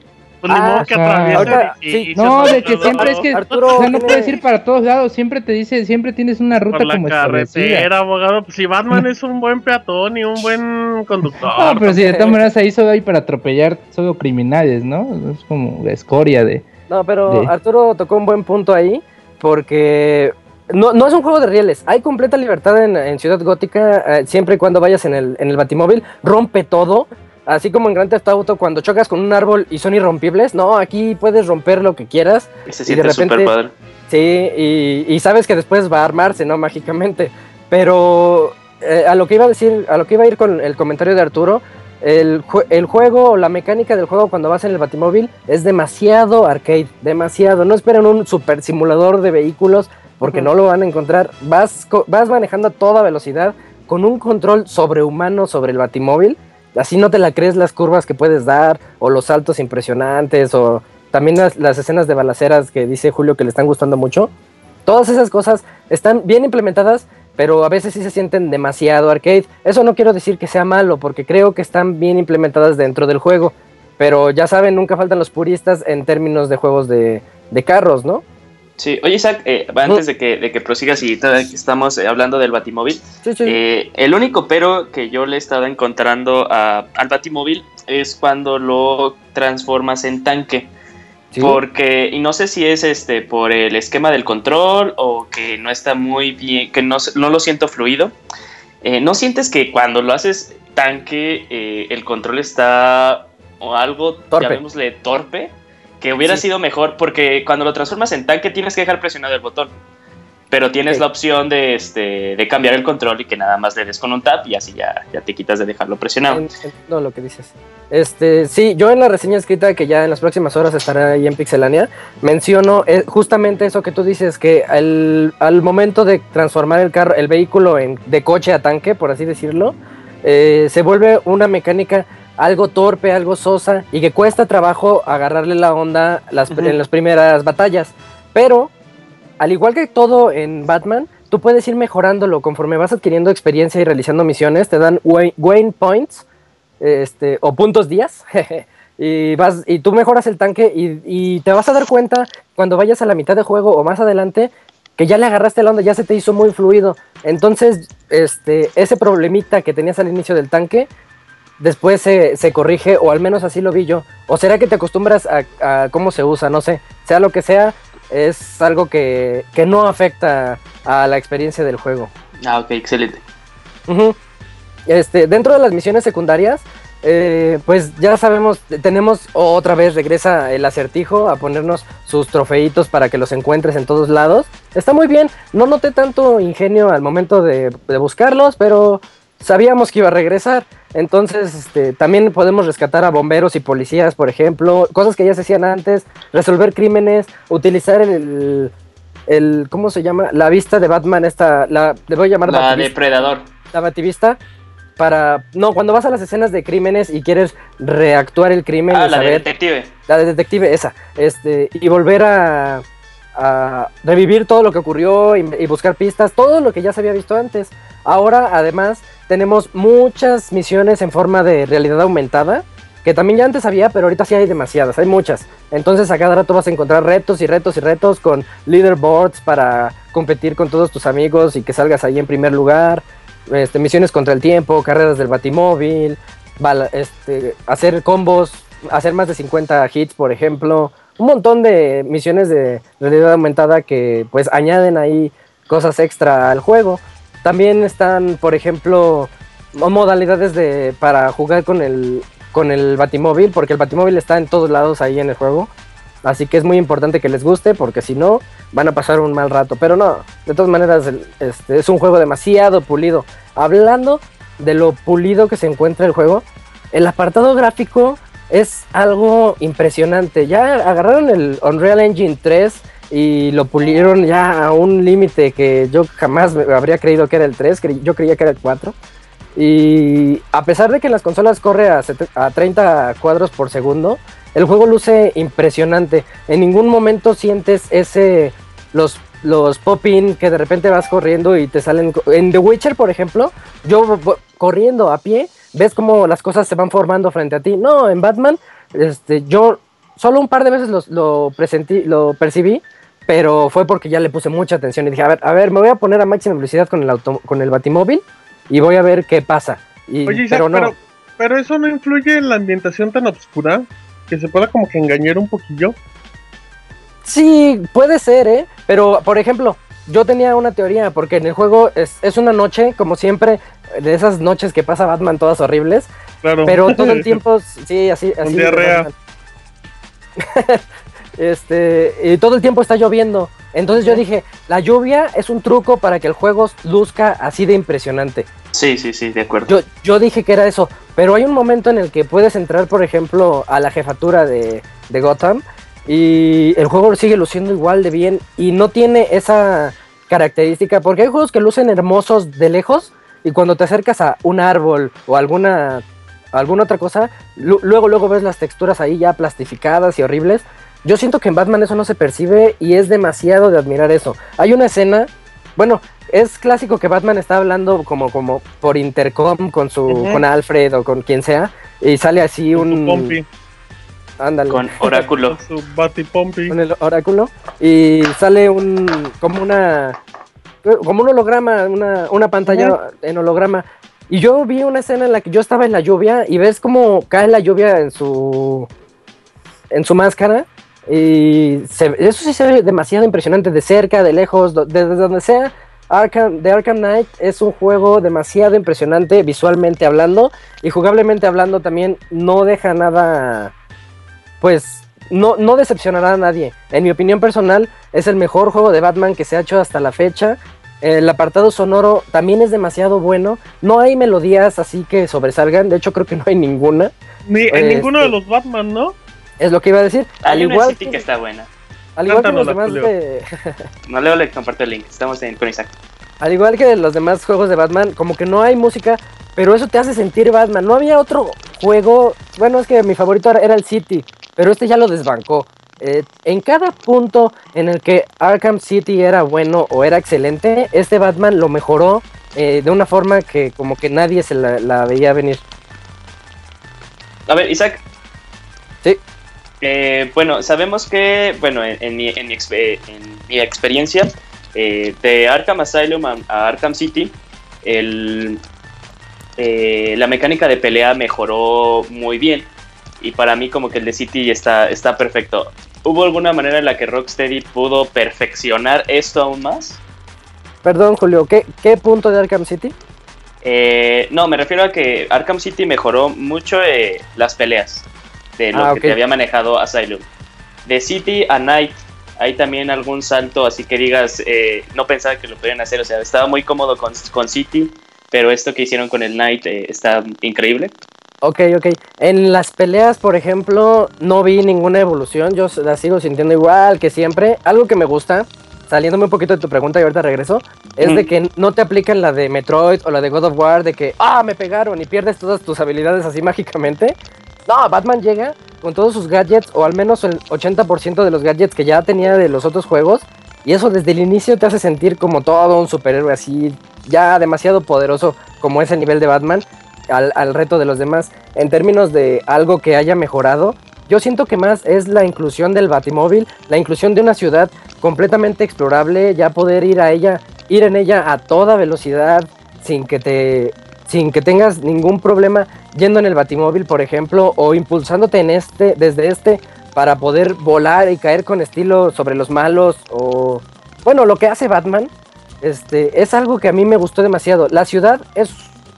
Pues Ah, que o sea, atraviesen ahorita, y- sí. y se No, de que siempre lado es que, Arturo o sea, no puedes ir para todos lados, siempre te dice, siempre tienes una ruta por la como carretera, abogado. Pues si Batman es un buen peatón y un buen conductor. No, pero si de todas maneras ahí solo hay para atropellar solo criminales, ¿no? Es como la escoria de... No, pero De- Arturo tocó un buen punto ahí, porque No, no es un juego de rieles. Hay completa libertad en, en Ciudad Gótica, eh, siempre y cuando vayas en el, en el Batimóvil. Rompe todo. Así como en Grand Theft Auto, cuando chocas con un árbol y son irrompibles. No, aquí puedes romper lo que quieras. Se Y de siente repente- súper padre. Sí, y, y sabes que después va a armarse, ¿no? <laughs> Mágicamente. Pero eh, a lo que iba a decir, a lo que iba a ir con el comentario de Arturo, el, jue- el juego, o la mecánica del juego cuando vas en el Batimóvil es demasiado arcade, demasiado. No esperen un super simulador de vehículos porque no lo van a encontrar. Vas, co- vas manejando a toda velocidad con un control sobrehumano sobre el Batimóvil. Así no te la crees las curvas que puedes dar o los saltos impresionantes o también las, escenas de balaceras que dice Julio que le están gustando mucho. Todas esas cosas están bien implementadas, pero a veces sí se sienten demasiado arcade. Eso no quiero decir que sea malo, porque creo que están bien implementadas dentro del juego. Pero ya saben, nunca faltan los puristas en términos de juegos de, de carros, ¿no? Sí, oye Isaac, eh, antes de que, de que prosigas y todavía estamos eh, hablando del Batimóvil, Sí, sí. eh, el único pero que yo le he estado encontrando a- al Batimóvil es cuando lo transformas en tanque. Sí. Porque, y no sé si es este por el esquema del control o que no está muy bien, que no, no lo siento fluido. Eh, ¿No sientes que cuando lo haces tanque el control está o algo, Torpe. llamémosle torpe? Que hubiera Sí. sido mejor porque cuando lo transformas en tanque tienes que dejar presionado el botón. Pero tienes la opción de, este, de cambiar el control y que nada más le des con un tap y así ya, ya te quitas de dejarlo presionado. Entiendo lo que dices. Este, sí, yo en la reseña escrita que ya en las próximas horas estará ahí en Pixelania, menciono eh, justamente eso que tú dices, que al, al momento de transformar el carro, el vehículo en, de coche a tanque, por así decirlo, eh, se vuelve una mecánica algo torpe, algo sosa, y que cuesta trabajo agarrarle la onda las, en las primeras batallas. Pero, al igual que todo en Batman, tú puedes ir mejorándolo conforme vas adquiriendo experiencia y realizando misiones, te dan Wayne, Wayne Points este, o puntos días. <laughs> y, vas, y tú mejoras el tanque y, y te vas a dar cuenta cuando vayas a la mitad de juego o más adelante que ya le agarraste la onda, ya se te hizo muy fluido. Entonces, este, ese problemita que tenías al inicio del tanque, después se, se corrige, o al menos así lo vi yo. O será que te acostumbras a, a cómo se usa, no sé. Sea lo que sea, es algo que, que no afecta a la experiencia del juego. Ah, ok, excelente. Este, dentro de las misiones secundarias, eh, pues ya sabemos, tenemos otra vez regresa el acertijo a ponernos sus trofeitos para que los encuentres en todos lados. Está muy bien, no noté tanto ingenio al momento de, de buscarlos, pero sabíamos que iba a regresar. Entonces, este, también podemos rescatar a bomberos y policías, por ejemplo, cosas que ya se hacían antes, resolver crímenes, utilizar el, el ¿cómo se llama? La vista de Batman, esta, la, le voy a llamar La Bativista depredador. la bativista para no cuando vas a las escenas de crímenes y quieres reactuar el crimen Ah, la de detective. la de detective esa este y volver a, a revivir todo lo que ocurrió y, y buscar pistas todo lo que ya se había visto antes ahora además tenemos muchas misiones en forma de realidad aumentada que también ya antes había, pero ahorita sí hay demasiadas, hay muchas. Entonces a cada rato vas a encontrar retos y retos y retos con leaderboards para competir con todos tus amigos y que salgas ahí en primer lugar. Este, misiones contra el tiempo, carreras del batimóvil, este, hacer combos, hacer más de 50 hits, por ejemplo. Un montón de misiones de realidad aumentada que pues añaden ahí cosas extra al juego. También están, por ejemplo, mo- modalidades de para jugar con el con el Batimóvil, porque el Batimóvil está en todos lados ahí en el juego. Así que es muy importante que les guste, porque si no, van a pasar un mal rato. Pero no, de todas maneras, este, es un juego demasiado pulido. Hablando de lo pulido que se encuentra el juego, el apartado gráfico es algo impresionante. Ya agarraron el Unreal Engine 3 y lo pulieron ya a un límite que yo jamás me habría creído que era el 3, cre- yo creía que era el 4. Y a pesar de que en las consolas corre a, a 30 cuadros por segundo, el juego luce impresionante. En ningún momento sientes ese los los pop-in que de repente vas corriendo y te salen en The Witcher, por ejemplo, yo corriendo a pie, ves cómo las cosas se van formando frente a ti. No, en Batman este yo solo un par de veces los- lo presentí, lo percibí, pero fue porque ya le puse mucha atención y dije, a ver, a ver, me voy a poner a máxima velocidad con el auto, con el Batimóvil y voy a ver qué pasa. Y, Oye, Isaac, pero pero, no. pero, eso no influye en la ambientación tan oscura que se pueda como que engañar un poquillo. Sí, puede ser, ¿eh? Pero, por ejemplo, yo tenía una teoría, porque en el juego es, es una noche, como siempre, de esas noches que pasa Batman todas horribles, Claro. pero todo el <laughs> tiempo, sí, así, así. diarrea. Este, y todo el tiempo está lloviendo. Entonces yo dije, la lluvia es un truco para que el juego luzca así de impresionante. Sí, sí, sí, de acuerdo. Yo, yo dije que era eso, pero hay un momento en el que puedes entrar, por ejemplo, a la jefatura de, de Gotham y el juego sigue luciendo igual de bien y no tiene esa característica, porque hay juegos que lucen hermosos de lejos y cuando te acercas a un árbol o alguna, alguna otra cosa, lu- luego luego ves las texturas ahí ya plastificadas y horribles. Yo siento que en Batman eso no se percibe y es demasiado de admirar eso. Hay una escena, bueno, es clásico que Batman está hablando como, como por intercom con su, con Alfred o con quien sea y sale así Con su un, Pompi, ándale, Con Oráculo. con su Batipompi. con el oráculo y sale un como una como un holograma, una, una pantalla en holograma. Y yo vi una escena en la que yo estaba en la lluvia y ves cómo cae la lluvia en su en su máscara y se- eso sí se ve demasiado impresionante de cerca, de lejos, do- desde donde sea. Arkham, The Arkham Knight es un juego demasiado impresionante visualmente hablando y jugablemente hablando también no deja nada pues no, no decepcionará a nadie. En mi opinión personal, es el mejor juego de Batman que se ha hecho hasta la fecha. El apartado sonoro también es demasiado bueno. No hay melodías así que sobresalgan. De hecho, creo que no hay ninguna. Ni, en Este- ninguno de los Batman, ¿no? Es lo que iba a decir. Al Hay igual, City que está buena. al igual que los demás de, <laughs> No leo, le comparto el link. Estamos en, con Isaac. <laughs> al igual que los demás juegos de Batman, como que no hay música, pero eso te hace sentir Batman. No había otro juego. Bueno, es que mi favorito era- era el City, pero este ya lo desbancó. Eh, en cada punto en el que Arkham City era bueno o era excelente, este Batman lo mejoró eh, de una forma que como que nadie se la, la veía venir. A ver, Isaac. Sí. Eh, bueno, sabemos que, bueno, en, en mi, en mi expe- en mi experiencia, eh, de Arkham Asylum a, a Arkham City, el, eh, la mecánica de pelea mejoró muy bien. Y para mí como que el de City está, está perfecto. ¿Hubo alguna manera en la que Rocksteady pudo perfeccionar esto aún más? Perdón, Julio, ¿qué, qué punto de Arkham City? Eh, no, me refiero a que Arkham City mejoró mucho eh, las peleas de lo Ah, que te había manejado Asylum. De City a Night, hay también algún salto, así que digas, eh, no pensaba que lo pudieran hacer, o sea, estaba muy cómodo con, con City, pero esto que hicieron con el Night eh, está increíble. Ok, ok. En las peleas, por ejemplo, no vi ninguna evolución. Yo la sigo sintiendo igual que siempre. Algo que me gusta, saliéndome un poquito de tu pregunta y ahorita regreso, es Mm. de que no te aplican la de Metroid o la de God of War, de que, ah, me pegaron y pierdes todas tus habilidades así <laughs> mágicamente. No, Batman llega con todos sus gadgets, o al menos el 80% de los gadgets que ya tenía de los otros juegos. Y eso desde el inicio te hace sentir como todo un superhéroe así, ya demasiado poderoso como ese nivel de Batman al, al reto de los demás. En términos de algo que haya mejorado, yo siento que más es la inclusión del Batimóvil, la inclusión de una ciudad completamente explorable, ya poder ir a ella, ir en ella a toda velocidad sin que te sin que tengas ningún problema yendo en el Batimóvil, por ejemplo, o impulsándote en este desde este para poder volar y caer con estilo sobre los malos o bueno, lo que hace Batman este es algo que a mí me gustó demasiado. La ciudad es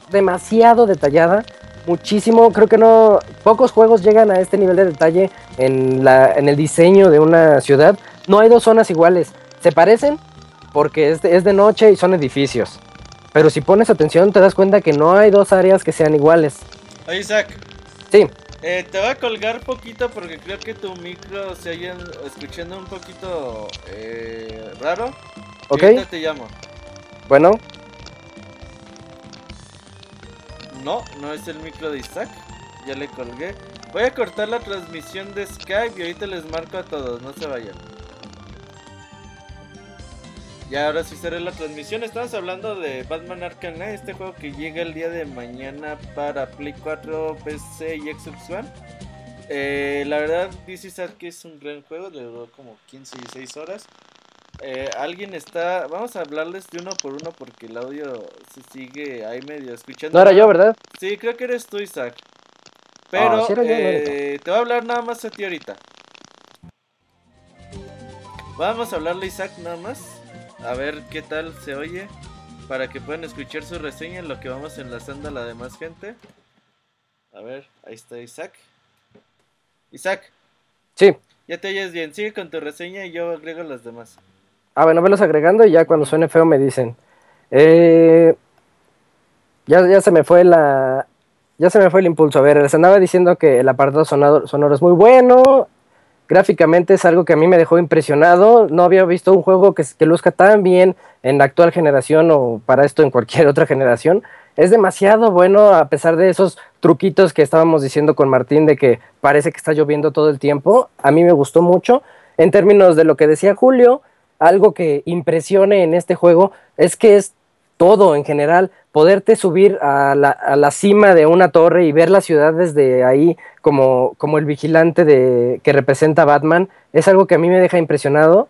demasiado detallada, muchísimo, creo que no pocos juegos llegan a este nivel de detalle en la en el diseño de una ciudad. No hay dos zonas iguales. Se parecen porque es es de noche y son edificios. Pero si pones atención te das cuenta que no hay dos áreas que sean iguales. Oye, Isaac. Sí. Eh, te voy a colgar poquito porque creo que tu micro se oye escuchando un poquito eh, raro. ¿Ok? ahorita te llamo. Bueno, No, no es el micro de Isaac. Ya le colgué. Voy a cortar la transmisión de Skype y ahorita les marco a todos. No se vayan. Ya ahora sí cerré la transmisión. Estamos hablando de Batman Arkham Knight, este juego que llega el día de mañana para Play 4, PC y Xbox One. Eh, la verdad, dice Isaac que es un gran juego, le duró como 15 y 16 horas. Eh, alguien está. Vamos a hablarles de uno por uno porque el audio se sigue ahí medio escuchando. no era yo, ¿verdad? Sí, creo que eres tú, Isaac. Pero Ah, sí eh, te voy a hablar nada más a ti ahorita. Vamos a hablarle a Isaac nada más. A ver qué tal se oye. Para que puedan escuchar su reseña en lo que vamos enlazando a la demás gente. A ver, ahí está Isaac. Isaac, Sí. ya te oyes bien. Sigue con tu reseña y yo agrego las demás. Ah, bueno, velos agregando y ya cuando suene feo me dicen. Eh, ya, ya se me fue la. Ya se me fue el impulso. A ver, les andaba diciendo que el apartado sonado- sonoro es muy bueno. Gráficamente es algo que a mí me dejó impresionado. No había visto un juego que, que luzca tan bien en la actual generación o para esto en cualquier <laughs> otra generación. Es demasiado bueno a pesar de esos truquitos que estábamos diciendo con Martín de que parece que está lloviendo todo el tiempo. A mí me gustó mucho. En términos de lo que decía Julio, algo que impresione en este juego es que es todo en general, poderte subir a la, a la cima de una torre y ver la ciudad desde ahí como, como el vigilante de, que representa a Batman, es algo que a mí me deja impresionado.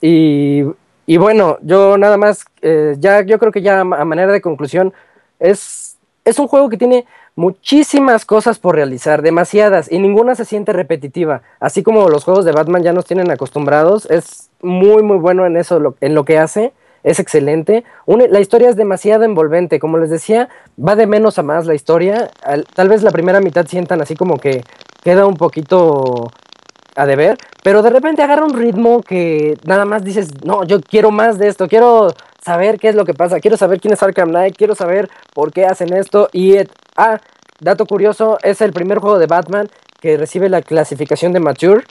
Y, y bueno, yo nada más, eh, ya yo creo que ya a manera de conclusión, es, es un juego que tiene muchísimas cosas por realizar, demasiadas, y ninguna se siente repetitiva. Así como los juegos de Batman ya nos tienen acostumbrados, es muy, muy bueno en eso, en lo que hace, es excelente. La historia es demasiado envolvente, como les decía, va de menos a más la historia. Al- tal vez la primera mitad sientan así como que queda un poquito a deber, pero de repente agarra un ritmo que nada más dices, no, yo quiero más de esto, quiero saber qué es lo que pasa, quiero saber quién es Arkham Knight, quiero saber por qué hacen esto. Y, eh, ah, dato curioso, es el primer juego de Batman que recibe la clasificación de Mature.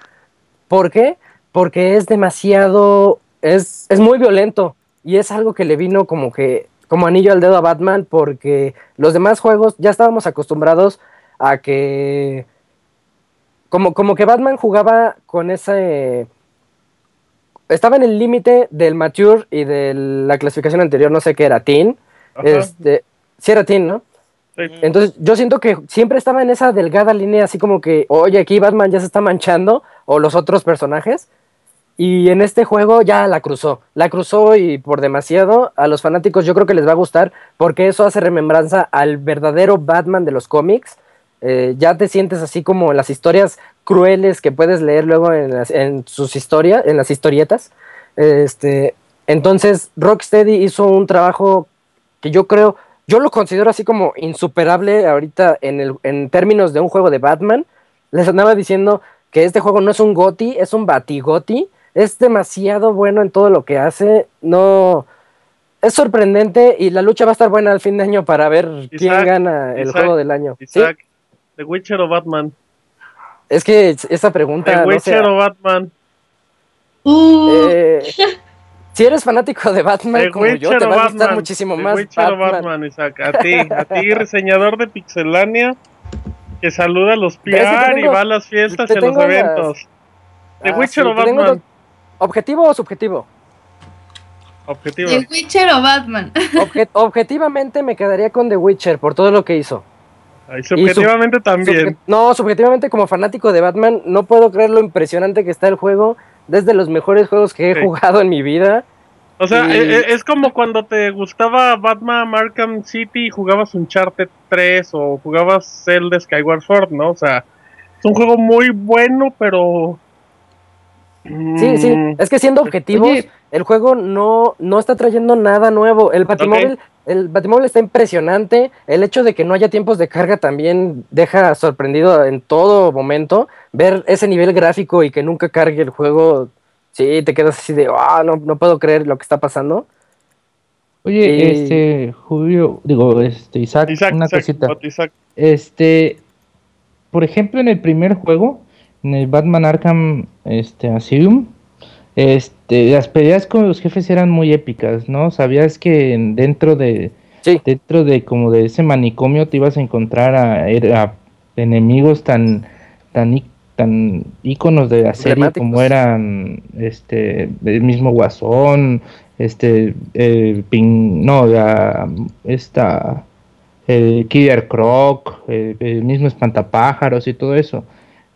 ¿Por qué? Porque es demasiado, es, es muy violento y es algo que le vino como que, como anillo al dedo a Batman porque los demás juegos ya estábamos acostumbrados a que como, como que Batman jugaba con ese... Estaba en el límite del mature y de la clasificación anterior, no sé qué era, teen. Ajá. Este, sí era teen, ¿no? Sí. Entonces yo siento que siempre estaba en esa delgada línea, así como que, oye, aquí Batman ya se está manchando, o los otros personajes. Y en este juego ya la cruzó, la cruzó y por demasiado a los fanáticos yo creo que les va a gustar porque eso hace remembranza al verdadero Batman de los cómics. Eh, ya te sientes así como en las historias crueles que puedes leer luego en, las- en sus historias, en las historietas. Este, entonces Rocksteady hizo un trabajo que yo creo, yo lo considero así como insuperable ahorita en, el, en términos de un juego de Batman. Les andaba diciendo que este juego no es un GOTI, es un Batigoti. Es demasiado bueno en todo lo que hace. No. Es sorprendente y la lucha va a estar buena al fin de año para ver quién gana el Isaac, juego del año. ¿Sí? Isaac, ¿The Witcher o Batman? Es que esa pregunta. ¿The no sé, Witcher o Batman? Uh, eh, si eres fanático de Batman ¿The como yo, Witcher te o va a gustar Batman? muchísimo ¿The más. Witcher o Batman. Isaac? A ti, a ti, <laughs> reseñador de Pixelania, que saluda a los PR y va a las fiestas te y a los tengo las- eventos. ¿The Ah, Witcher sí, o te tengo Batman? ¿Objetivo o subjetivo? Objetivo. ¿El Witcher o Batman? Obje- objetivamente me quedaría con The Witcher por todo lo que hizo. Ahí subjetivamente también. Subje- no, subjetivamente como fanático de Batman, no puedo creer lo impresionante que está el juego. Desde los mejores juegos que he Sí. jugado en mi vida. O sea, y- e- e- es como cuando te gustaba Batman Arkham City y jugabas Uncharted 3 o jugabas Zelda Skyward Sword, ¿no? O sea, es un juego muy bueno, pero... Sí, sí. mm, Es que siendo objetivos, Oye. el juego no, no está trayendo nada nuevo. El Batimóvil, el Batimóvil está impresionante. El hecho de que no haya tiempos de carga también deja sorprendido en todo momento. Ver ese nivel gráfico y que nunca cargue el juego, sí, te quedas así de, ah, no, no puedo creer lo que está pasando. Oye, Y- este, Julio, digo, este, Isaac, Isaac, una Isaac, cosita. Isaac. Este, por ejemplo, en el primer juego, en el Batman Arkham este, Asylum, este, las peleas con los jefes eran muy épicas, ¿no? Sabías que en- dentro de, Sí. dentro de como de ese manicomio te ibas a encontrar a, er- a enemigos tan, tan, tan íconos de la serie como eran, este, el mismo Guasón, este, eh, Pin- no, la, esta el Killer Croc, el, el mismo espantapájaros y todo eso.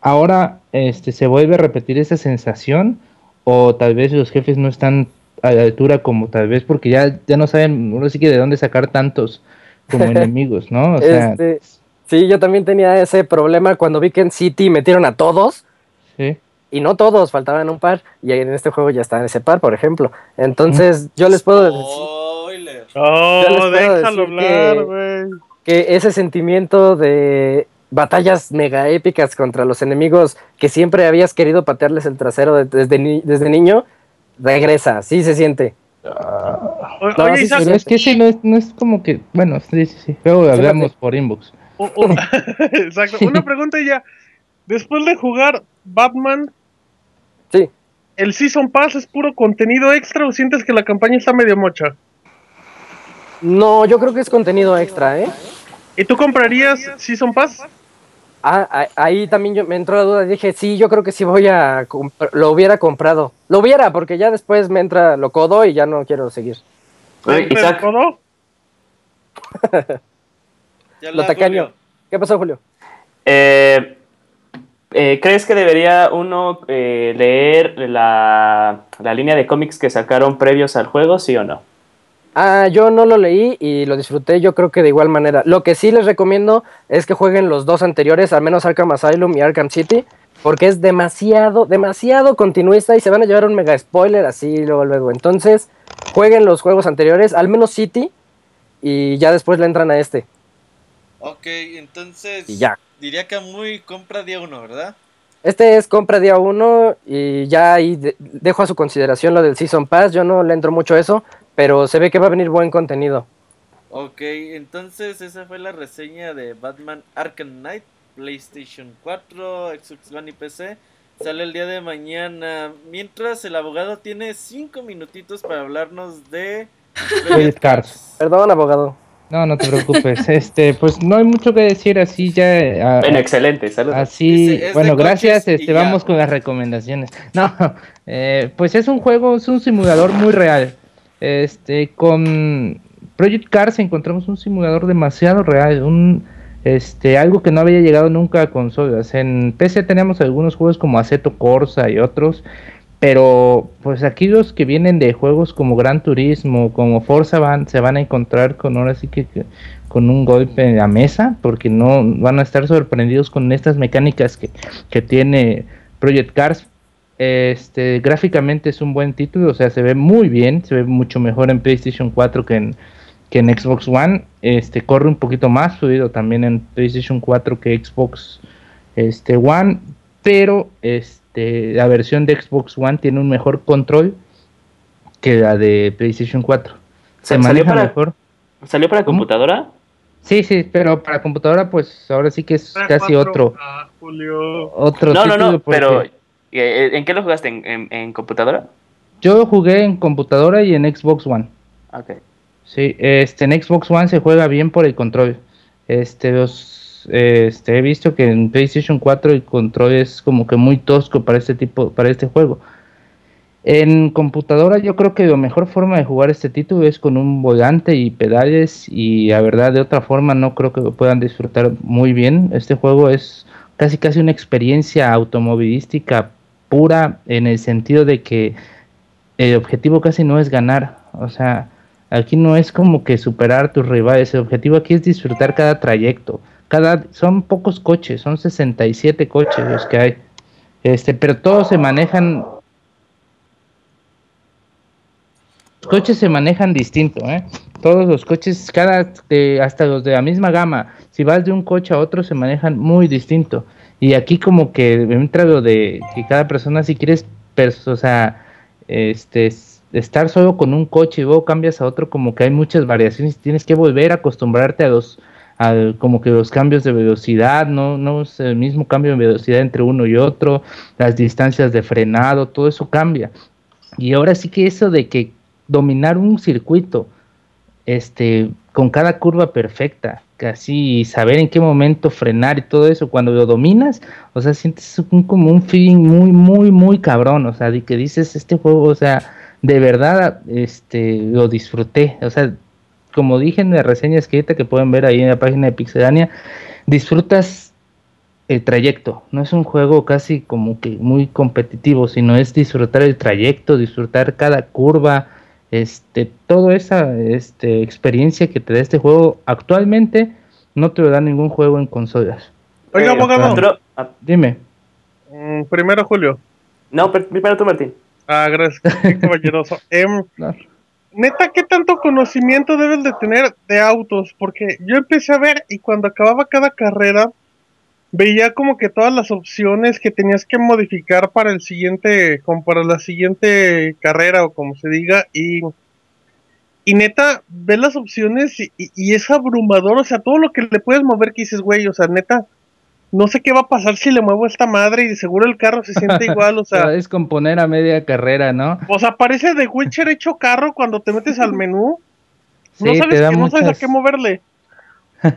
Ahora este se vuelve a repetir esa sensación o tal vez los jefes no están a la altura como tal vez porque ya, ya no saben, no sé de dónde sacar tantos como <laughs> enemigos, ¿no? O sea, Este, sí, yo también tenía ese problema cuando vi que en City metieron a todos. sí. y no todos, faltaban un par, y en este juego ya está ese par, por ejemplo. Entonces, yo les puedo decir. Oh, Yo les puedo déjalo decir hablar, que- güey. que ese sentimiento de batallas mega épicas contra los enemigos que siempre habías querido patearles el trasero de- desde, ni- desde niño, regresa, sí se siente. O- No, Oye, sí, Isaac, sí, Pero es que ese no es, no es como que. Bueno, sí, sí, sí. Luego hablamos por inbox. <laughs> exacto. Una <laughs> pregunta ya. Después de jugar Batman, Sí, ¿el Season Pass es puro contenido extra o sientes que la campaña está medio mocha? no, yo creo que es contenido extra, ¿eh? ¿Y tú comprarías Season Pass? Ah, ah, ahí también yo, me entró la duda, dije, sí, yo creo que sí voy a, lo hubiera comprado. Lo hubiera, porque ya después me entra lo codo y ya no quiero seguir. Oye, ¿Te Isaac, codo? <laughs> Ya Lo tacaño. Julio. ¿Qué pasó, Julio? eh, eh, ¿crees que debería uno eh, leer la, la línea de cómics que sacaron previos al juego, sí o no? Ah, yo no lo leí y lo disfruté, yo creo que de igual manera. Lo que sí les recomiendo es que jueguen los dos anteriores, al menos Arkham Asylum y Arkham City, porque es demasiado, demasiado continuista y se van a llevar un mega spoiler así luego, luego. Entonces, jueguen los juegos anteriores, al menos City, y ya después le entran a este. Ok, entonces. Y ya. Diría que muy compra día uno, ¿verdad? Este es compra día uno y ya ahí de- dejo a su consideración lo del Season Pass, yo no le entro mucho a eso, pero se ve que va a venir buen contenido. Ok, entonces esa fue la reseña de Batman Arkham Knight, PlayStation 4, Xbox One y PC. Sale el día de mañana. Mientras el abogado tiene 5 minutitos para hablarnos de Credit Cards. Perdón, abogado. No, no te preocupes. <laughs> Este, pues no hay mucho que decir así ya. ah, Bueno, excelente, saludos. Así, Dice, bueno, gracias. Este, ya. vamos con las recomendaciones. No, <laughs> eh, pues es un juego, es un simulador muy real. Este, con Project Cars encontramos un simulador demasiado real, un, este, algo que no había llegado nunca a consolas. En PC tenemos algunos juegos como Aceto Corsa y otros, pero pues aquí los que vienen de juegos como Gran Turismo, como Forza van, se van a encontrar con ahora sí que, con un golpe en la mesa, porque no van a estar sorprendidos con estas mecánicas que, que tiene Project Cars. Este, gráficamente es un buen título, o sea, se ve muy bien, se ve mucho mejor en PlayStation 4 que en, que en Xbox One. Este, corre un poquito más fluido también en PlayStation 4 que Xbox este, One, pero este, la versión de Xbox One tiene un mejor control que la de PlayStation 4. Se ¿Salió maneja para- mejor. ¿Salió para ¿Cómo? computadora? Sí, sí, pero para computadora, pues ahora sí que es casi Cuatro. otro, Ah, Julio. otro No, no, no, pero ¿en qué lo jugaste? ¿En, en- en computadora? yo jugué en computadora y en Xbox One. Ok. Sí, este, en Xbox One se juega bien por el control. Este, los, este, he visto que en PlayStation 4 el control es como que muy tosco para este tipo, para este juego. En computadora yo creo que la mejor forma de jugar este título es con un volante y pedales y la verdad de otra forma no creo que lo puedan disfrutar muy bien. Este juego es casi casi una experiencia automovilística pura en el sentido de que el objetivo casi no es ganar, o sea, aquí no es como que superar tus rivales, el objetivo aquí es disfrutar cada trayecto. Cada son pocos coches, son 67 coches los que hay. Este, pero todos se manejan los coches se manejan distinto, ¿eh? Todos los coches, cada, de- hasta los de la misma gama, si vas de un coche a otro se manejan muy distinto. Y aquí como que entra lo de que cada persona si quieres, o sea, este, estar solo con un coche y luego cambias a otro, como que hay muchas variaciones, tienes que volver a acostumbrarte a los, al- como que los cambios de velocidad, no, no es el mismo cambio de velocidad entre uno y otro, las distancias de frenado, todo eso cambia. Y ahora sí que eso de que dominar un circuito, este, con cada curva perfecta, casi saber en qué momento frenar y todo eso, cuando lo dominas, o sea, sientes un, como un feeling muy, muy, muy cabrón, o sea, de que dices, este juego, o sea, de verdad, este, lo disfruté, o sea, como dije en la reseña escrita que pueden ver ahí en la página de Pixelania, disfrutas el trayecto, no es un juego casi como que muy competitivo, sino es disfrutar el trayecto, disfrutar cada curva, este, toda esa este, experiencia que te da este juego actualmente no te lo da ningún juego en consolas. Oiga, Eh, abogado. Ah, Dime. Mm, primero, Julio. No, pero primero tú, Martín. Ah, gracias, <laughs> caballeroso. Em, No. neta, ¿qué tanto conocimiento debes de tener de autos? Porque yo empecé a ver y cuando acababa cada carrera, veía como que todas las opciones que tenías que modificar para el siguiente, como para la siguiente carrera o como se diga, y, y neta, ves las opciones y, y- y es abrumador, o sea, todo lo que le puedes mover que dices, güey, o sea, neta, no sé qué va a pasar si le muevo esta madre y seguro el carro se siente <laughs> igual, o Se va sea, a descomponer a media carrera, ¿no? o sea, parece de Witcher hecho carro cuando te metes al menú. <laughs> no sabes, que no sabes a qué moverle. <laughs>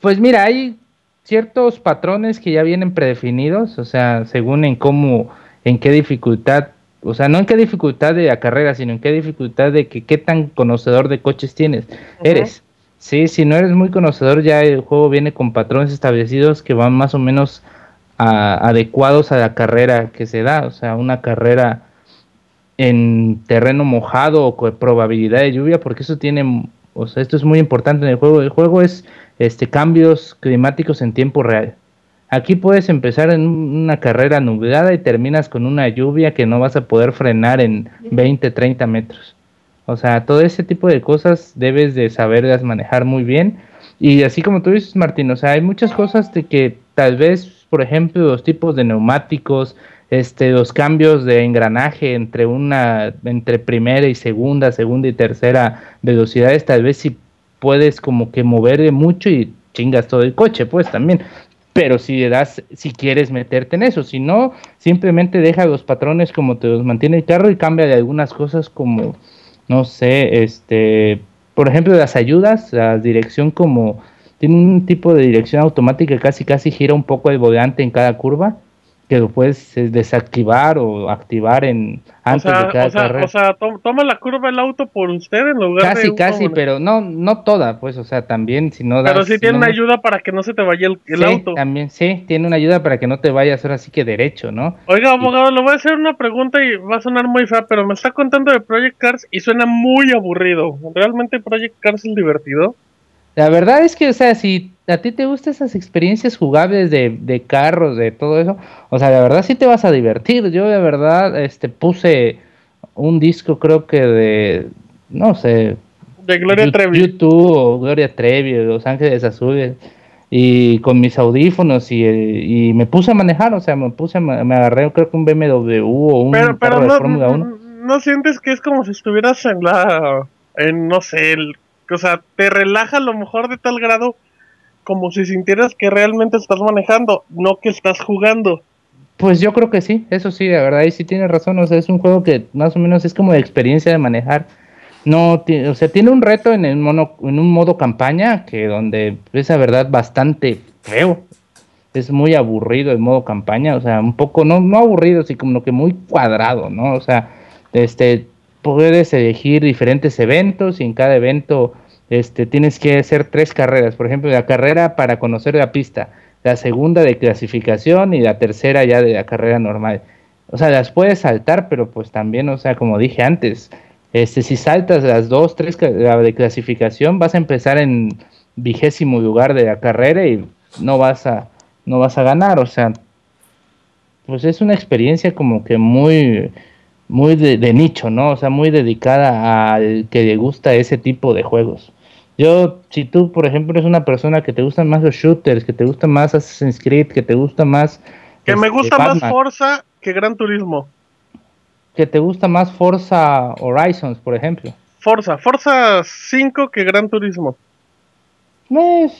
Pues mira, hay ciertos patrones que ya vienen predefinidos, o sea, según en cómo, en qué dificultad, o sea, no en qué dificultad de la carrera, sino en qué dificultad de que qué tan conocedor de coches tienes, eres. Sí, si no eres muy conocedor, ya el juego viene con patrones establecidos que van más o menos a- adecuados a la carrera que se da, o sea, una carrera en terreno mojado o con probabilidad de lluvia, porque eso tiene, o sea, esto es muy importante en el juego. El juego es este cambios climáticos en tiempo real. Aquí puedes empezar en un- una carrera nublada y terminas con una lluvia que no vas a poder frenar en 20, 30 metros. O sea, todo ese tipo de cosas debes de saberlas manejar muy bien. Y así como tú dices, Martín, o sea, hay muchas cosas de que tal vez, por ejemplo, los tipos de neumáticos, este, los cambios de engranaje entre una, entre primera y segunda, segunda y tercera velocidades, tal vez si puedes como que moverle mucho y chingas todo el coche, pues también. Pero si das, si quieres meterte en eso, si no, simplemente deja los patrones como te los mantiene el carro y cambia de algunas cosas como, no sé, este, por ejemplo, las ayudas, la dirección como, tiene un tipo de dirección automática casi casi gira un poco el volante en cada curva, que lo puedes eh, desactivar o activar en O antes sea, de cada o sea, carrera. o sea, to- toma la curva el auto por usted en lugar de. Casi, uno casi, manejar. pero no, no toda, pues, o sea, también si no das... Pero sí tiene no una ayuda para que no se te vaya el, el sí, auto. también, sí, tiene una ayuda para que no te vayas ahora sí que derecho, ¿no? Oiga, abogado, le voy a hacer una pregunta y va a sonar muy fea, pero me está contando de Project Cars y suena muy aburrido. ¿Realmente Project Cars es divertido? La verdad es que, o sea, si a ti te gustan esas experiencias jugables de, de carros, de todo eso, o sea, la verdad sí te vas a divertir. Yo, la verdad, este, puse un disco, creo que de, no sé, De Gloria Trevi. YouTube o Gloria Trevi, Los Ángeles Azules, y con mis audífonos y, y me puse a manejar, o sea, me puse, a me agarré creo que un BMW o un Pero, pero carro de no, Fórmula 1. no, no sientes que es como si estuvieras en la. En, no sé, el- o sea, te relaja a lo mejor de tal grado como si sintieras que realmente estás manejando, no que estás jugando. Pues yo creo que sí, eso sí, la verdad, ahí sí tienes razón, o sea, es un juego que más o menos es como de experiencia de manejar. No, o sea, tiene un reto en, en un modo campaña que donde es la verdad bastante feo. Es muy aburrido el modo campaña, o sea, un poco, no, no aburrido, sino como que muy cuadrado, ¿no? O sea, este, puedes elegir diferentes eventos y en cada evento este, tienes que hacer tres carreras. Por ejemplo, la carrera para conocer la pista, la segunda de clasificación y la tercera ya de la carrera normal. O sea, las puedes saltar, pero pues también, o sea, como dije antes, este, si saltas las dos, tres de clasificación, vas a empezar en vigésimo lugar de la carrera y no vas a, no vas a ganar. O sea, pues es una experiencia como que muy, muy de, de nicho, ¿no? O sea, muy dedicada al que le gusta ese tipo de juegos. Yo, si tú, por ejemplo, eres una persona que te gustan más los shooters, que te gusta más Assassin's Creed, que te gusta más... Que me este, gusta más Forza que Gran Turismo. Que te gusta más Forza Horizons, por ejemplo. Forza, Forza 5 que Gran Turismo. Pues,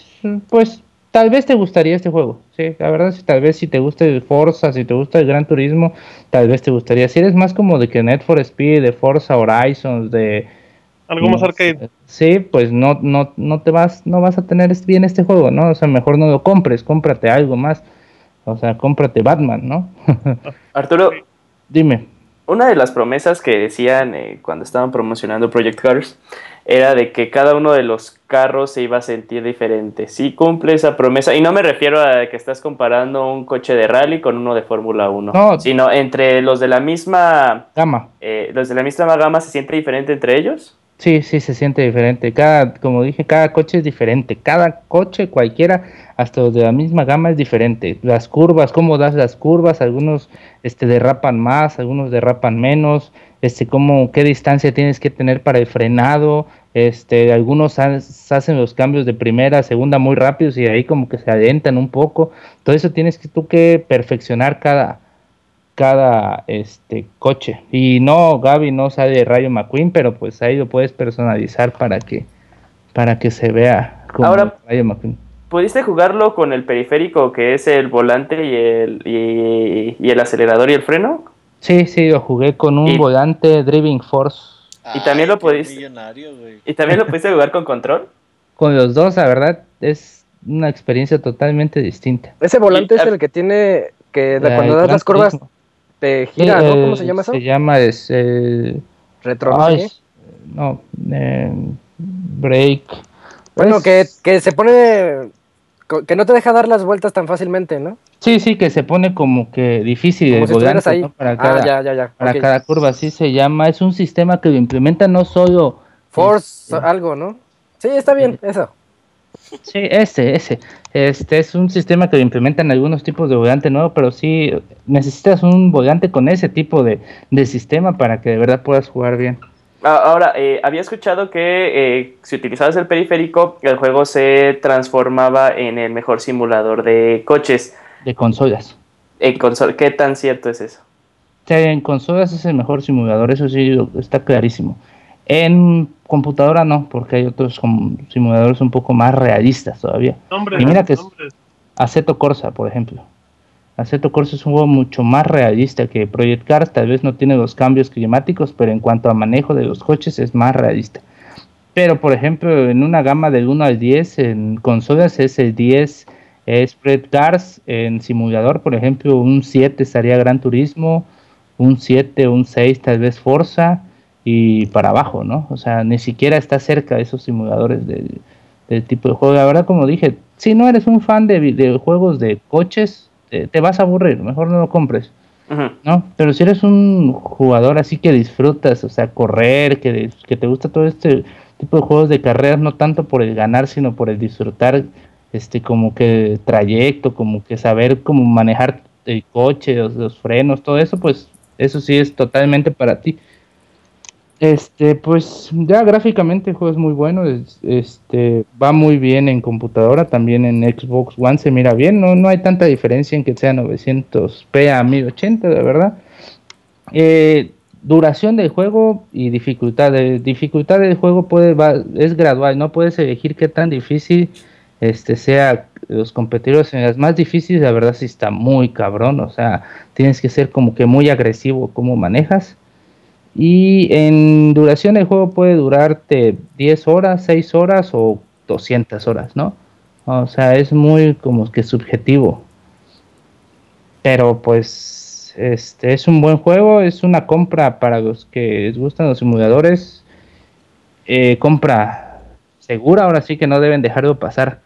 pues tal vez te gustaría este juego. Sí, la verdad, sí, tal vez si te gusta el Forza, si te gusta el Gran Turismo, tal vez te gustaría. Si eres más como de que Net for Speed, de Forza Horizons, de... Algo más no arcade. Sí, pues no, no, no te vas, no vas a tener bien este juego, ¿no? O sea, mejor no lo compres, cómprate algo más. O sea, cómprate Batman, ¿no? <laughs> Arturo, Dime. una de las promesas que decían eh, cuando estaban promocionando Project Cars era de que cada uno de los carros se iba a sentir diferente. Sí cumple esa promesa, y no me refiero a que estás comparando un coche de rally con uno de Fórmula 1, No. sino entre los de la misma Gama. eh, los de la misma gama se siente diferente entre ellos. Sí, sí, se siente diferente. Cada, como dije, cada coche es diferente. Cada coche, cualquiera, hasta los de la misma gama es diferente. Las curvas, cómo das las curvas, algunos este, derrapan más, algunos derrapan menos. Este, cómo, qué distancia tienes que tener para el frenado. Este, algunos ha- hacen los cambios de primera segunda muy rápidos y ahí como que se adentan un poco. Todo eso tienes que tú que perfeccionar cada, cada este coche. Y no, Gaby no sale de Rayo McQueen, pero pues ahí lo puedes personalizar para que para que se vea como Ahora- Rayo McQueen. ¿Pudiste jugarlo con el periférico que es el volante y el, y, y el acelerador y el freno? Sí, sí, lo jugué con un Y- volante Driving Force. Y también lo güey. ¿Y también lo pudiste jugar con control? <laughs> Con los dos, la verdad, es una experiencia totalmente distinta. Ese volante Y- es el que tiene que La- cuando das las curvas Turismo. te Sí, gira, ¿no? eh, ¿Cómo se llama eso? Se llama es, eh, Retro. no ay, eh, break. Bueno, Pues, que, que se pone que no te deja dar las vueltas tan fácilmente, ¿no? Sí, sí, que se pone como que difícil Como el si estuvieras volante ahí. ¿no? para Ah, cada, ya, ya, ya. para ok. cada curva, así se llama. Es un sistema que lo implementa no solo. Force, Este, algo, ¿no? Sí, está bien, eso. Sí, ese, ese. Este es un sistema que implementan algunos tipos de volante nuevo, pero sí necesitas un volante con ese tipo de, de sistema para que de verdad puedas jugar bien. Ah, Ahora, eh, había escuchado que eh, si utilizabas el periférico, el juego se transformaba en el mejor simulador de coches. De consolas. En console, ¿qué tan cierto es eso? En consolas es el mejor simulador, eso sí está clarísimo. En computadora no, porque hay otros simuladores un poco más realistas todavía. Y mira que es- nombres. Aceto Corsa, por ejemplo. Aceto Corsa es un juego mucho más realista que Project Cars, tal vez no tiene los cambios climáticos, pero en cuanto a manejo de los coches es más realista. Pero, por ejemplo, en una gama del 1 al 10, en consolas es el 10 es Project Cars, en simulador, por ejemplo, un 7 estaría Gran Turismo, un 7, un 6 tal vez Forza, y para abajo, ¿no? O sea, ni siquiera está cerca de esos simuladores del, del tipo de juego. La verdad, como dije, si no eres un fan de videojuegos de coches, te, te vas a aburrir, mejor no lo compres. ¿no? Pero si eres un jugador así que disfrutas, o sea, correr, que, que te gusta todo este tipo de juegos de carreras, no tanto por el ganar, sino por el disfrutar, este, como que trayecto, como que saber cómo manejar el coche, los, los frenos, todo eso, pues eso sí es totalmente para ti. Este, pues ya gráficamente el juego es muy bueno, es- este, va muy bien en computadora, también en Xbox One se mira bien, no, no hay tanta diferencia en que sea 900p a 1080, de verdad. Eh, duración del juego y dificultad, de dificultad del juego puede, va- es gradual, no puedes elegir qué tan difícil este sea los competidores en las más difíciles, la verdad sí está muy cabrón, o sea, tienes que ser como que muy agresivo como manejas. Y en duración el juego puede durarte 10 horas, 6 horas o 200 horas, ¿no? O sea, es muy como que subjetivo. Pero pues este es un buen juego, es una compra para los que les gustan los simuladores. Eh, compra segura, ahora sí que no deben dejarlo pasar.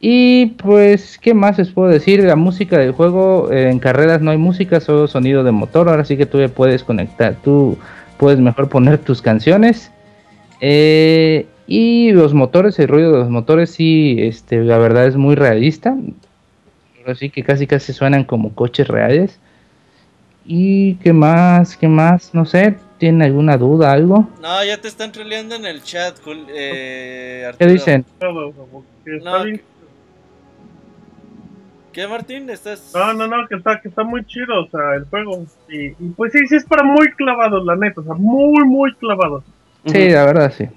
Y pues, ¿qué más les puedo decir? La música del juego, en carreras no hay música, solo sonido de motor, ahora sí que tú le puedes conectar, tú puedes mejor poner tus canciones. Eh, y los motores, el ruido de los motores sí, este, la verdad es muy realista. Ahora sí que casi casi suenan como coches reales. Y qué más, qué más, no sé, ¿tienen alguna duda, algo? No, ya te están troleando en el chat, eh, ¿Qué dicen? No. ¿Qué, Martín? ¿Estás...? No, no, no, que está, que está muy chido, o sea, el juego. Y, y pues sí, sí es para muy clavados, la neta, o sea, muy, muy clavados. Sí, la verdad, sí.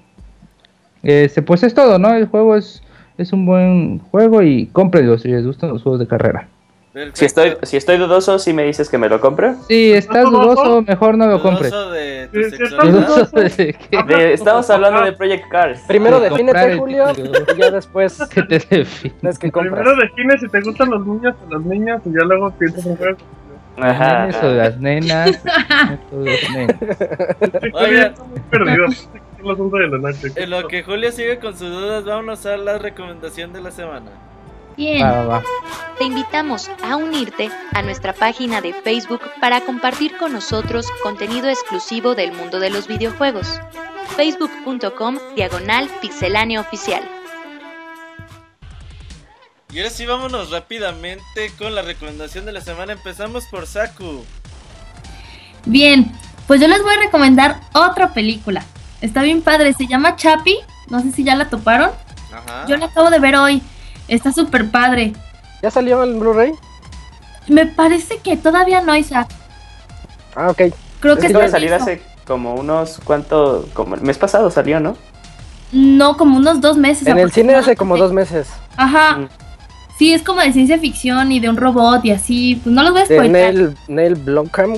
Este, pues es todo, ¿no? El juego es, es un buen juego y cómprenlo si les gustan los juegos de carrera. Perfecto. Si estoy, si estoy dudoso, si me dices que me lo compre. Si estás dudoso, mejor no lo compres. Dudoso de tu Sí, sí. Dudoso de De- estamos hablando de Project Cars. Primero de defínete, Julio, título. y ya después <laughs> que te define. es que compras. Primero define si te gustan los niños o las niñas y ya luego piensas en juegos. Ajá. Nenes o las nenas. <laughs> o los nenes. Oigan. Perdido. Es el asunto de la noche. En lo que Julio sigue con sus dudas, vámonos a la recomendación de la semana. Bien. Va, va, va. Te invitamos a unirte a nuestra página de Facebook para compartir con nosotros contenido exclusivo del mundo de los videojuegos. facebook.com diagonal pixelánea oficial. Y ahora sí, vámonos rápidamente con la recomendación de la semana. Empezamos por Saku. Bien, pues yo les voy a recomendar otra película. Está bien padre, se llama Chapi. No sé si ya la toparon. Ajá. Yo la acabo de ver hoy. Está súper padre. ¿Ya salió el Blu-ray? Me parece que todavía no, Isaac. Ah, ok. Creo Es que que iba a está salir hace como unos cuantos, como el mes pasado salió, ¿no? No, como unos dos meses. En el cine hace como dos meses. Ajá. Mm. Sí, es como de ciencia ficción y de un robot y así. Pues no los voy a spoiler. Neil, Neil Blomkamp.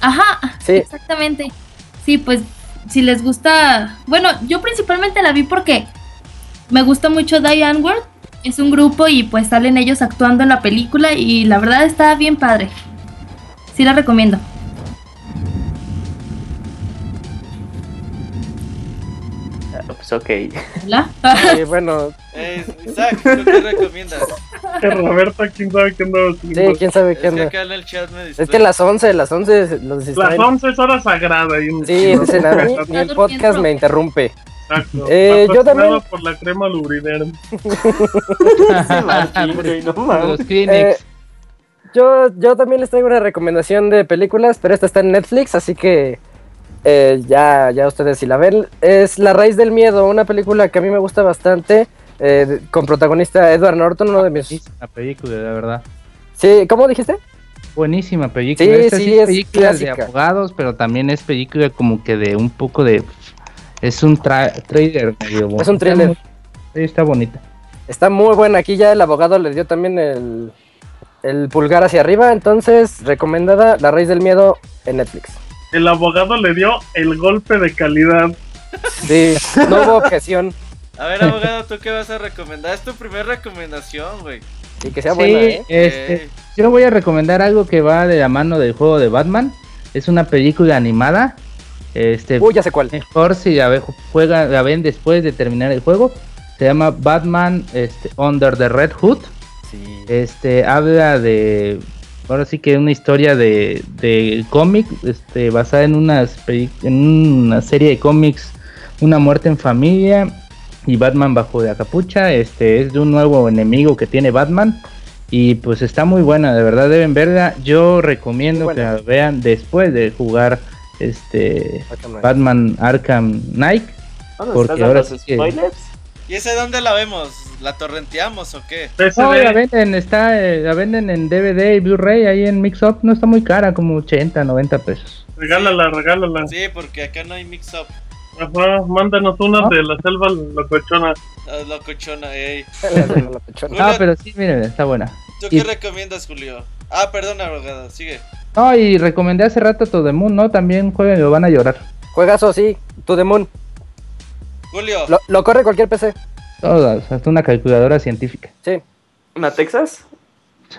Ajá, Sí. exactamente. Sí, pues si les gusta. Bueno, yo principalmente la vi porque me gusta mucho Diane Ward. Es un grupo y pues salen ellos actuando en la película y la verdad está bien padre. Sí la recomiendo. Ah, Pues ok. ¿Hola? Y <laughs> bueno, Eh, Isaac, ¿tú qué recomiendas? <laughs> Que Roberto, quién sabe qué haciendo. sí, quién sabe Es qué que onda. acá en el chat me Es que distrae. las 11, las 11 los Las distraen. 11 es hora sagrada. ahí en- Sí, dicen a mí, <laughs> ni el podcast me interrumpe. Exacto. <laughs> Eh, yo también- por la crema. Eh, Yo, yo también les traigo una recomendación de películas, pero esta está en Netflix, así que eh, ya, ya ustedes si la ven. Es La raíz del miedo, una película que a mí me gusta bastante, eh, con protagonista Edward Norton, uno de mis... Buenísima película, la verdad. Sí, ¿cómo dijiste? Buenísima película. Sí, Esta sí, es película de abogados, pero también es película como que de un poco de. Es un tra- trailer medio. Es un está muy- Sí, está bonita. Está muy buena, aquí ya el abogado le dio también el, el pulgar hacia arriba, entonces recomendada La raíz del miedo en Netflix. El abogado le dio el golpe de calidad. Sí, no hubo objeción A ver, abogado, ¿tú qué vas a recomendar? Es tu primera recomendación, güey. y que sea Sí, buena, ¿eh? este, yo voy a recomendar algo que va de la mano del juego de Batman. Es una película animada. Este, Uy, ya sé cuál. mejor si la, ve- juega, la ven después de terminar el juego. Se llama Batman este, Under the Red Hood. Sí. Este habla de. Ahora sí que una historia de, de cómic, este, basada en, unas en una serie de cómics, Una muerte en familia y Batman bajo la capucha. Este es de un nuevo enemigo que tiene Batman. Y pues está muy buena, de verdad deben verla. Yo recomiendo que la vean después de jugar este Batman Arkham Knight. ¿Dónde Porque estás ahora sí que- spoilers? ¿Y ese dónde la vemos? ¿La torrenteamos o qué? No, la venden, está, eh, la venden en DVD y Blu-ray ahí en Mix Up, no está muy cara, como 80, 90 pesos. regálala, regálala. Sí, porque acá no hay mix-up. Ajá, mándanos una ¿No? de la selva locochona. Ah, Locochona, ey. <laughs> La pechona. Ah, pero sí, miren, está buena. ¿Tú Y- qué recomiendas, Julio? Ah, perdón, abogado, sigue. No, y recomendé hace rato To The Moon, ¿no? También jueguen, lo van a llorar. Juegazo, sí, To The Moon. Julio, Lo, lo corre cualquier PC. Todas, hasta una calculadora científica. Sí. ¿Una Texas? <laughs>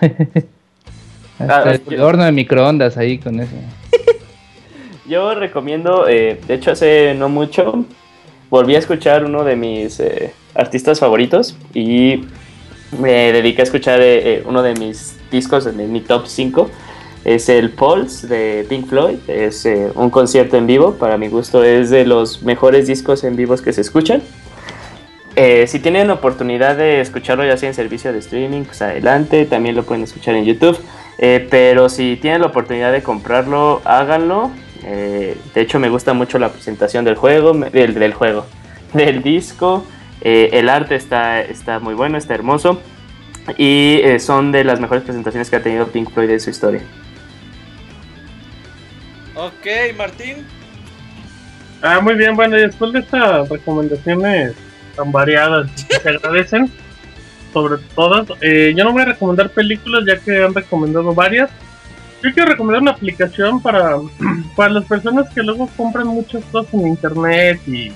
Hasta Ah, el yo- horno de microondas ahí con eso. <laughs> Yo recomiendo, eh, de hecho hace no mucho, volví a escuchar uno de mis eh, artistas favoritos y me dediqué a escuchar eh, eh, uno de mis discos en mi top 5. Es el Pulse de Pink Floyd, es eh, un concierto en vivo, para mi gusto es de los mejores discos en vivos que se escuchan. Eh, si tienen oportunidad de escucharlo ya sea en servicio de streaming, pues adelante, también lo pueden escuchar en YouTube. Eh, pero si tienen la oportunidad de comprarlo, háganlo. De hecho, me gusta mucho la presentación del juego, del, juego, <laughs> del disco. El arte está, está muy bueno, está hermoso. Y son de las mejores presentaciones que ha tenido Pink Floyd en su historia. Ok, Martín. Ah, muy bien, bueno, y después de estas recomendaciones tan variadas y que se <laughs> agradecen, sobre todas, eh, yo no voy a recomendar películas ya que han recomendado varias. Yo quiero recomendar una aplicación para, <clears throat> para las personas que luego compran muchas cosas en internet y,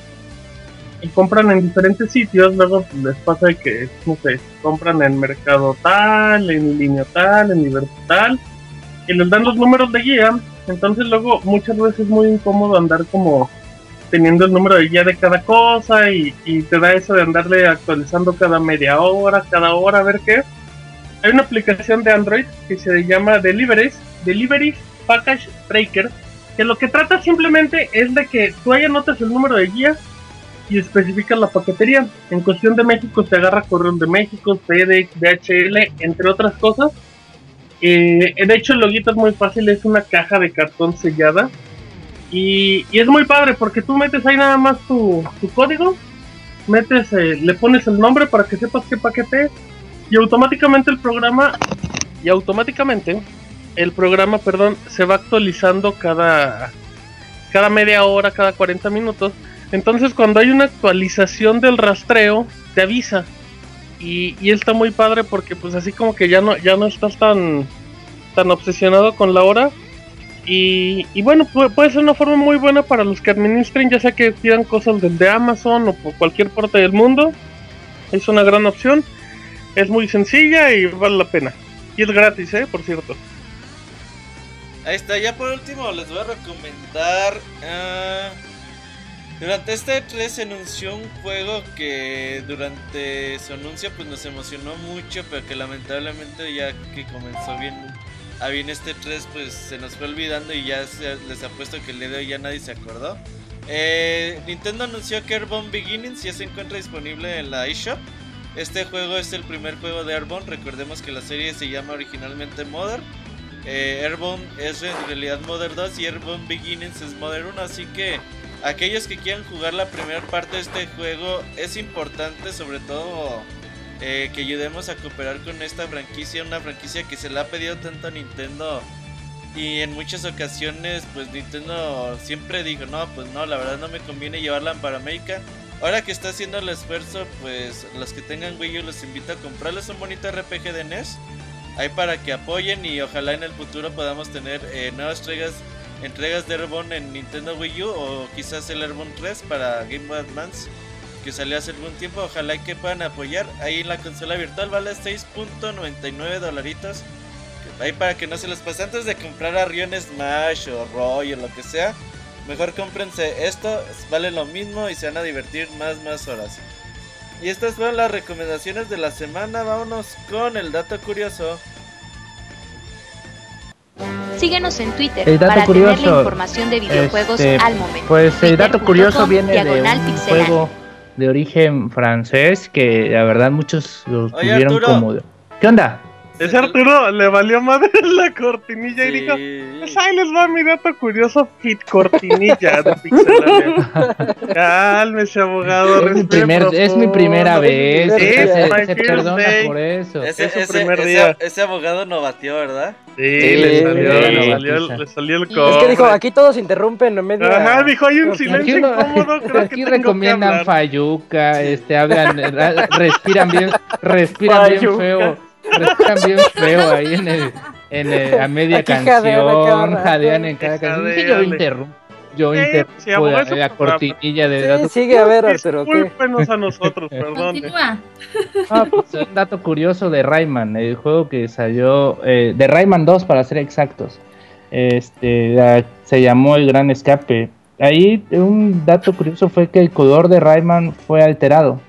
y compran en diferentes sitios, luego les pasa que, no sé, compran en mercado tal, en línea tal, en libertad tal, y les dan los números de guía, entonces luego muchas veces es muy incómodo andar como teniendo el número de guía de cada cosa y, te da eso de andarle actualizando cada media hora, cada hora, a ver qué. hay una aplicación de Android que se llama Deliveries, Delivery Package Tracker, que lo que trata simplemente es de que tú ahí anotas el número de guía y especificas la paquetería. En cuestión de México se agarra Correo de México, FedEx, DHL, entre otras cosas. Eh, de hecho el loguito es muy fácil, es una caja de cartón sellada. Y, es muy padre porque tú metes ahí nada más tu, tu código, metes, eh, le pones el nombre para que sepas qué paquete es y automáticamente el programa y automáticamente el programa, perdón, se va actualizando cada cada media hora, cada 40 minutos. Entonces, cuando hay una actualización del rastreo, te avisa. Y, está muy padre porque pues así como que ya no ya no estás tan tan obsesionado con la hora. Y, bueno, puede, ser una forma muy buena para los que administren, ya sea que pidan cosas desde Amazon o por cualquier parte del mundo. Es una gran opción. Es muy sencilla y vale la pena. Y es gratis, ¿eh? Por cierto. Ahí está, ya por último les voy a recomendar. ah, durante este 3 se anunció un juego que durante su anuncio pues nos emocionó mucho, pero que lamentablemente ya que comenzó bien a bien este 3 pues se nos fue olvidando y ya se- les apuesto que el día de ya nadie se acordó. Eh, Nintendo anunció que Airborne Beginnings ya se encuentra disponible en la eShop. Este juego es el primer juego de Airborne, recordemos que la serie se llama originalmente Mother. Eh, Airborne es en realidad Mother 2 y Airborne Beginnings es Mother 1, así que aquellos que quieran jugar la primera parte de este juego es importante sobre todo eh, que ayudemos a cooperar con esta franquicia, una franquicia que se le ha pedido tanto a Nintendo. Y en muchas ocasiones pues Nintendo siempre dijo no pues no la verdad no me conviene llevarla para América ahora que está haciendo el esfuerzo pues los que tengan Wii U los invito a comprarles un bonito RPG de NES ahí para que apoyen y ojalá en el futuro podamos tener eh, nuevas entregas entregas de Airborne en Nintendo Wii U o quizás el Airborne 3 para Game Boy Advance que salió hace algún tiempo ojalá que puedan apoyar ahí en la consola virtual vale 6.99 dolaritos Ahí para que no se les pase antes de comprar Arion Smash o Roy o lo que sea. Mejor cómprense esto, vale lo mismo y se van a divertir más, más horas. Y estas fueron las recomendaciones de la semana. Vámonos con el dato curioso. Síguenos en Twitter El dato para tener la curioso, información de videojuegos Este, al momento. Pues el dato curioso viene de un juego de origen francés que la verdad muchos lo Oye, tuvieron Arturo. como... ¿Qué onda? Ese Arturo le valió madre <laughs> la cortinilla y dijo: Pues ahí les va mi dato curioso, fit cortinilla <laughs> de Pixelania. Cálmese, abogado. Es mi, primer, es mi primera vez. Sí, se, perdona day. por eso. Ese, Es su ese- primer día. ese abogado no batió, ¿verdad? Sí, le Sí, salió, sí, le salió, le salió el Es cobre. que dijo, aquí todos interrumpen en medio. Ajá, dijo, hay un silencio Aquí, <laughs> incómodo, creo que aquí que recomiendan. Fayuca, este, hablan, ra- respiran bien, respiran bien Fayuca. Respiran bien <laughs> feo ahí en el, en el- a media Aquí canción, jadean en cada canción. Dije, yo interrumpo, yo interrumpo la, eso la pasa. cortinilla de Sí, dato. sigue a ver, Arturo. Discúlpenos a nosotros, <laughs> perdón. Continúa. Ah, pues, un dato curioso de Rayman, el juego que salió eh, de Rayman 2 para ser exactos. Este la- se llamó El Gran Escape. Ahí un dato curioso fue que el color de Rayman fue alterado.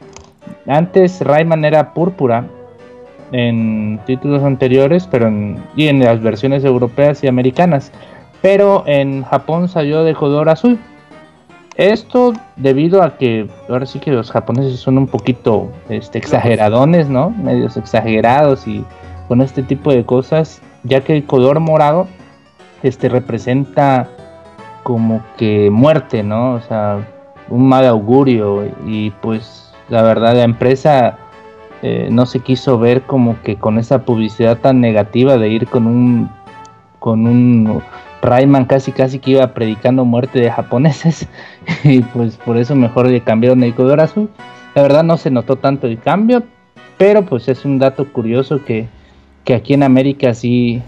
Antes Rayman era púrpura en títulos anteriores, pero en, y en las versiones europeas y americanas. Pero en Japón salió de color azul. Esto debido a que ahora sí que los japoneses son un poquito este, exageradones, ¿no? Medios exagerados y con este tipo de cosas, ya que el color morado este, representa como que muerte, ¿no? O sea, un mal augurio y pues la verdad la empresa eh, no se quiso ver como que con esa publicidad tan negativa de ir con un con un Rayman casi casi que iba predicando muerte de japoneses <laughs> y pues por eso mejor le cambiaron el color azul. La verdad no se notó tanto el cambio, pero pues es un dato curioso que, que aquí en América sí,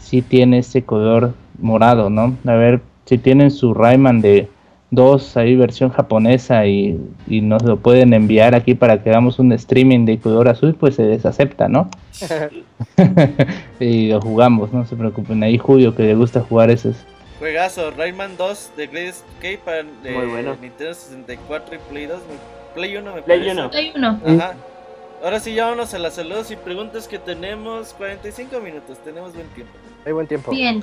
sí tiene ese color morado, ¿no? A ver si tienen su Rayman de 2 ahí versión japonesa y, y nos lo pueden enviar aquí para que hagamos un streaming de color azul, pues se les acepta, ¿no? <laughs> y lo jugamos, no se preocupen. Ahí Julio que le gusta jugar esos. Juegazo, Rayman 2 de Great Escape para de Muy bueno. Nintendo 64 y Play 2. Play 1 me Play parece. uno. Hay uno. Ajá. ahora sí, ya vámonos a las saludos y preguntas que tenemos. 45 minutos, tenemos buen tiempo. Hay buen tiempo. Bien.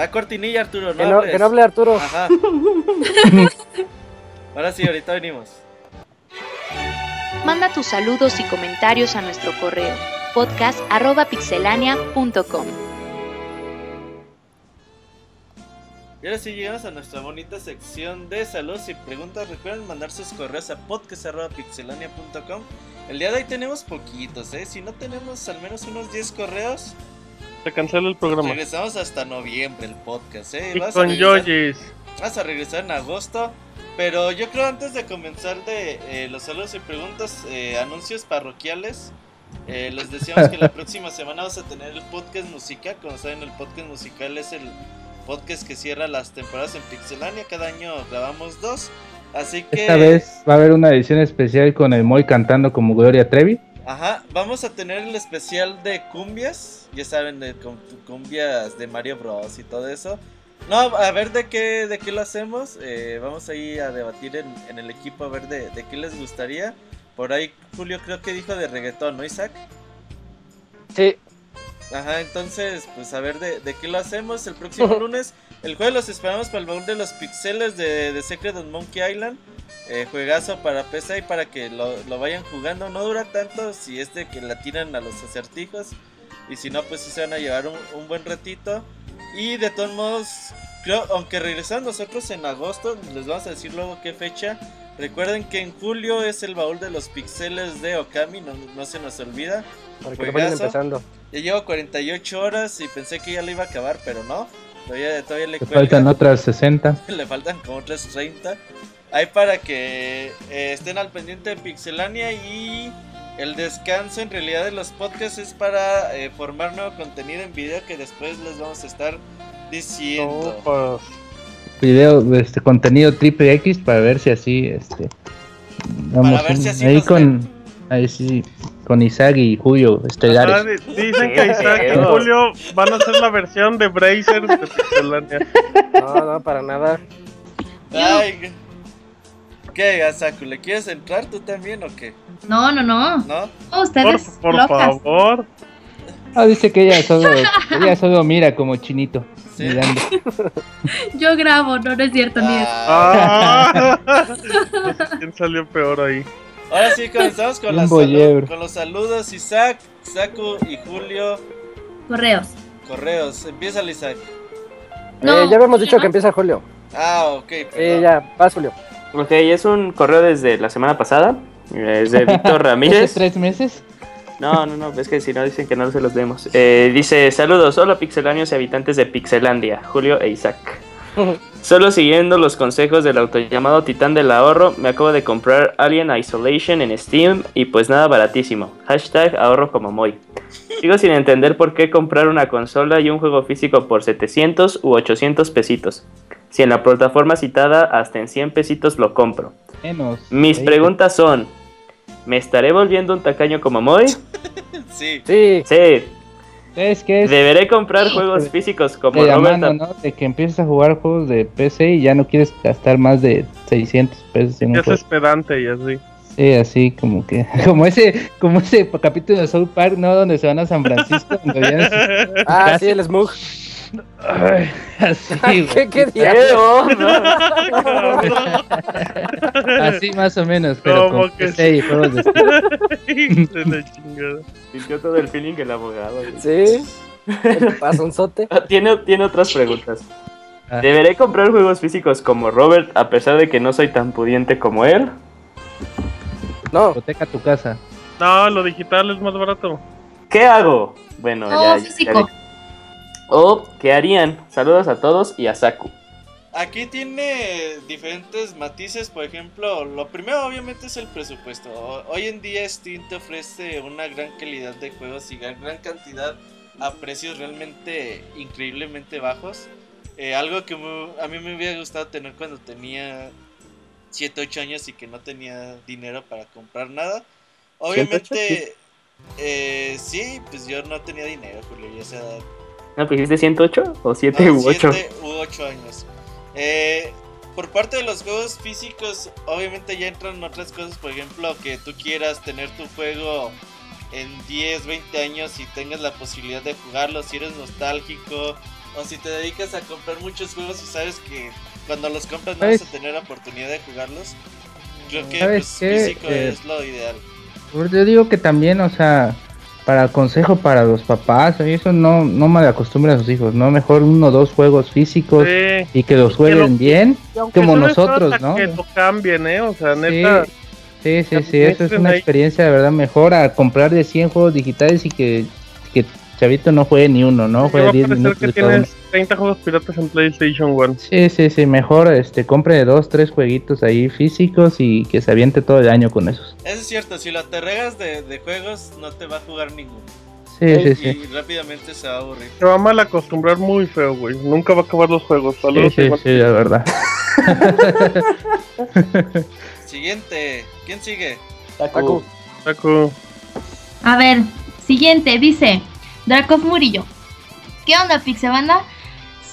Va cortinilla, Arturo, no Que no, que no hable Arturo. Ajá. <laughs> ahora sí, ahorita venimos. Manda tus saludos y comentarios a nuestro correo podcast.pixelania.com. Y ahora sí llegamos a nuestra bonita sección de saludos y preguntas. Recuerden mandar sus correos a podcast.pixelania.com. El día de hoy tenemos poquitos, ¿eh? Si no tenemos al menos unos 10 correos, Se cancela el programa. regresamos hasta noviembre el podcast, ¿eh? Y Vas con Yoyis. Vas a regresar en agosto. Pero yo creo antes de comenzar de eh, los saludos y preguntas, eh, anuncios parroquiales. eh, les decíamos que la <laughs> próxima semana vamos a tener el podcast musical. Como saben, el podcast musical es el podcast que cierra las temporadas en Pixelania. Cada año grabamos dos. Así que, Esta vez va a haber una edición especial con el Moy cantando como Gloria Trevi. Ajá, vamos a tener el especial de cumbias. Ya saben, de cum- cumbias de Mario Bros. y todo eso. No, a ver de qué, de qué lo hacemos. eh, vamos ahí a debatir en, en el equipo a ver de, de qué les gustaría. Por ahí Julio creo que dijo de reggaetón, ¿no, Isaac? Sí, Ajá, entonces, pues a ver de, de qué lo hacemos el próximo <laughs> lunes. El jueves los esperamos para el baúl de los pixeles de, de Secret of Monkey Island. Eh, juegazo para PC y para que lo, lo vayan jugando. No dura tanto si es de que la tiran a los acertijos. Y si no, pues sí se van a llevar un, un buen ratito. Y de todos modos, creo, aunque regresan nosotros en agosto, les vamos a decir luego qué fecha. Recuerden que en julio es el baúl de los pixeles de Okami, no, no se nos olvida. para que lo vayan empezando. Ya llevo 48 horas y pensé que ya lo iba a acabar, pero no. Todavía, todavía le Le faltan otras 60. <laughs> Le faltan como otras 30. Ahí para que eh, estén al pendiente de Pixelania y el descanso en realidad de los podcasts es para eh, formar nuevo contenido en video que después les vamos a estar diciendo. Opas. Video, este contenido triple X para ver si así, este. Para ver si así ahí nos con. Ahí sí, con Isaac y Julio Ajá, estelares. di- dicen que Isaac y Julio van a hacer la versión de Brazers de Pixelania. No, no, para nada. Ay, ¿Qué, Asaku? ¿Le quieres entrar tú también o qué? No, no, no. ¿No? Por, ustedes por locas. favor. Ah, dice que ella solo, <laughs> ella solo mira como chinito. Sí. Mirando. Yo grabo, no, no es cierto, ni es. Ah, Ah. <laughs> Quién salió peor ahí. Ahora sí, comenzamos con, Un las boyebro. salu- con los saludos. Isaac, Saku y Julio. Correos. Correos. Empieza Isaac. No, Eh, ya habíamos dicho ¿no? que empieza Julio. Ah, ok. Eh, ya, vas Julio. Ok, es un correo desde la semana pasada. Es de Víctor <laughs> ¿Hace Ramírez. tres meses? No, no, no, es que si no dicen que no se los demos. Eh, dice, saludos, hola pixelanios y habitantes de Pixelandia, Julio e Isaac. <laughs> Solo siguiendo los consejos del autollamado titán del ahorro, me acabo de comprar Alien Isolation en Steam y pues nada baratísimo. Hashtag ahorro como Moy. Sigo sin entender por qué comprar una consola y un juego físico por 700 u 800 pesitos. Si en la plataforma citada hasta en 100 pesitos lo compro. Menos. Mis preguntas son, ¿me estaré volviendo un tacaño como Moy? <laughs> Sí. Sí, Sí, Es que es Deberé comprar juegos físicos como de la Robert. mano, ¿no? De que empiezas a jugar juegos de PC y ya no quieres gastar más de 600 pesos en Ya un es juego. esperante y así. Sí, así como que, <laughs> como ese, como ese capítulo de South Park, ¿no? Donde se van a San Francisco, ah, sí, el Smug. Ay, así. ¿Qué, qué diablo? <laughs> así más o menos, pero Como con que y juegos de. <laughs> Sintió todo el feeling el abogado. güey. Sí. El pasonzote. Ah, Tiene, tiene otras preguntas. Ah. ¿Deberé comprar juegos físicos como Robert a pesar de que no soy tan pudiente como él? No, Hipoteca tu casa. No, lo digital es más barato. ¿Qué hago? Bueno, No, ya, físico. ¿O qué harían? Saludos a todos y a Saku. Aquí tiene diferentes matices, por ejemplo, lo primero obviamente es el presupuesto. O- Hoy en día Steam te ofrece una gran calidad de juegos y gran, cantidad a precios realmente increíblemente bajos. Eh, algo que a mí me hubiera gustado tener cuando tenía 7, 8 años y que no tenía dinero para comprar nada. Obviamente, eh, sí, pues yo no tenía dinero, Julio, esa edad ¿No, dijiste 108 o 7 no, u 8? siete u ocho años. Eh, por parte de los juegos físicos, obviamente ya entran otras cosas, por ejemplo, que tú quieras tener tu juego en 10, 20 años y tengas la posibilidad de jugarlo, si eres nostálgico, o si te dedicas a comprar muchos juegos y sabes que cuando los compras no vas a tener oportunidad de jugarlos. Creo que ¿Sabes pues, físico Eh, es lo ideal. Pues Yo digo que también, o sea, para consejo para los papás, eso no, no mal acostumbren a sus hijos, ¿no? Mejor uno o dos juegos físicos Sí. y que los jueguen lo- bien. Como nosotros, ¿no? Que lo cambien, ¿eh? O sea, neta. sí, sí, sí, eso es una ahí. experiencia de verdad mejor a comprar de 100 juegos digitales y que, que Chavito no juegue ni uno, ¿no? sí, Juegue a 10 parecer minutos que tienes 30 juegos piratas en PlayStation One. Sí, sí, sí, mejor este compre dos, tres jueguitos ahí físicos y que se aviente todo el año con esos. Eso es cierto, si la te regas de, de juegos, no te va a jugar ninguno. Sí, sí, sí. Y rápidamente se va a aburrir. Se va a mal acostumbrar muy feo, güey. Nunca va a acabar los juegos. Sí, Saludos. sí, igual. sí, la verdad. <laughs> Siguiente, ¿quién sigue? Taku. Taku. A ver, siguiente, dice Drakov Murillo. ¿Qué onda, Pixabanda?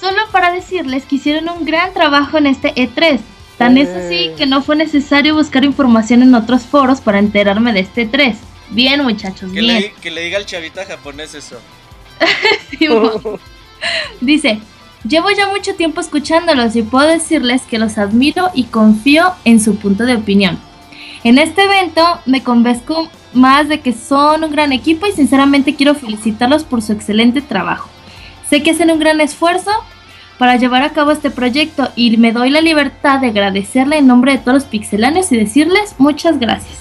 Solo para decirles que hicieron un gran trabajo en este E3. Tan es así Eh. que no fue necesario buscar información en otros foros para enterarme de este E3. Bien, muchachos, Que bien. le, que le diga al chavita japonés eso. <laughs> Dice, llevo ya mucho tiempo escuchándolos y puedo decirles que los admiro y confío en su punto de opinión. En este evento me convenzco más de que son un gran equipo y sinceramente quiero felicitarlos por su excelente trabajo. Sé que hacen un gran esfuerzo para llevar a cabo este proyecto y me doy la libertad de agradecerle en nombre de todos los pixelanes y decirles muchas gracias.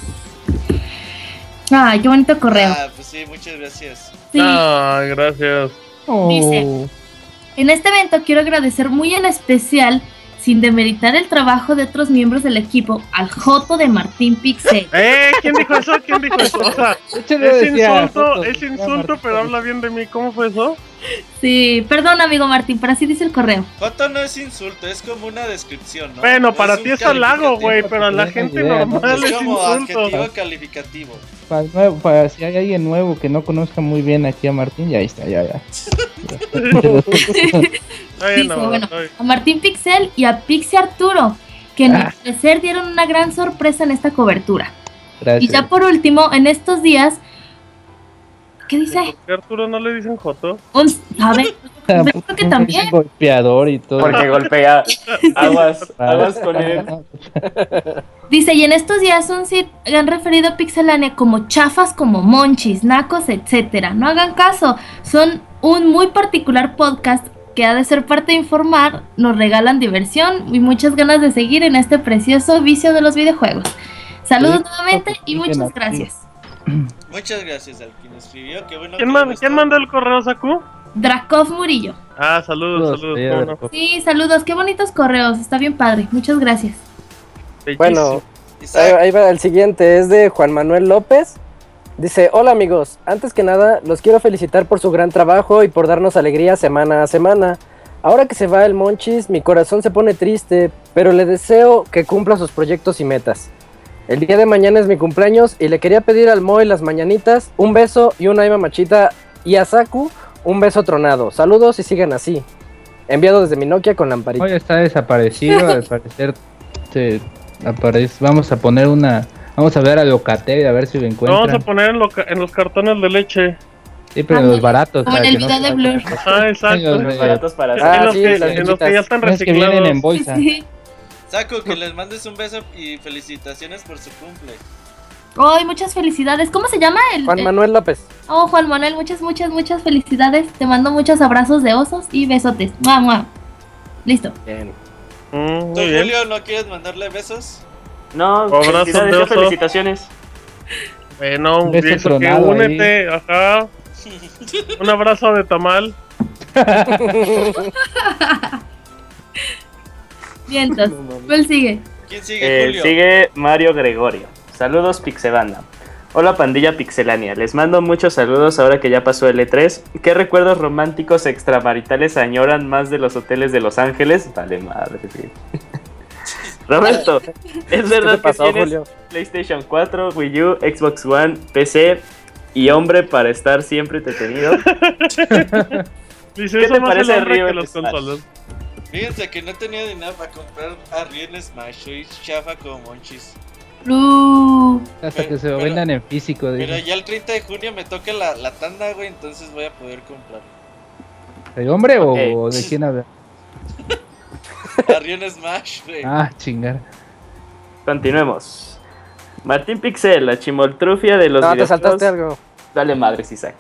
Ay, qué bonito correo. Ah, pues sí, muchas gracias. Sí. Ah, gracias. Dice, en este evento quiero agradecer muy en especial, sin demeritar el trabajo de otros miembros del equipo, al Joto de Martín Pixel. <laughs> ¡Eh! ¿Quién dijo eso? ¿Quién dijo eso? O sea, <laughs> es insulto, es insulto, pero habla bien de mí. ¿Cómo fue eso? Sí, perdón amigo Martín, pero así dice el correo. Joto no es insulto, es como una descripción, ¿no? Bueno, No para ti es halago, güey, pero a la No gente idea, normal ¿no? es Es como insulto. adjetivo calificativo. Para, nuevo- para si hay alguien nuevo que no conozca muy bien aquí a Martín, ya ahí está, ya, ya. <laughs> Dice, bueno, a Martín Pixel y a Pixie Arturo, que en mi Ah. parecer dieron una gran sorpresa en esta cobertura. Gracias. Y ya por último, en estos días, ¿qué dice? ¿por qué Arturo no le dicen Joto? Un, a ver, creo que también. golpeador y todo. Porque golpea. Aguas, <laughs> aguas con él. <laughs> Dice, y en estos días un sitio han referido a Pixelania como chafas, como monchis, nacos, etcétera. No hagan caso, son un muy particular podcast que ha de ser parte de informar, nos regalan diversión y muchas ganas de seguir en este precioso vicio de los videojuegos. Saludos Sí, nuevamente y muchas gracias. <clears throat> Muchas gracias al quien escribió. Qué bueno ¿Quién, que man- le ¿quién gustó. mandó el correo, Saku? Drakov Murillo. Ah, saludos, saludos. sí, saludos, qué bonitos correos, está bien padre, muchas gracias. Bueno, ahí va el siguiente, es de Juan Manuel López. Dice, hola amigos, antes que nada los quiero felicitar por su gran trabajo y por darnos alegría semana a semana. Ahora que se va el Monchis, mi corazón se pone triste, pero le deseo que cumpla sus proyectos y metas. El día de mañana es mi cumpleaños y le quería pedir al Moy las mañanitas, un beso y una Aima Machita y a Saku un beso tronado. Saludos y sigan así. Enviado desde mi Nokia con lamparita. Hoy está desaparecido, al <laughs> parecer se aparece. Vamos a poner una. Vamos a ver a Locatel a ver si lo Lo encuentran. vamos a poner en, lo ca- en los cartones de leche. Sí, pero Ándale, los baratos. como en el no video de Blur. Ah, exacto. Los, En eh, Baratos para Ah, hacer. los, sí, que, las en los que ya están los que vienen en reciclados. bolsa. Sí. Saco, que les mandes un beso y felicitaciones por su cumple. Ay, muchas felicidades. ¿Cómo se llama el? Juan el- Manuel López. Oh, Juan Manuel, muchas, muchas, muchas felicidades. Te mando muchos abrazos de osos y besotes. ¡Mua, mua! Listo. Bien. Mm, ¿Tú, bien. Julio, no quieres mandarle besos? No, Abrazos felicidades, de oso. felicitaciones. Bueno, Un beso eso que únete, ajá. <laughs> Un abrazo de tamal. <laughs> Bien, entonces. ¿Cuál sigue? ¿Quién sigue, Eh, Julio? sigue Mario Gregorio. Saludos Pixebanda. Hola pandilla pixelania, les mando muchos saludos ahora que ya pasó el E3. ¿Qué recuerdos románticos extramaritales añoran más de los hoteles de Los Ángeles? Vale madre, sí. <laughs> Roberto, ¿es ¿Qué verdad que pasó, tienes Julio? PlayStation 4, Wii U, Xbox One, PC y hombre para estar siempre entretenido? Dice, <laughs> ¿Qué te parece Río los consolas. Fíjense que no tenía dinero para comprar Arrien Smash, soy chafa como Monchis. Uh, Hasta que se Pero- lo vendan en físico. Pero ya el 30 de junio me toca la, la tanda, güey, entonces voy a poder comprar. ¿De hombre o- de quién habla? <laughs> Arrien Smash, güey. Ah, chingar. Continuemos. Martín Pixel, la chimoltrufia de los No, te saltaste algo. Dale madres, Isaac.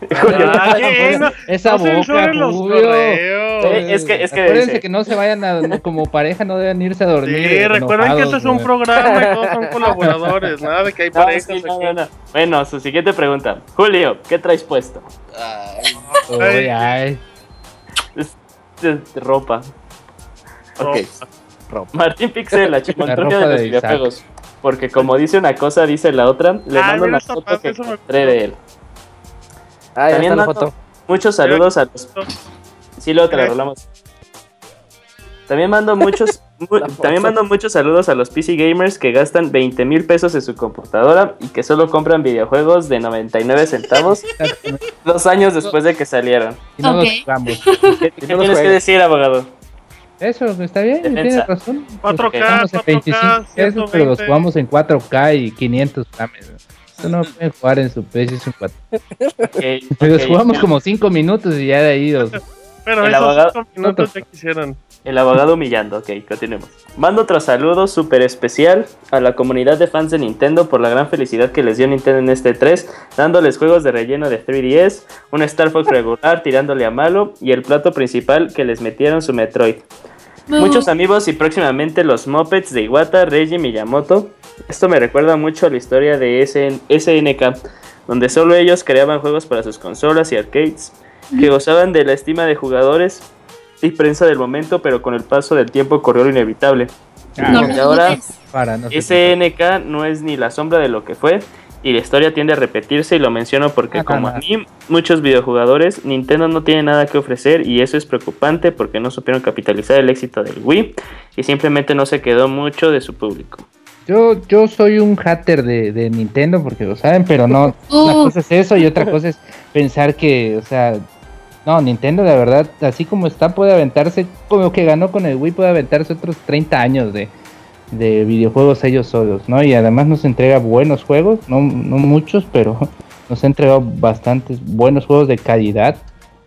<laughs> No, Esa no boca, los correos. Eh, es que- es que Acuérdense dice- que no se vayan a. Como pareja, no deben irse a dormir. Sí, recuerden que este es un programa y <laughs> todos son colaboradores, nada de que hay No, parejas sí, no, aquí. no, no. Bueno, su siguiente pregunta. Julio, ¿qué traes puesto? Ay, ay. Es- es ropa. Ok. Ropa. Martín Pixel, la <laughs> ropa de los videojuegos. Porque como dice una cosa, dice la otra. Le Ah, mando una foto que encontré de él. Ah, También está la mando foto. muchos saludos a los Sí, luego te la rolamos. También mando <laughs> muchos mu- también mando muchos saludos a los PC gamers que gastan 20 mil pesos en su computadora y que solo compran videojuegos de 99 centavos <laughs> dos años después de que salieron. Y no Ok. los jugamos. ¿Qué, qué no tienes que decir, abogado? Eso, está bien, Defensa. tiene razón. 4K, Los jugamos en 25 4K, pesos, pero los 120. jugamos en 4K y 500 frames. Eso no pueden jugar en su PlayStation 4. Ok, Los <laughs> ok. jugamos como 5 minutos y ya de ahí los... Pero El esos abogado- cinco minutos ya quisieran. El abogado humillando, ok, continuemos. Mando otro saludo súper especial a la comunidad de fans de Nintendo por la gran felicidad que les dio Nintendo en este 3, dándoles juegos de relleno de 3DS, un Star Fox regular tirándole a malo y el plato principal que les metieron su Metroid. Muchos amigos y próximamente los Muppets de Iwata, Reggie Miyamoto. Esto me recuerda mucho a la historia de SN SNK, donde solo ellos creaban juegos para sus consolas y arcades, que gozaban de la estima de jugadores y prensa del momento, pero con el paso del tiempo corrió lo inevitable. no y lo ahora no. SNK no es ni la sombra de lo que fue, y la historia tiende a repetirse y lo menciono porque Ah, como a mí, muchos videojugadores, Nintendo no tiene nada que ofrecer y eso es preocupante porque no supieron capitalizar el éxito del Wii y simplemente no se quedó mucho de su público. Yo, yo soy un hater de, de Nintendo porque lo saben, pero no. Una Uh. cosa es eso y otra cosa es pensar que, o sea, no, Nintendo de verdad, así como está, puede aventarse, como que ganó con el Wii, puede aventarse otros 30 años de, de videojuegos ellos solos, ¿no? Y además nos entrega buenos juegos, no, no muchos, pero <laughs> nos ha entregado bastantes buenos juegos de calidad.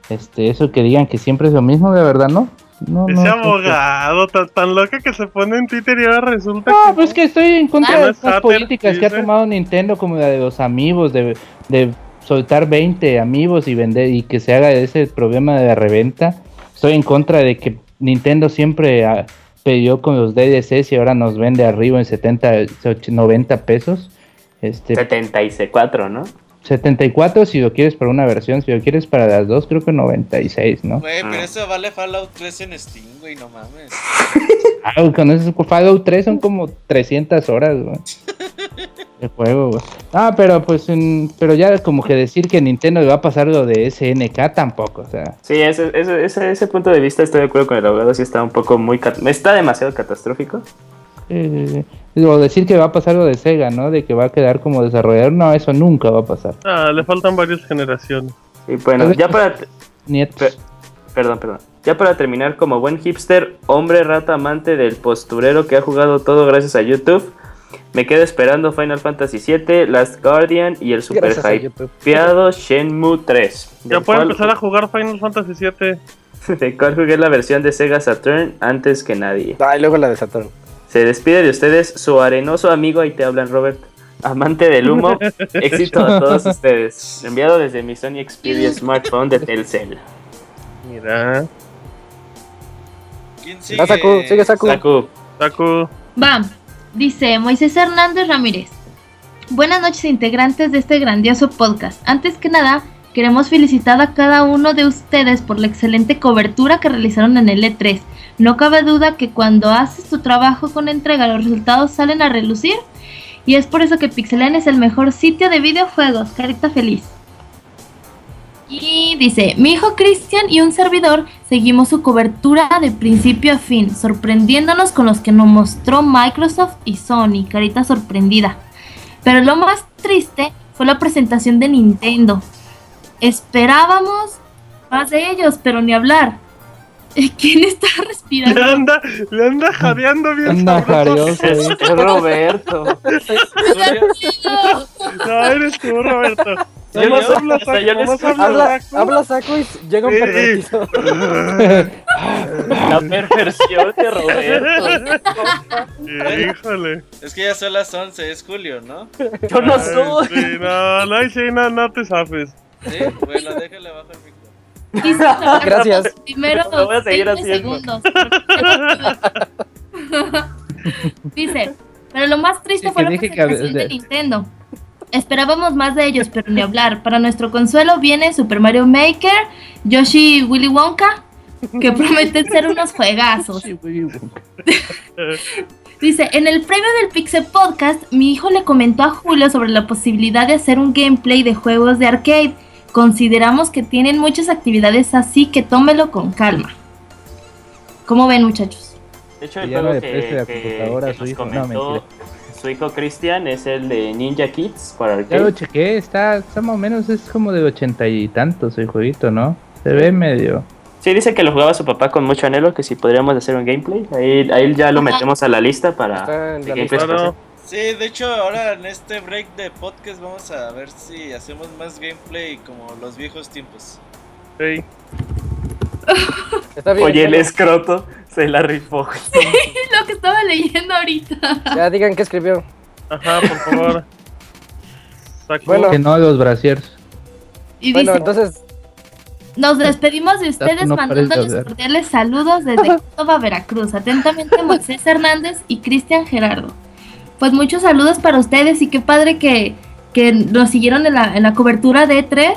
Este, eso que digan que siempre es lo mismo, de verdad, ¿no? No, Ese no, abogado tan, tan loca que se pone en Twitter y ahora resulta no, que. pues que estoy en contra Ah, de las políticas que ha tomado Nintendo como la de los amigos, de, de soltar 20 amigos y vender y que se haga ese problema de la reventa. Estoy en contra de que Nintendo siempre peleó con los DLCs y ahora nos vende arriba en 70, 80, 90 pesos. Este, 74, ¿no? 74 si lo quieres para una versión, si lo quieres para las dos, creo que 96, ¿no? Güey, pero Ah. eso vale Fallout 3 en Steam, güey, no mames. Ah, con eso Fallout 3 son como 300 horas, güey. <laughs> De juego, güey. Ah, pero pues, en- pero ya como que decir que Nintendo le va a pasar lo de SNK tampoco, o sea. Sí, ese, ese, ese, ese punto de vista estoy de acuerdo con el abogado, sí está un poco muy... Está demasiado catastrófico. eh, o decir que va a pasar lo de Sega, ¿no? De que va a quedar como desarrollador, no, eso nunca va a pasar. Ah, le faltan varias generaciones. Y bueno, ya para... Nietos. Pe- Perdón, perdón. Ya para terminar, como buen hipster, hombre rata amante del posturero que ha jugado todo gracias a YouTube, me quedo esperando Final Fantasy VII, Last Guardian y el super hypeado Shenmue 3. Ya cual- empezar a <laughs> jugar Final Fantasy VII. De cual jugué la versión de Sega Saturn antes que nadie. Ah, y luego la de Saturn. Se despide de ustedes su arenoso amigo, ahí te hablan Robert, amante del humo. <laughs> Éxito a todos ustedes. Enviado desde mi Sony Xperia smartphone de Telcel. Mira, ¿Quién sigue? Ah, Saku, sigue Saku. Saku, Taku. Va, dice Moisés Hernández Ramírez. Buenas noches integrantes de este grandioso podcast. Antes que nada, queremos felicitar a cada uno de ustedes por la excelente cobertura que realizaron en el E3. No cabe duda que cuando haces tu trabajo con entrega los resultados salen a relucir y es por eso que Pixelania es el mejor sitio de videojuegos. Carita feliz. Y dice, mi hijo Cristian y un servidor seguimos su cobertura de principio a fin, sorprendiéndonos con los que nos mostró Microsoft y Sony, carita sorprendida. Pero lo más triste fue la presentación de Nintendo. Esperábamos más de ellos, pero ni hablar. ¿Quién está <laughs> Le respirando? anda, le anda jadeando bien Anda sabroso. jarioso, <laughs> eh. Es Roberto. No, eres tú, Roberto. Yo no- habla saco, habla saco. habla saco y llega un Sí. pervertido. La perversión de Roberto. <laughs> Híjole. es que ya son las 11, es Julio, ¿no? Yo no soy. Sí, no, no, sí, no, no te zafes. Sí, bueno, déjale abajo el micro. Dice Gracias. primero Lo voy a seguir 20 haciendo. segundos. <laughs> Dice, pero lo más triste Sí, fue que la que presentación hab- de Nintendo. Esperábamos más de ellos, pero ni hablar. Para nuestro consuelo viene Super Mario Maker, Yoshi Willy Wonka, que prometen ser unos juegazos. <laughs> Dice, en el previo del Pixel Podcast, mi hijo le comentó a Julio sobre la posibilidad de hacer un gameplay de juegos de arcade. Consideramos que tienen muchas actividades así que tómelo con calma. ¿Cómo ven, muchachos? De hecho, el Ya juego que, que- que su nos hijo. No, comentó mentira. su hijo Cristian es el de Ninja Kids para Ya lo arcade. chequé, está, está más o menos, es como de ochenta y tantos el jueguito, ¿no? Se ve medio. Sí, dice que lo jugaba su papá con mucho anhelo, que si podríamos hacer un gameplay. Ahí, ahí ya lo metemos a la lista para Está en la lista. Sí, de hecho, ahora en este break de podcast vamos a ver si hacemos más gameplay como los viejos tiempos. Sí. Está bien. Oye, el escroto se la rifó. <laughs> Lo que estaba leyendo ahorita. Ya digan qué escribió. Ajá, por favor. Bueno. Que no los brasiers. Y Bueno, dice, entonces, nos despedimos de ustedes no mandándoles cordiales saludos desde <laughs> Córdoba, Veracruz. Atentamente, Moisés Hernández y Cristian Gerardo. Pues muchos saludos para ustedes y qué padre que, que nos siguieron en la, en la cobertura de E3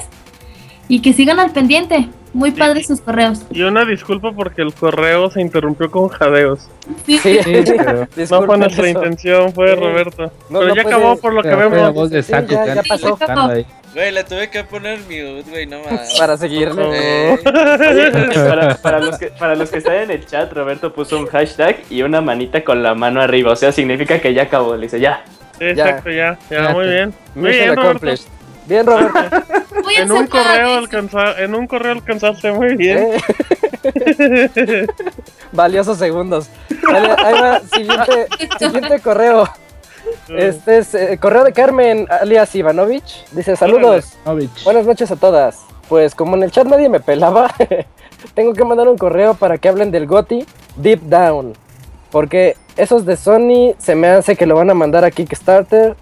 y que sigan al pendiente. Muy Sí. padres sus correos. Y una disculpa porque el correo se interrumpió con jadeos. Sí. sí, Sí, <laughs> No fue <laughs> nuestra eso. intención, fue Sí. Roberto. No, Pero no ya puede- acabó por lo que fue la vemos. voz de Sí, saco ya- pasó. Güey, le tuve que poner mute, güey, no más. <laughs> Para seguirle. Eh, Oye, <laughs> para, para los que, para los que están en el chat, Roberto puso un hashtag y una manita con la mano arriba. O sea, significa que ya acabó. Le dice, ya. Exacto, ya, ya, muy bien. Muy bien, Roberto. Bien, Roberto. <laughs> En un correo de eso. alcanza, en un correo alcanzaste muy bien. Eh. Valiosos segundos. Vale, ahí va, siguiente, siguiente correo. Este es eh, correo de Carmen, alias Ivanovich. Dice, saludos. Buenas noches a todas. Pues como en el chat nadie me pelaba, <laughs> tengo que mandar un correo para que hablen del GOTI Deep Down. Porque esos de Sony se me hace que lo van a mandar a Kickstarter.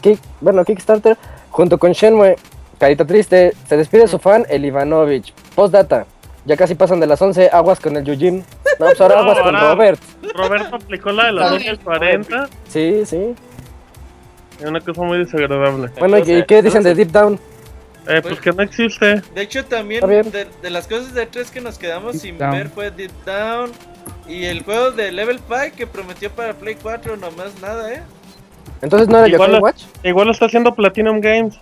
Kick, bueno, Kickstarter, junto con Shenmue. Carita triste, se despide su fan, el Ivanovich. Postdata, ya casi pasan de las 11, aguas con el Yujin. No, pues ahora No, aguas con Robert. Roberto aplicó la de la Robert. doña 40. Sí, sí. Es una cosa muy desagradable. Bueno, ¿y, y qué dicen de Deep Down? Eh, pues que no existe. De hecho, también de, de las cosas de tres que nos quedamos Deep sin Down. ver fue Deep Down y el juego de Level 5 que prometió para Play 4, nomás nada, ¿eh? Entonces no era Igual lo- Watch. Igual lo está haciendo Platinum Games.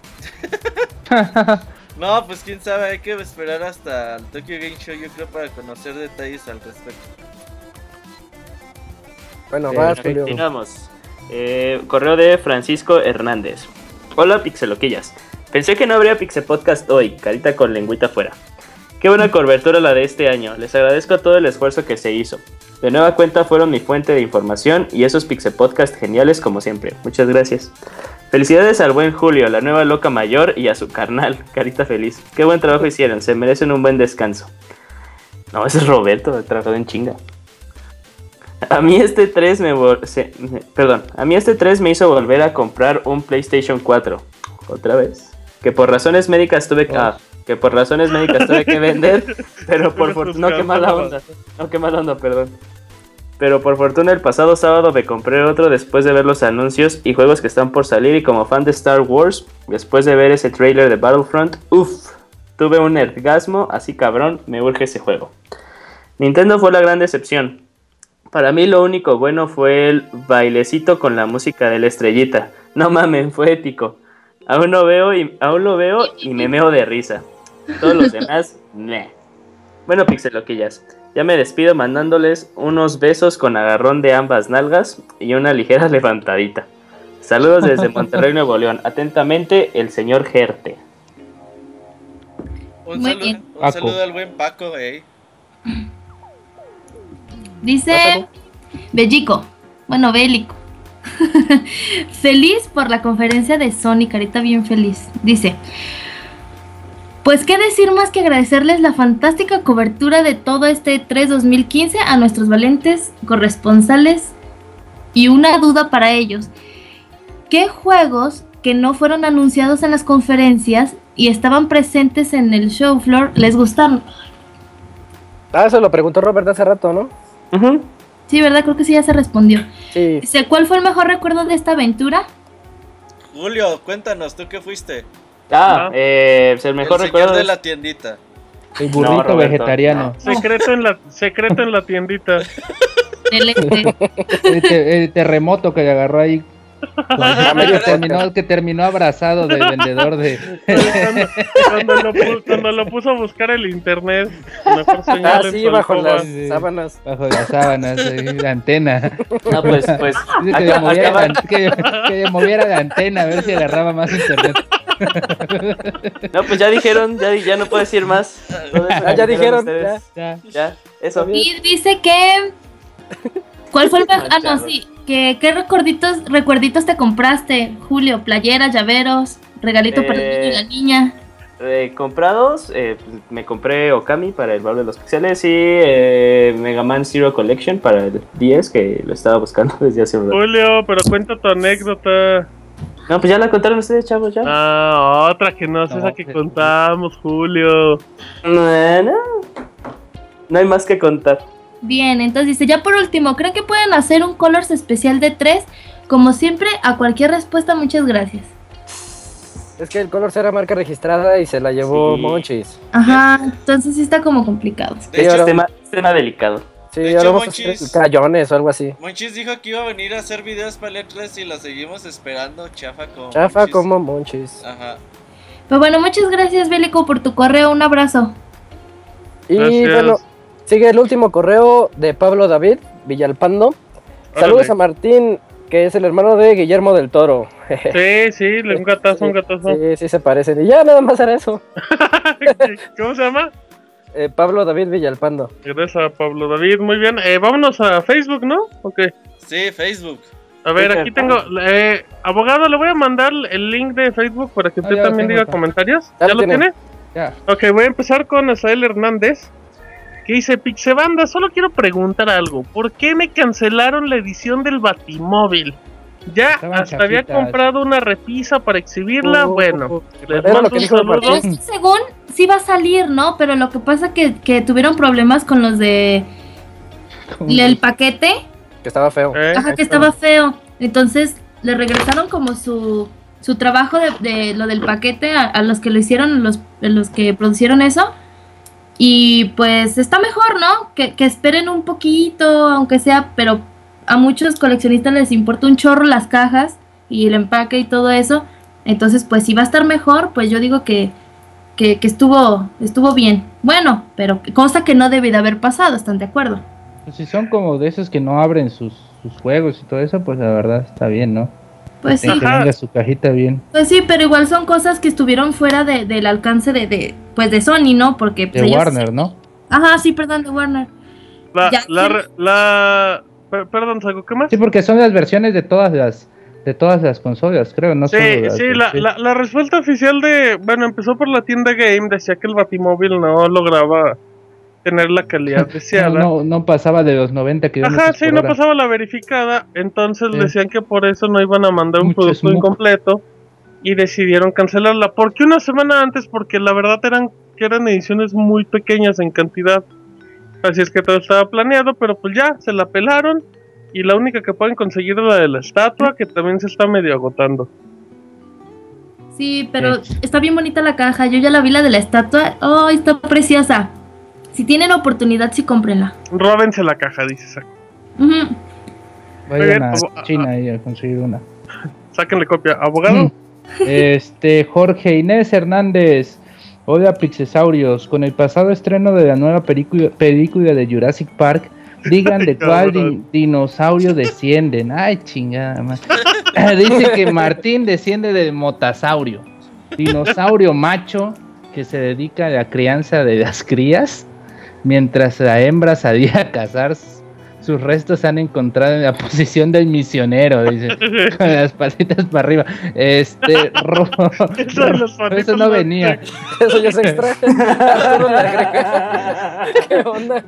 <laughs> No, pues quién sabe, hay que esperar hasta el Tokyo Game Show, yo creo, para conocer detalles al respecto. Bueno, Sí, vas, ok, Julio. Continuamos. Eh, correo de Francisco Hernández. Hola, pixeloquillas. Pensé que no habría Pixel Podcast hoy, carita con lengüita fuera. Qué buena cobertura la de este año. Les agradezco todo el esfuerzo que se hizo. De nueva cuenta fueron mi fuente de información y esos Pixel Podcast geniales como siempre. Muchas gracias. Felicidades al buen Julio, la nueva loca mayor y a su carnal, <laughs> carita feliz. Qué buen trabajo hicieron, se merecen un buen descanso. No, ese es Roberto, trabajado en chinga. A mí este 3 me, vol- se- me- perdón, a mí este 3 me hizo volver a comprar un PlayStation 4. Otra vez. Que por razones médicas tuve que ah, que por razones médicas tuve que vender, <laughs> pero por fortuna no mala onda. No qué mala onda, perdón. Pero por fortuna el pasado sábado me compré otro después de ver los anuncios y juegos que están por salir y como fan de Star Wars, después de ver ese trailer de Battlefront, uff, tuve un orgasmo así cabrón, me urge ese juego. Nintendo fue la gran decepción. Para mí lo único bueno fue el bailecito con la música de la estrellita. No mames, fue épico. Aún lo veo y aún lo veo y me meo de risa. Todos los demás, <laughs> meh. Bueno, pixeloquillas, ya me despido mandándoles unos besos con agarrón de ambas nalgas y una ligera <laughs> levantadita. Saludos desde Monterrey, Nuevo León. Atentamente, el señor Gerte. Un, Muy saludo, bien. un saludo al buen Paco, eh. Dice Bellico, bueno, Bélico. <laughs> feliz por la conferencia de Sony, carita bien feliz. Dice, pues qué decir más que agradecerles la fantástica cobertura de todo este 3 2015 a nuestros valientes corresponsales y una duda para ellos. ¿Qué juegos que no fueron anunciados en las conferencias y estaban presentes en el show floor les gustaron? Ah, eso lo preguntó Robert hace rato, ¿no? Sí, ¿verdad? Creo que sí ya se respondió. Sí. Dice, ¿cuál fue el mejor recuerdo de esta aventura? Julio, cuéntanos, ¿tú qué fuiste? Ah, Ah. eh, el mejor el recuerdo señor de es- la tiendita. El burrito Roberto, vegetariano. Secreto en la, secreto en la tiendita. <laughs> Este. El, te- el terremoto que le agarró ahí. Medio que, terminó, que terminó abrazado del vendedor de. Cuando, cuando lo pu- cuando lo puso a buscar el internet, mejor Ah, sí, bajo alcoba. las Sí. sábanas. bajo las sábanas, la antena. No, pues, pues, <laughs> Dice que, le acá- moviera, acaba- la- que, que le moviera la antena a ver si agarraba más internet. no, pues ya dijeron, ya, ya no puedo decir más. Ah, ya dijeron, ustedes. Ya. Ya, eso. Y dice que. ¿Cuál fue el mejor? Ah, no, Manchado. sí. Que, ¿Qué recuerditos, recuerditos te compraste, Julio? Playeras, llaveros, regalito para el niño y la Eh, niña. Eh, comprados, eh, me compré Okami para el baúl de los pixeles y eh, Mega Man Zero Collection para el 10 que lo estaba buscando <laughs> desde hace un rato. Julio, pero cuenta tu anécdota. No, pues ya la contaron ustedes, chavos, ya. Ah, otra que no es No, esa que contamos, Julio. No, no. No hay más que contar. Bien, entonces dice, ya por último, ¿creen que pueden hacer un Colors especial de 3? Como siempre, a cualquier respuesta, muchas gracias. Es que el color era marca registrada y se la llevó Sí. Monchis. Ajá, entonces sí está como complicado. De hecho, Es tema, es tema delicado. Sí, De ahora hecho, vamos a hacer Monchis- crayones o algo así. Monchis dijo que iba a venir a hacer videos para el E3 y la seguimos esperando. Chafa como. Chafa Monchis. como Monchis. Ajá. Pero bueno, muchas gracias, Bélico, por tu correo. Un abrazo. Y Gracias. bueno, sigue el último correo de Pablo David Villalpando. Saludos Órale. a Martín, que es el hermano de Guillermo del Toro. <laughs> Sí, sí, un gatazo, un gatazo. Sí, sí se parecen. Y ya nada más era eso. <laughs> ¿Cómo se llama? Eh, Pablo David Villalpando. Gracias a Pablo David, muy bien. Eh, vámonos a Facebook, ¿no? Ok. Sí, Facebook. A ver, aquí tengo. Eh, abogado, le voy a mandar el link de Facebook para que Ah, usted lo también diga acá. comentarios. Ya ¿Ya, lo tiene? Ya. Ok, voy a empezar con Asael Hernández. Que dice: Pixebanda, solo quiero preguntar algo. ¿Por qué me cancelaron la edición del Batimóvil? Ya Estaban hasta había comprado una repisa para exhibirla. Oh, bueno, mando un saludo. Es que según sí va a salir, ¿no? Pero lo que pasa que, que tuvieron problemas con los de el paquete, Que estaba feo. Eh, ajá, que estaba feo. Entonces le regresaron como su, su trabajo de, de lo del paquete a, a los que lo hicieron, los, los que producieron eso. Y pues está mejor, ¿no? Que, que esperen un poquito, aunque sea, pero a muchos coleccionistas les importa un chorro las cajas y el empaque y todo eso. Entonces, pues si va a estar mejor, pues yo digo que, que, que estuvo, estuvo bien. Bueno, pero cosa que no debe de haber pasado, ¿están de acuerdo? Pues si son como de esos que no abren sus, sus juegos y todo eso, pues la verdad está bien, ¿no? Pues sí. Que venga su cajita bien. Pues sí, pero igual son cosas que estuvieron fuera de, del alcance de, de, pues de Sony, ¿no? Porque pues, De ellos- Warner, ¿no? Ajá, sí, perdón, de Warner. la, ya la, perdón, Sago, ¿qué más? Sí, porque son las versiones de todas las de todas las consolas, creo, no Sí, las sí, la, la, la respuesta oficial de. Bueno, empezó por la tienda Game, decía que el Batimóvil no lograba tener la calidad <laughs> deseada. no, no, no pasaba de los 90 kilómetros Ajá, sí, por no hora. pasaba la verificada, entonces decían que por eso no iban a mandar un Mucho producto smoke. incompleto y decidieron cancelarla. ¿Por qué una semana antes? Porque la verdad eran que eran ediciones muy pequeñas en cantidad. Así es que todo estaba planeado, pero pues ya, se la pelaron y la única que pueden conseguir es la de la estatua, que también se está medio agotando. Sí, pero está bien bonita la caja. Yo ya la vi la de la estatua. ¡Oh, está preciosa! Si tienen oportunidad, sí cómprenla. Róbense la caja, dice. Vayan bien, a China y a conseguir una. <laughs> Sáquenle copia. Abogado, Este, Jorge Inés Hernández. Hola Pixesaurios, con el pasado estreno de la nueva película, de Jurassic Park, digan de <laughs> cuál dinosaurio descienden. Ay, chingada. <laughs> Dice que Martín desciende del motasaurio, dinosaurio macho que se dedica a la crianza de las crías, mientras la hembra salía a cazar sus restos se han encontrado en la <laughs> posición del misionero, dice, <laughs> con las patitas para arriba. Este, ro- <laughs> Eso no venía. Eso ya se extrae. ¿Qué onda?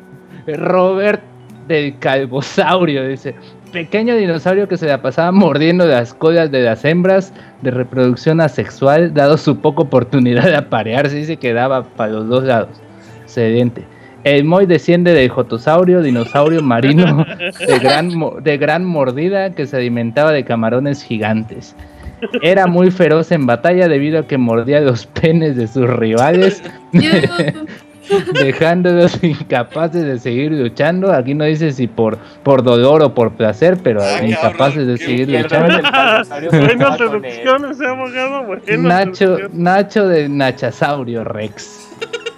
Robert del Calvosaurio dice: Pequeño dinosaurio que se la pasaba mordiendo las colas de las hembras de reproducción asexual, dado su poca oportunidad de aparearse. Dice que daba para los dos lados. Excelente. El Moy desciende del Jotosaurio, dinosaurio marino <laughs> de gran, de gran mordida que se alimentaba de camarones gigantes. Era muy feroz en batalla debido a que mordía los penes de sus rivales <laughs> dejándolos incapaces de seguir luchando. Aquí no dice si por, por dolor o por placer, pero Ah, incapaces cabrón, de seguir luchando. <laughs> Abogado. Buenas Nacho. Nacho de Nachasaurio Rex.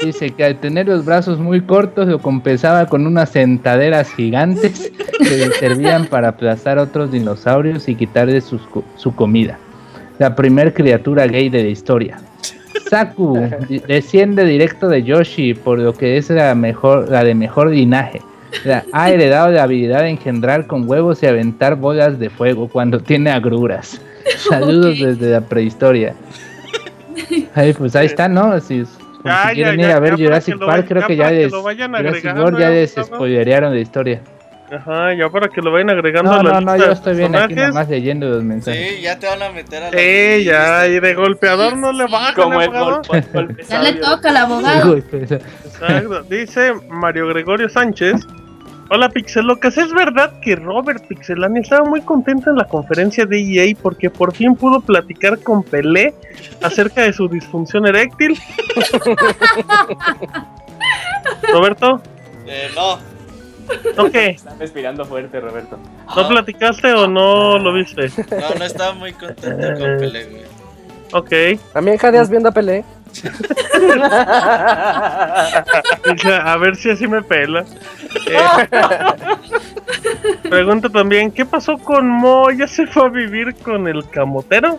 Dice que al tener los brazos muy cortos lo compensaba con unas sentaderas gigantes que le servían para aplastar otros dinosaurios y quitarle sus su comida. La primer criatura gay de la historia. Saku desciende directo de Yoshi, por lo que es la mejor, la de mejor linaje. La- ha heredado la habilidad de engendrar con huevos y aventar bolas de fuego cuando tiene agruras. <laughs> Saludos desde la prehistoria. Ay, pues ahí está, ¿no? Si, si Ya, ya, quieren ya, ir a ver Jurassic Park, creo que ya World ya la historia. Ajá, ya para que lo vayan agregando No, a la no, no, lista yo estoy bien aquí personajes. nomás leyendo los mensajes. Sí, ya te van a meter a la Sí, ya, y de golpeador no le bajan, Como el abogado. gol- Ya le toca al <laughs> abogado. Exacto. Dice Mario Gregorio Sánchez. Hola Pixelocas, ¿es verdad que Robert Pixelani estaba muy contento en la conferencia de EA porque por fin pudo platicar con Pelé acerca de su disfunción eréctil? <laughs> Roberto, Eh, no, ¿no qué? Están respirando fuerte, Roberto. ¿No platicaste o no lo viste? no, no estaba muy contento con Pelé, güey. Ok. También jadeas viendo a Pelé. Dice, a ver si así me pela. Eh, pregunta también, ¿qué pasó con Mo? ¿Ya se fue a vivir con el camotero?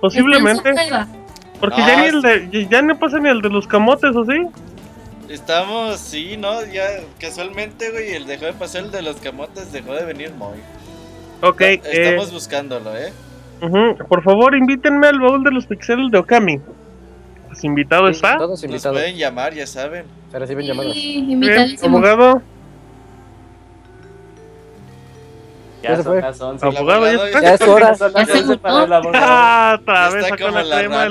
Posiblemente. Porque No, ya ni el de, ya no pasa ni el de los camotes, ¿o sí? Estamos, sí, ¿no? Ya casualmente, güey, el dejó de pasar el de los camotes, dejó de venir Moy. Ok, eh, Estamos buscándolo, ¿eh? por favor invítenme al baúl de los pixeles de Okami. Pues invitado Sí, está. Todos Nos invitados. pueden llamar, ya saben. Se reciben llamadas. Sí, abogado, Ya se fue. las 11. El abogado, ya. Ya es hora. Ya se 11 para el agotó. abogado. Ah, otra vez está sacó la crema.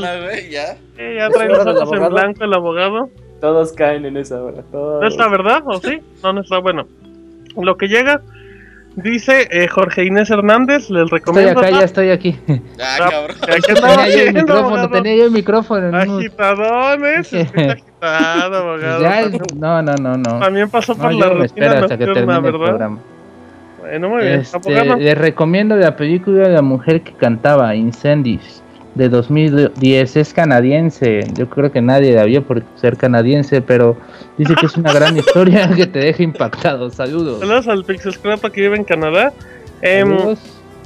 ya. Ya trae los ojos en blanco el abogado. Todos caen en esa hora. Todos. ¿No está verdad? ¿O sí? No, no está bueno. Lo que llega, dice eh, Jorge Inés Hernández, les Estoy recomiendo. acá, ya estoy aquí. <laughs> Ah, Ah, cabrón. ¿Qué estaba Tenía yo el micrófono, tenía yo el micrófono. no, Agitadones, agitado, <laughs> abogado. ya, no, no, no, no. También pasó No, por yo la rutina espero hasta que termine el ¿verdad? programa. Bueno, muy bien. Este, les recomiendo la película La mujer que cantaba, Incendies, de 2010. Es canadiense. Yo creo que nadie la vio por ser canadiense, pero dice que es una gran <laughs> historia que te deja impactado. Saludos. Saludos al Pixel Scrapa que vive en Canadá. Saludos.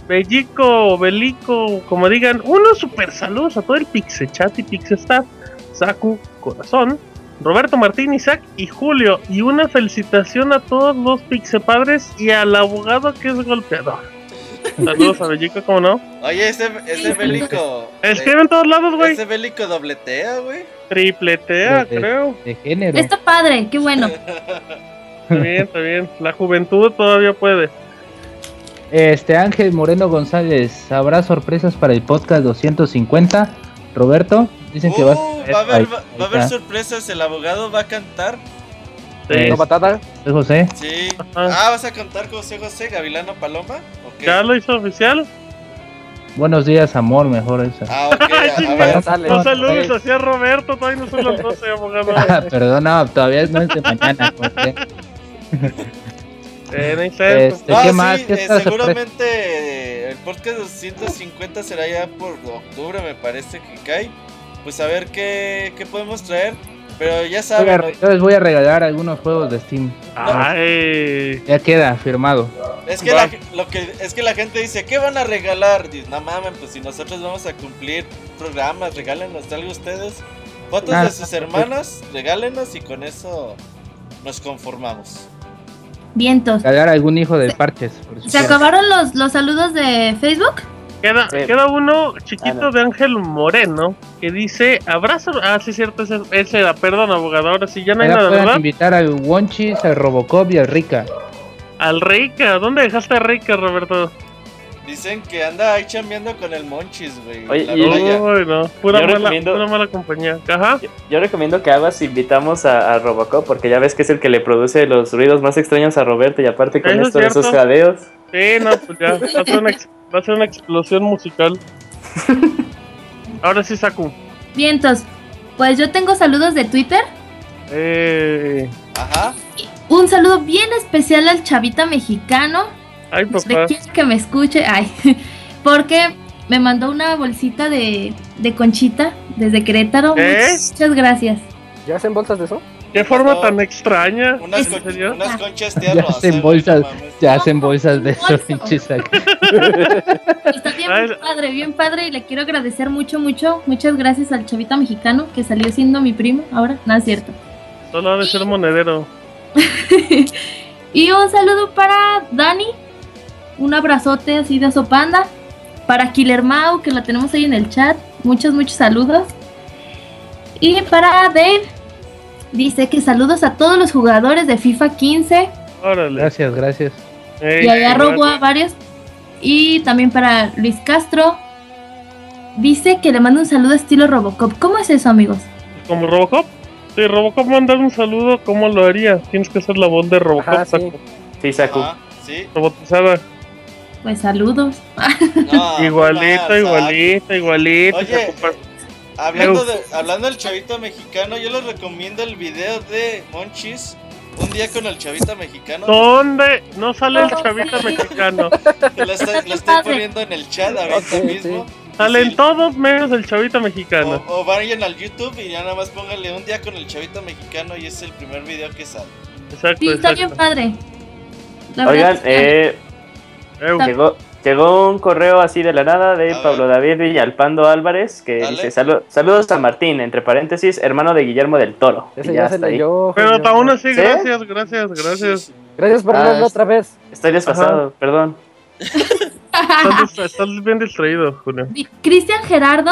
Bellico, Belico, como digan, unos super saludos a todo el Pixechat y Pixestat, Saku, Corazón, Roberto Martín, Isaac y Julio. Y una felicitación a todos los Pixepadres y al abogado que es golpeador. Saludos a Bellico, ¿cómo no? Oye, ese, ese bélico. Escribe en todos lados, güey. Ese bélico dobletea, güey. Tripletea, De- creo. De género. Está padre, qué bueno. <laughs> Está bien, está bien. La juventud todavía puede. Este Ángel Moreno González, ¿habrá sorpresas para el podcast 250? Roberto, dicen que vas Uh, va a haber, Ahí- va, ahí va a haber está. sorpresas. El abogado va a cantar. Eh, ¿No batata? Soy José. Sí. Ajá. Ah, ¿vas a cantar José José, Gavilano Paloma? Ok. ¿Ya lo hizo oficial? Buenos días, amor, mejor esa. Ah, ok. A, ver. Sale. No saludos hacia Roberto, todavía no son las 12, abogado. <laughs> Ah, perdón, no, todavía no es de mañana. José. Eh, Este, No, ¿Qué sí, más? ¿Qué eh, seguramente el podcast 250 será ya por octubre, me parece que cae. Pues a ver qué, qué podemos traer. Pero ya saben, yo les voy a regalar algunos juegos de Steam. Ay, Ya queda firmado. es que, Va. la, lo que es que la gente dice, ¿qué van a regalar? Dice, no mames, pues si nosotros vamos a cumplir programas, regálenos algo ustedes. Fotos Ah, de sus hermanas, regálenos y con eso nos conformamos. Vientos. A algún hijo de parches. por si ¿Se quieren. acabaron los, los saludos de Facebook? Queda, Sí. queda uno chiquito Ah, no. de Ángel Moreno que dice abrazo. Ah, sí, cierto, ese, ese era, perdón, abogado. Ahora sí, ya no hay nada, ¿verdad? invitar al Wonchis, al Robocop y al Rika. Al Rica, ¿dónde dejaste a Rica, Roberto? Dicen que anda ahí chambeando con el Monchis, güey. Oye, la y- playa. Uy, no, pura Yo mala, pura mala compañía. Ajá. Yo, yo recomiendo que Aguas invitamos a, a Robocop porque ya ves que es el que le produce los ruidos más extraños a Roberto y aparte con Eso es esto de sus cierto. jadeos. Sí, no, pues ya, va a ser una, ex- va a ser una explosión musical. <laughs> Ahora sí, Saku. Vientos. Pues yo tengo saludos de Twitter. Eh, Ajá. Un saludo bien especial al chavita mexicano. ay, Le papá. que me escuche. Ay, <laughs> porque me mandó una bolsita de, de conchita desde Querétaro. ¿Eh? Muchas gracias. ¿Ya hacen bolsas de eso? Qué forma No. tan extraña. Unas, conchas Ya tierras. hacen eh, bolsas, no ya hacen bolsas de esos pinches. <laughs> Está bien Ay. padre, bien padre. Y le quiero agradecer mucho, mucho. Muchas gracias al chavita mexicano que salió siendo mi primo. Ahora, no es cierto. Solo ha de ser monedero. <laughs> Y un saludo para Dani. Un abrazote así de sopanda. Para Killer Mau, que la tenemos ahí en el chat. Muchos, muchos saludos. Y para Dave. Dice que saludos a todos los jugadores de FIFA 15. Órale. Gracias, gracias. Ey, Y robó a varios. Y también para Luis Castro. Dice que le manda un saludo estilo Robocop. ¿Cómo es eso, amigos? ¿Como Robocop? Sí, Robocop mandar un saludo, ¿cómo lo haría? Tienes que hacer la voz de Robocop, Ajá, sí. Saku. Sí, Saku. Ajá, sí. robotizada. Pues saludos. No, <laughs> igualito, no, igualito, igualito. Oye, Saku, Hablando, de, hablando del chavito mexicano, yo les recomiendo el video de Monchis. Un día con el chavito mexicano. ¿Dónde no sale el chavito mexicano? <laughs> Lo estoy, lo estoy poniendo en el chat ahorita Ok, mismo. Salen Sí. todos menos el chavito mexicano. O, o vayan al YouTube y ya nada más pónganle un día con el chavito mexicano y es el primer video que sale. Exacto, Sí, está bien padre. La Oigan, eh, llegó, llegó un correo así de la nada de A Pablo David Villalpando Álvarez que Dale. dice "Salu- saludos a Martín, entre paréntesis, hermano de Guillermo del Toro. Ese ya ya se leyó. Pero Julio. aún así, ¿Sí? gracias, gracias, gracias. Sí, sí. Gracias por Ah, leerlo es- otra vez. Estoy desfasado, perdón. Estás, bien distraído, Julio. Cristian Gerardo,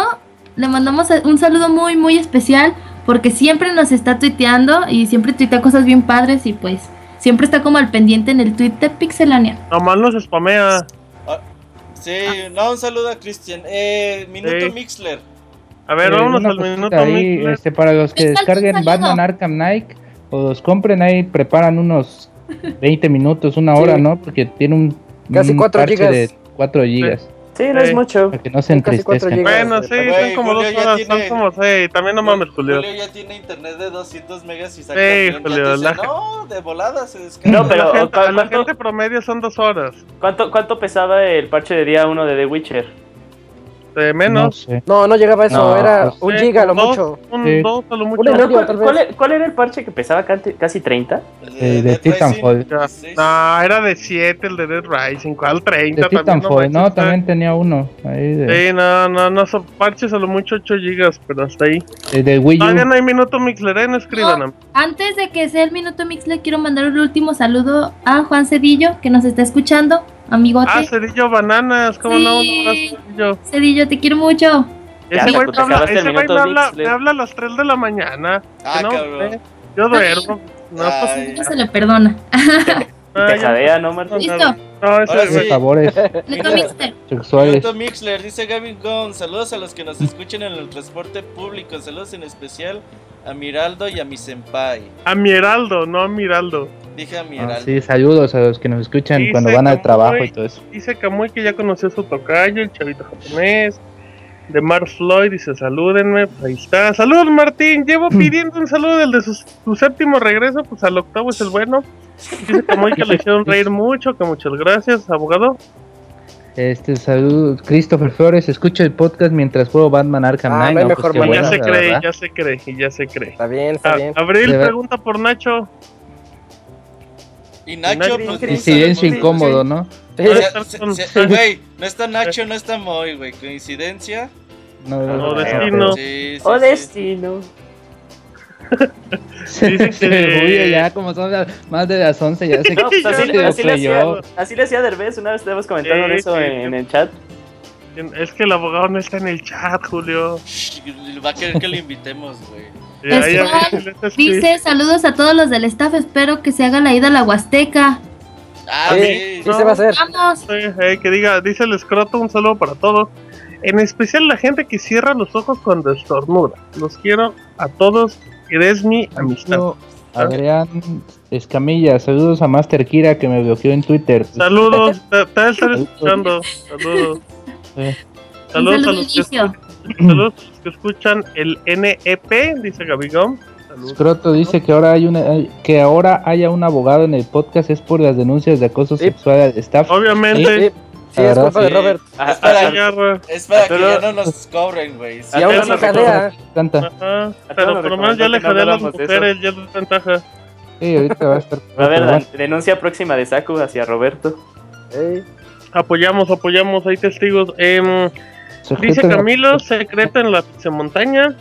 le mandamos un saludo muy, muy especial porque siempre nos está tuiteando y siempre tuitea cosas bien padres y pues siempre está como al pendiente en el tweet de Pixelania. Nomás nos spamea. Sí, no, un saludo a Cristian. Eh, Minuto Sí. Mixler. A ver, Eh, vámonos una al minuto. ahí, Mixler. este, para los que descarguen. Batman Arkham Knight o los compren ahí, preparan unos 20 minutos, una hora, Sí. ¿no? Porque tiene un, Casi un cuatro parche gigas. de 4 gigas. Sí, no es mucho. Para que no se entristezcan. Bueno, sí, son como Julio dos horas, tiene- son como seis. También no mames, Julio. ya tiene internet de 200 megas y saca Sí, Julio, dice, la- no, de volada se descarga. No, pero la gente, ¿cu- a la cuánto- gente promedio son dos horas. ¿Cuánto, ¿Cuánto pesaba el parche de día 1 de The Witcher? De No menos. sé. No, no llegaba a eso, No, era pues, un Sí, giga, lo dos, mucho. Un Sí. dos a lo mucho. Medio, ¿Cuál, tal vez. cuál cuál era el parche que pesaba casi 30? El Eh, de Dead Titanfall. No, era de 7 el de Dead Rising. ¿Cuál 30? De Titanfall, no, también tenía uno. Ahí de, Sí, no, no, no, son parches a lo mucho 8 gigas, pero hasta ahí. de- de Wii U. Todavía no hay minuto Mixler, ¿eh? No escriban. a- Antes de que sea el minuto mix, le quiero mandar un último saludo a Juan Cedillo que nos está escuchando, amigote. Ah, Cedillo Bananas, ¿cómo no? Un Sí. abrazo, Cedillo. Cedillo, te quiero mucho. Ese güey me te habla, ese güey me habla, me habla a las 3 de la mañana. Ah, no, cabrón. eh, yo duermo. No, Ay. pues, se le perdona. <laughs> Y ah, ¿no, Martín? Listo. No, de sí. favores sexuales. Mixler, dice Gavin Gon. Saludos a los que nos escuchen en el transporte público. Saludos en especial a Miraldo y a mi senpai. A mi heraldo, no a Miraldo. Dije a Ah, Heraldo. sí, saludos a los que nos escuchan Sí, cuando van al cómo trabajo y todo eso. Dice Kamui que ya conoció a su tocayo, el chavito japonés. De Mars Floyd dice salúdenme, pues ahí está. Saludos Martín, llevo pidiendo un saludo del de su, su séptimo regreso, pues al octavo es el bueno. Dice Kamui que le <laughs> hicieron reír mucho, que muchas gracias, abogado. Este saludo, Christopher Flores, escucha el podcast mientras juego Batman Arkham Ah, Knight. no No, pues mejor Y manera. ya se cree, verdad. ya se cree, y ya se cree. Está bien, está A- bien. Abril pregunta por Nacho. Y Nacho, Nacho, pues. no Incidencia sabemos- incómodo, ¿no? Güey, no está <laughs> Nacho, no está Moy, güey. Coincidencia. No, O no, destino. Sí, sí, O sí. destino. <laughs> Dice que- Se Julio ya como son más de las 11 ya se No, pues así, le hacía, así le hacía Derbez, una vez estábamos comentando Sí, eso sí, en, el chat. Es que el abogado no está en el chat, Julio. Va a querer que lo invitemos, güey. Ya, ya, ya, Dice saludos a todos los del staff, espero que se haga la ida a la Huasteca. Ah, Sí, sí. sí se va a hacer. Vamos. Sí, eh, que diga, dice el escroto, un saludo para todos. En especial la gente que cierra los ojos cuando estornuda. Los quiero a todos. Eres mi amistad. Saludo a Adrián Escamilla, saludos a Master Kira que me bloqueó en Twitter. Saludos, <laughs> te, te estar escuchando. Saludos. Eh, Saludos a los que saludos a los que escuchan el NEP, dice Gabigón. Saludos. Scroto dice que ahora hay una que ahora haya un abogado en el podcast es por las denuncias de acoso Sí. sexual al staff. Obviamente. Sí, sí, es verdad, culpa de. Robert. Es para que ya no nos cobren, güey. Y aún nos jadea. Canta. Pero por lo menos ya le no jadé a las mujeres, ya es ventaja. Sí, ahorita va a estar. Va a haber denuncia próxima de Saku hacia Roberto. Apoyamos, apoyamos, hay testigos. Em, dice Camilo, secreto en la montaña.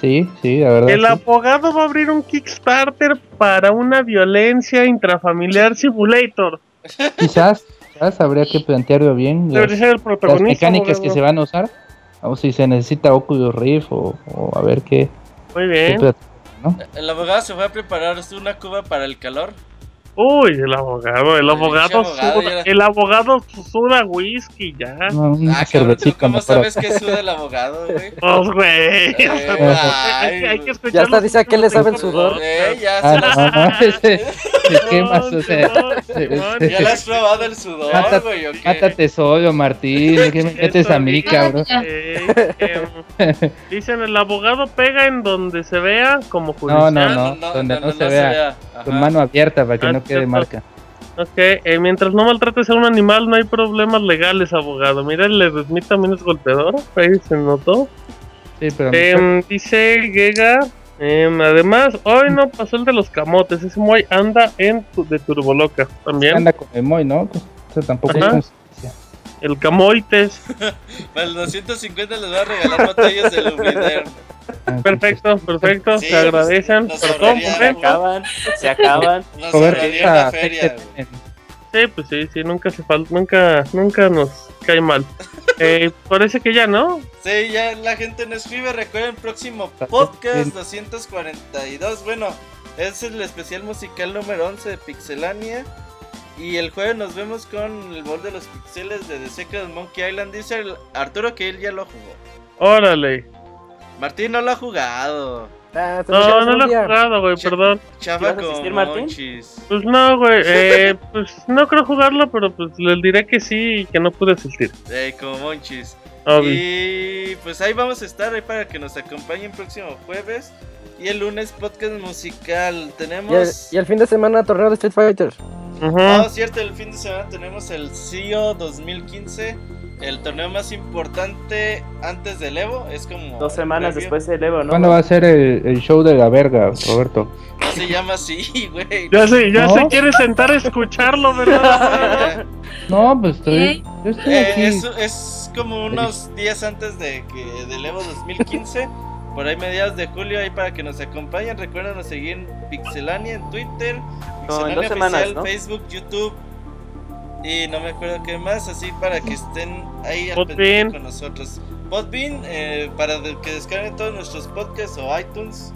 Sí, sí, la verdad. El sí. abogado va a abrir un Kickstarter para una violencia intrafamiliar simulator. Quizás, quizás habría que plantearlo bien. Las, Debería ser el las protagonista. mecánicas que se van a usar. Vamos si se necesita Oculus Rift o, o a ver qué. Muy qué bien. El abogado se fue a preparar una cuba para el calor. Uy, el abogado, el abogado, suda, el abogado suda whisky ya. no, una Ah, cabrón, ¿tú cervecita cómo sabes que suda el abogado, güey? <laughs> Pues, güey. Eh, hay, <laughs> que- hay que ay, escuchar Ya hasta dice a qué le sabe el sudor. Eh, ya, Ah, se no, las- no, no, <laughs> ese- se quema Simón, su- se- Simón, se- Simón. se- ya le has probado el sudor, güey, ¿o qué? Mátate solo, Martín. <laughs> ¿Qué me metes a mí, cabrón? Eh, <laughs> dicen el abogado pega en donde se vea como No, judicial. no, no, donde no se vea. Ajá. Con mano abierta para que Ah, no quede cierto. marca. Ok, eh, mientras no maltrates a un animal no hay problemas legales, abogado. Mira, el de Smith también es golpeador, ahí se notó. Sí, pero Em, dice Gega, em, además, hoy no pasó el de los camotes, ese Moy anda en tu- de Turboloca también. anda con el Moy, ¿no? Pues, eso tampoco Ajá. es. El Camoites, <laughs> Para el 250 les voy a regalar botellas de Lubriderm. Ah, perfecto, perfecto, Sí, se agradecen. nos Pero todo Se acaban, se acaban. <laughs> Nos una feria. Sí, pues sí, sí, nunca se falta, nunca, nunca nos cae mal. <laughs> Eh, parece que ya, ¿no? Sí, ya la gente nos escribe. Recuerden, próximo Está podcast bien. 242. Bueno, es el especial musical número 11 de Pixelania. Y el jueves nos vemos con el bol de los pixeles de The Secret Monkey Island. Dice el Arturo que él ya lo jugó. Órale. Martín no lo ha jugado. Ah, No, no lo he jugado, güey, perdón. Chava ¿Vas a con asistir, Martín? monchis. Pues no, güey, <laughs> eh, pues no creo jugarlo, pero pues le diré que sí y que no pude asistir. Eh, como monchis. Obvio. Y pues ahí vamos a estar ahí para que nos acompañen próximo jueves. Y el lunes podcast musical. Y el, Tenemos... y el fin de semana torneo de Street Fighter. Ujú. No, cierto, el fin de semana tenemos el CEO 2015, el torneo más importante antes del Evo, es como... Dos semanas después del Evo, ¿no? ¿Cuándo va a ser el, el show de la verga, Roberto? No se llama así, <laughs> güey. Ya se, ya ¿No? se quiere sentar a escucharlo, ¿verdad? <laughs> No, pues estoy, yo estoy Eh, aquí. es, es como unos días antes de que del Evo 2015, por ahí mediados de julio, ahí para que nos acompañen. Recuerden seguir en Pixelania en Twitter, No, en Pixelania dos semanas, Oficial, ¿no? Facebook, YouTube y no me acuerdo qué más, así para que estén ahí al pendiente con nosotros. Podbean, eh, para que descarguen todos nuestros podcasts o iTunes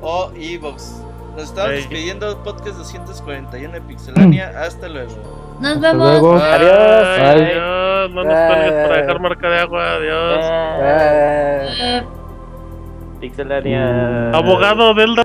o Evox. Nos estamos Ahí. despidiendo, podcast 241 de Pixelania. Hasta luego. Nos Hasta vemos. luego. Adiós. Bye. adiós, no nos cuelgues para dejar marca de agua, adiós. Eh, Pixelania. Abogado Delda.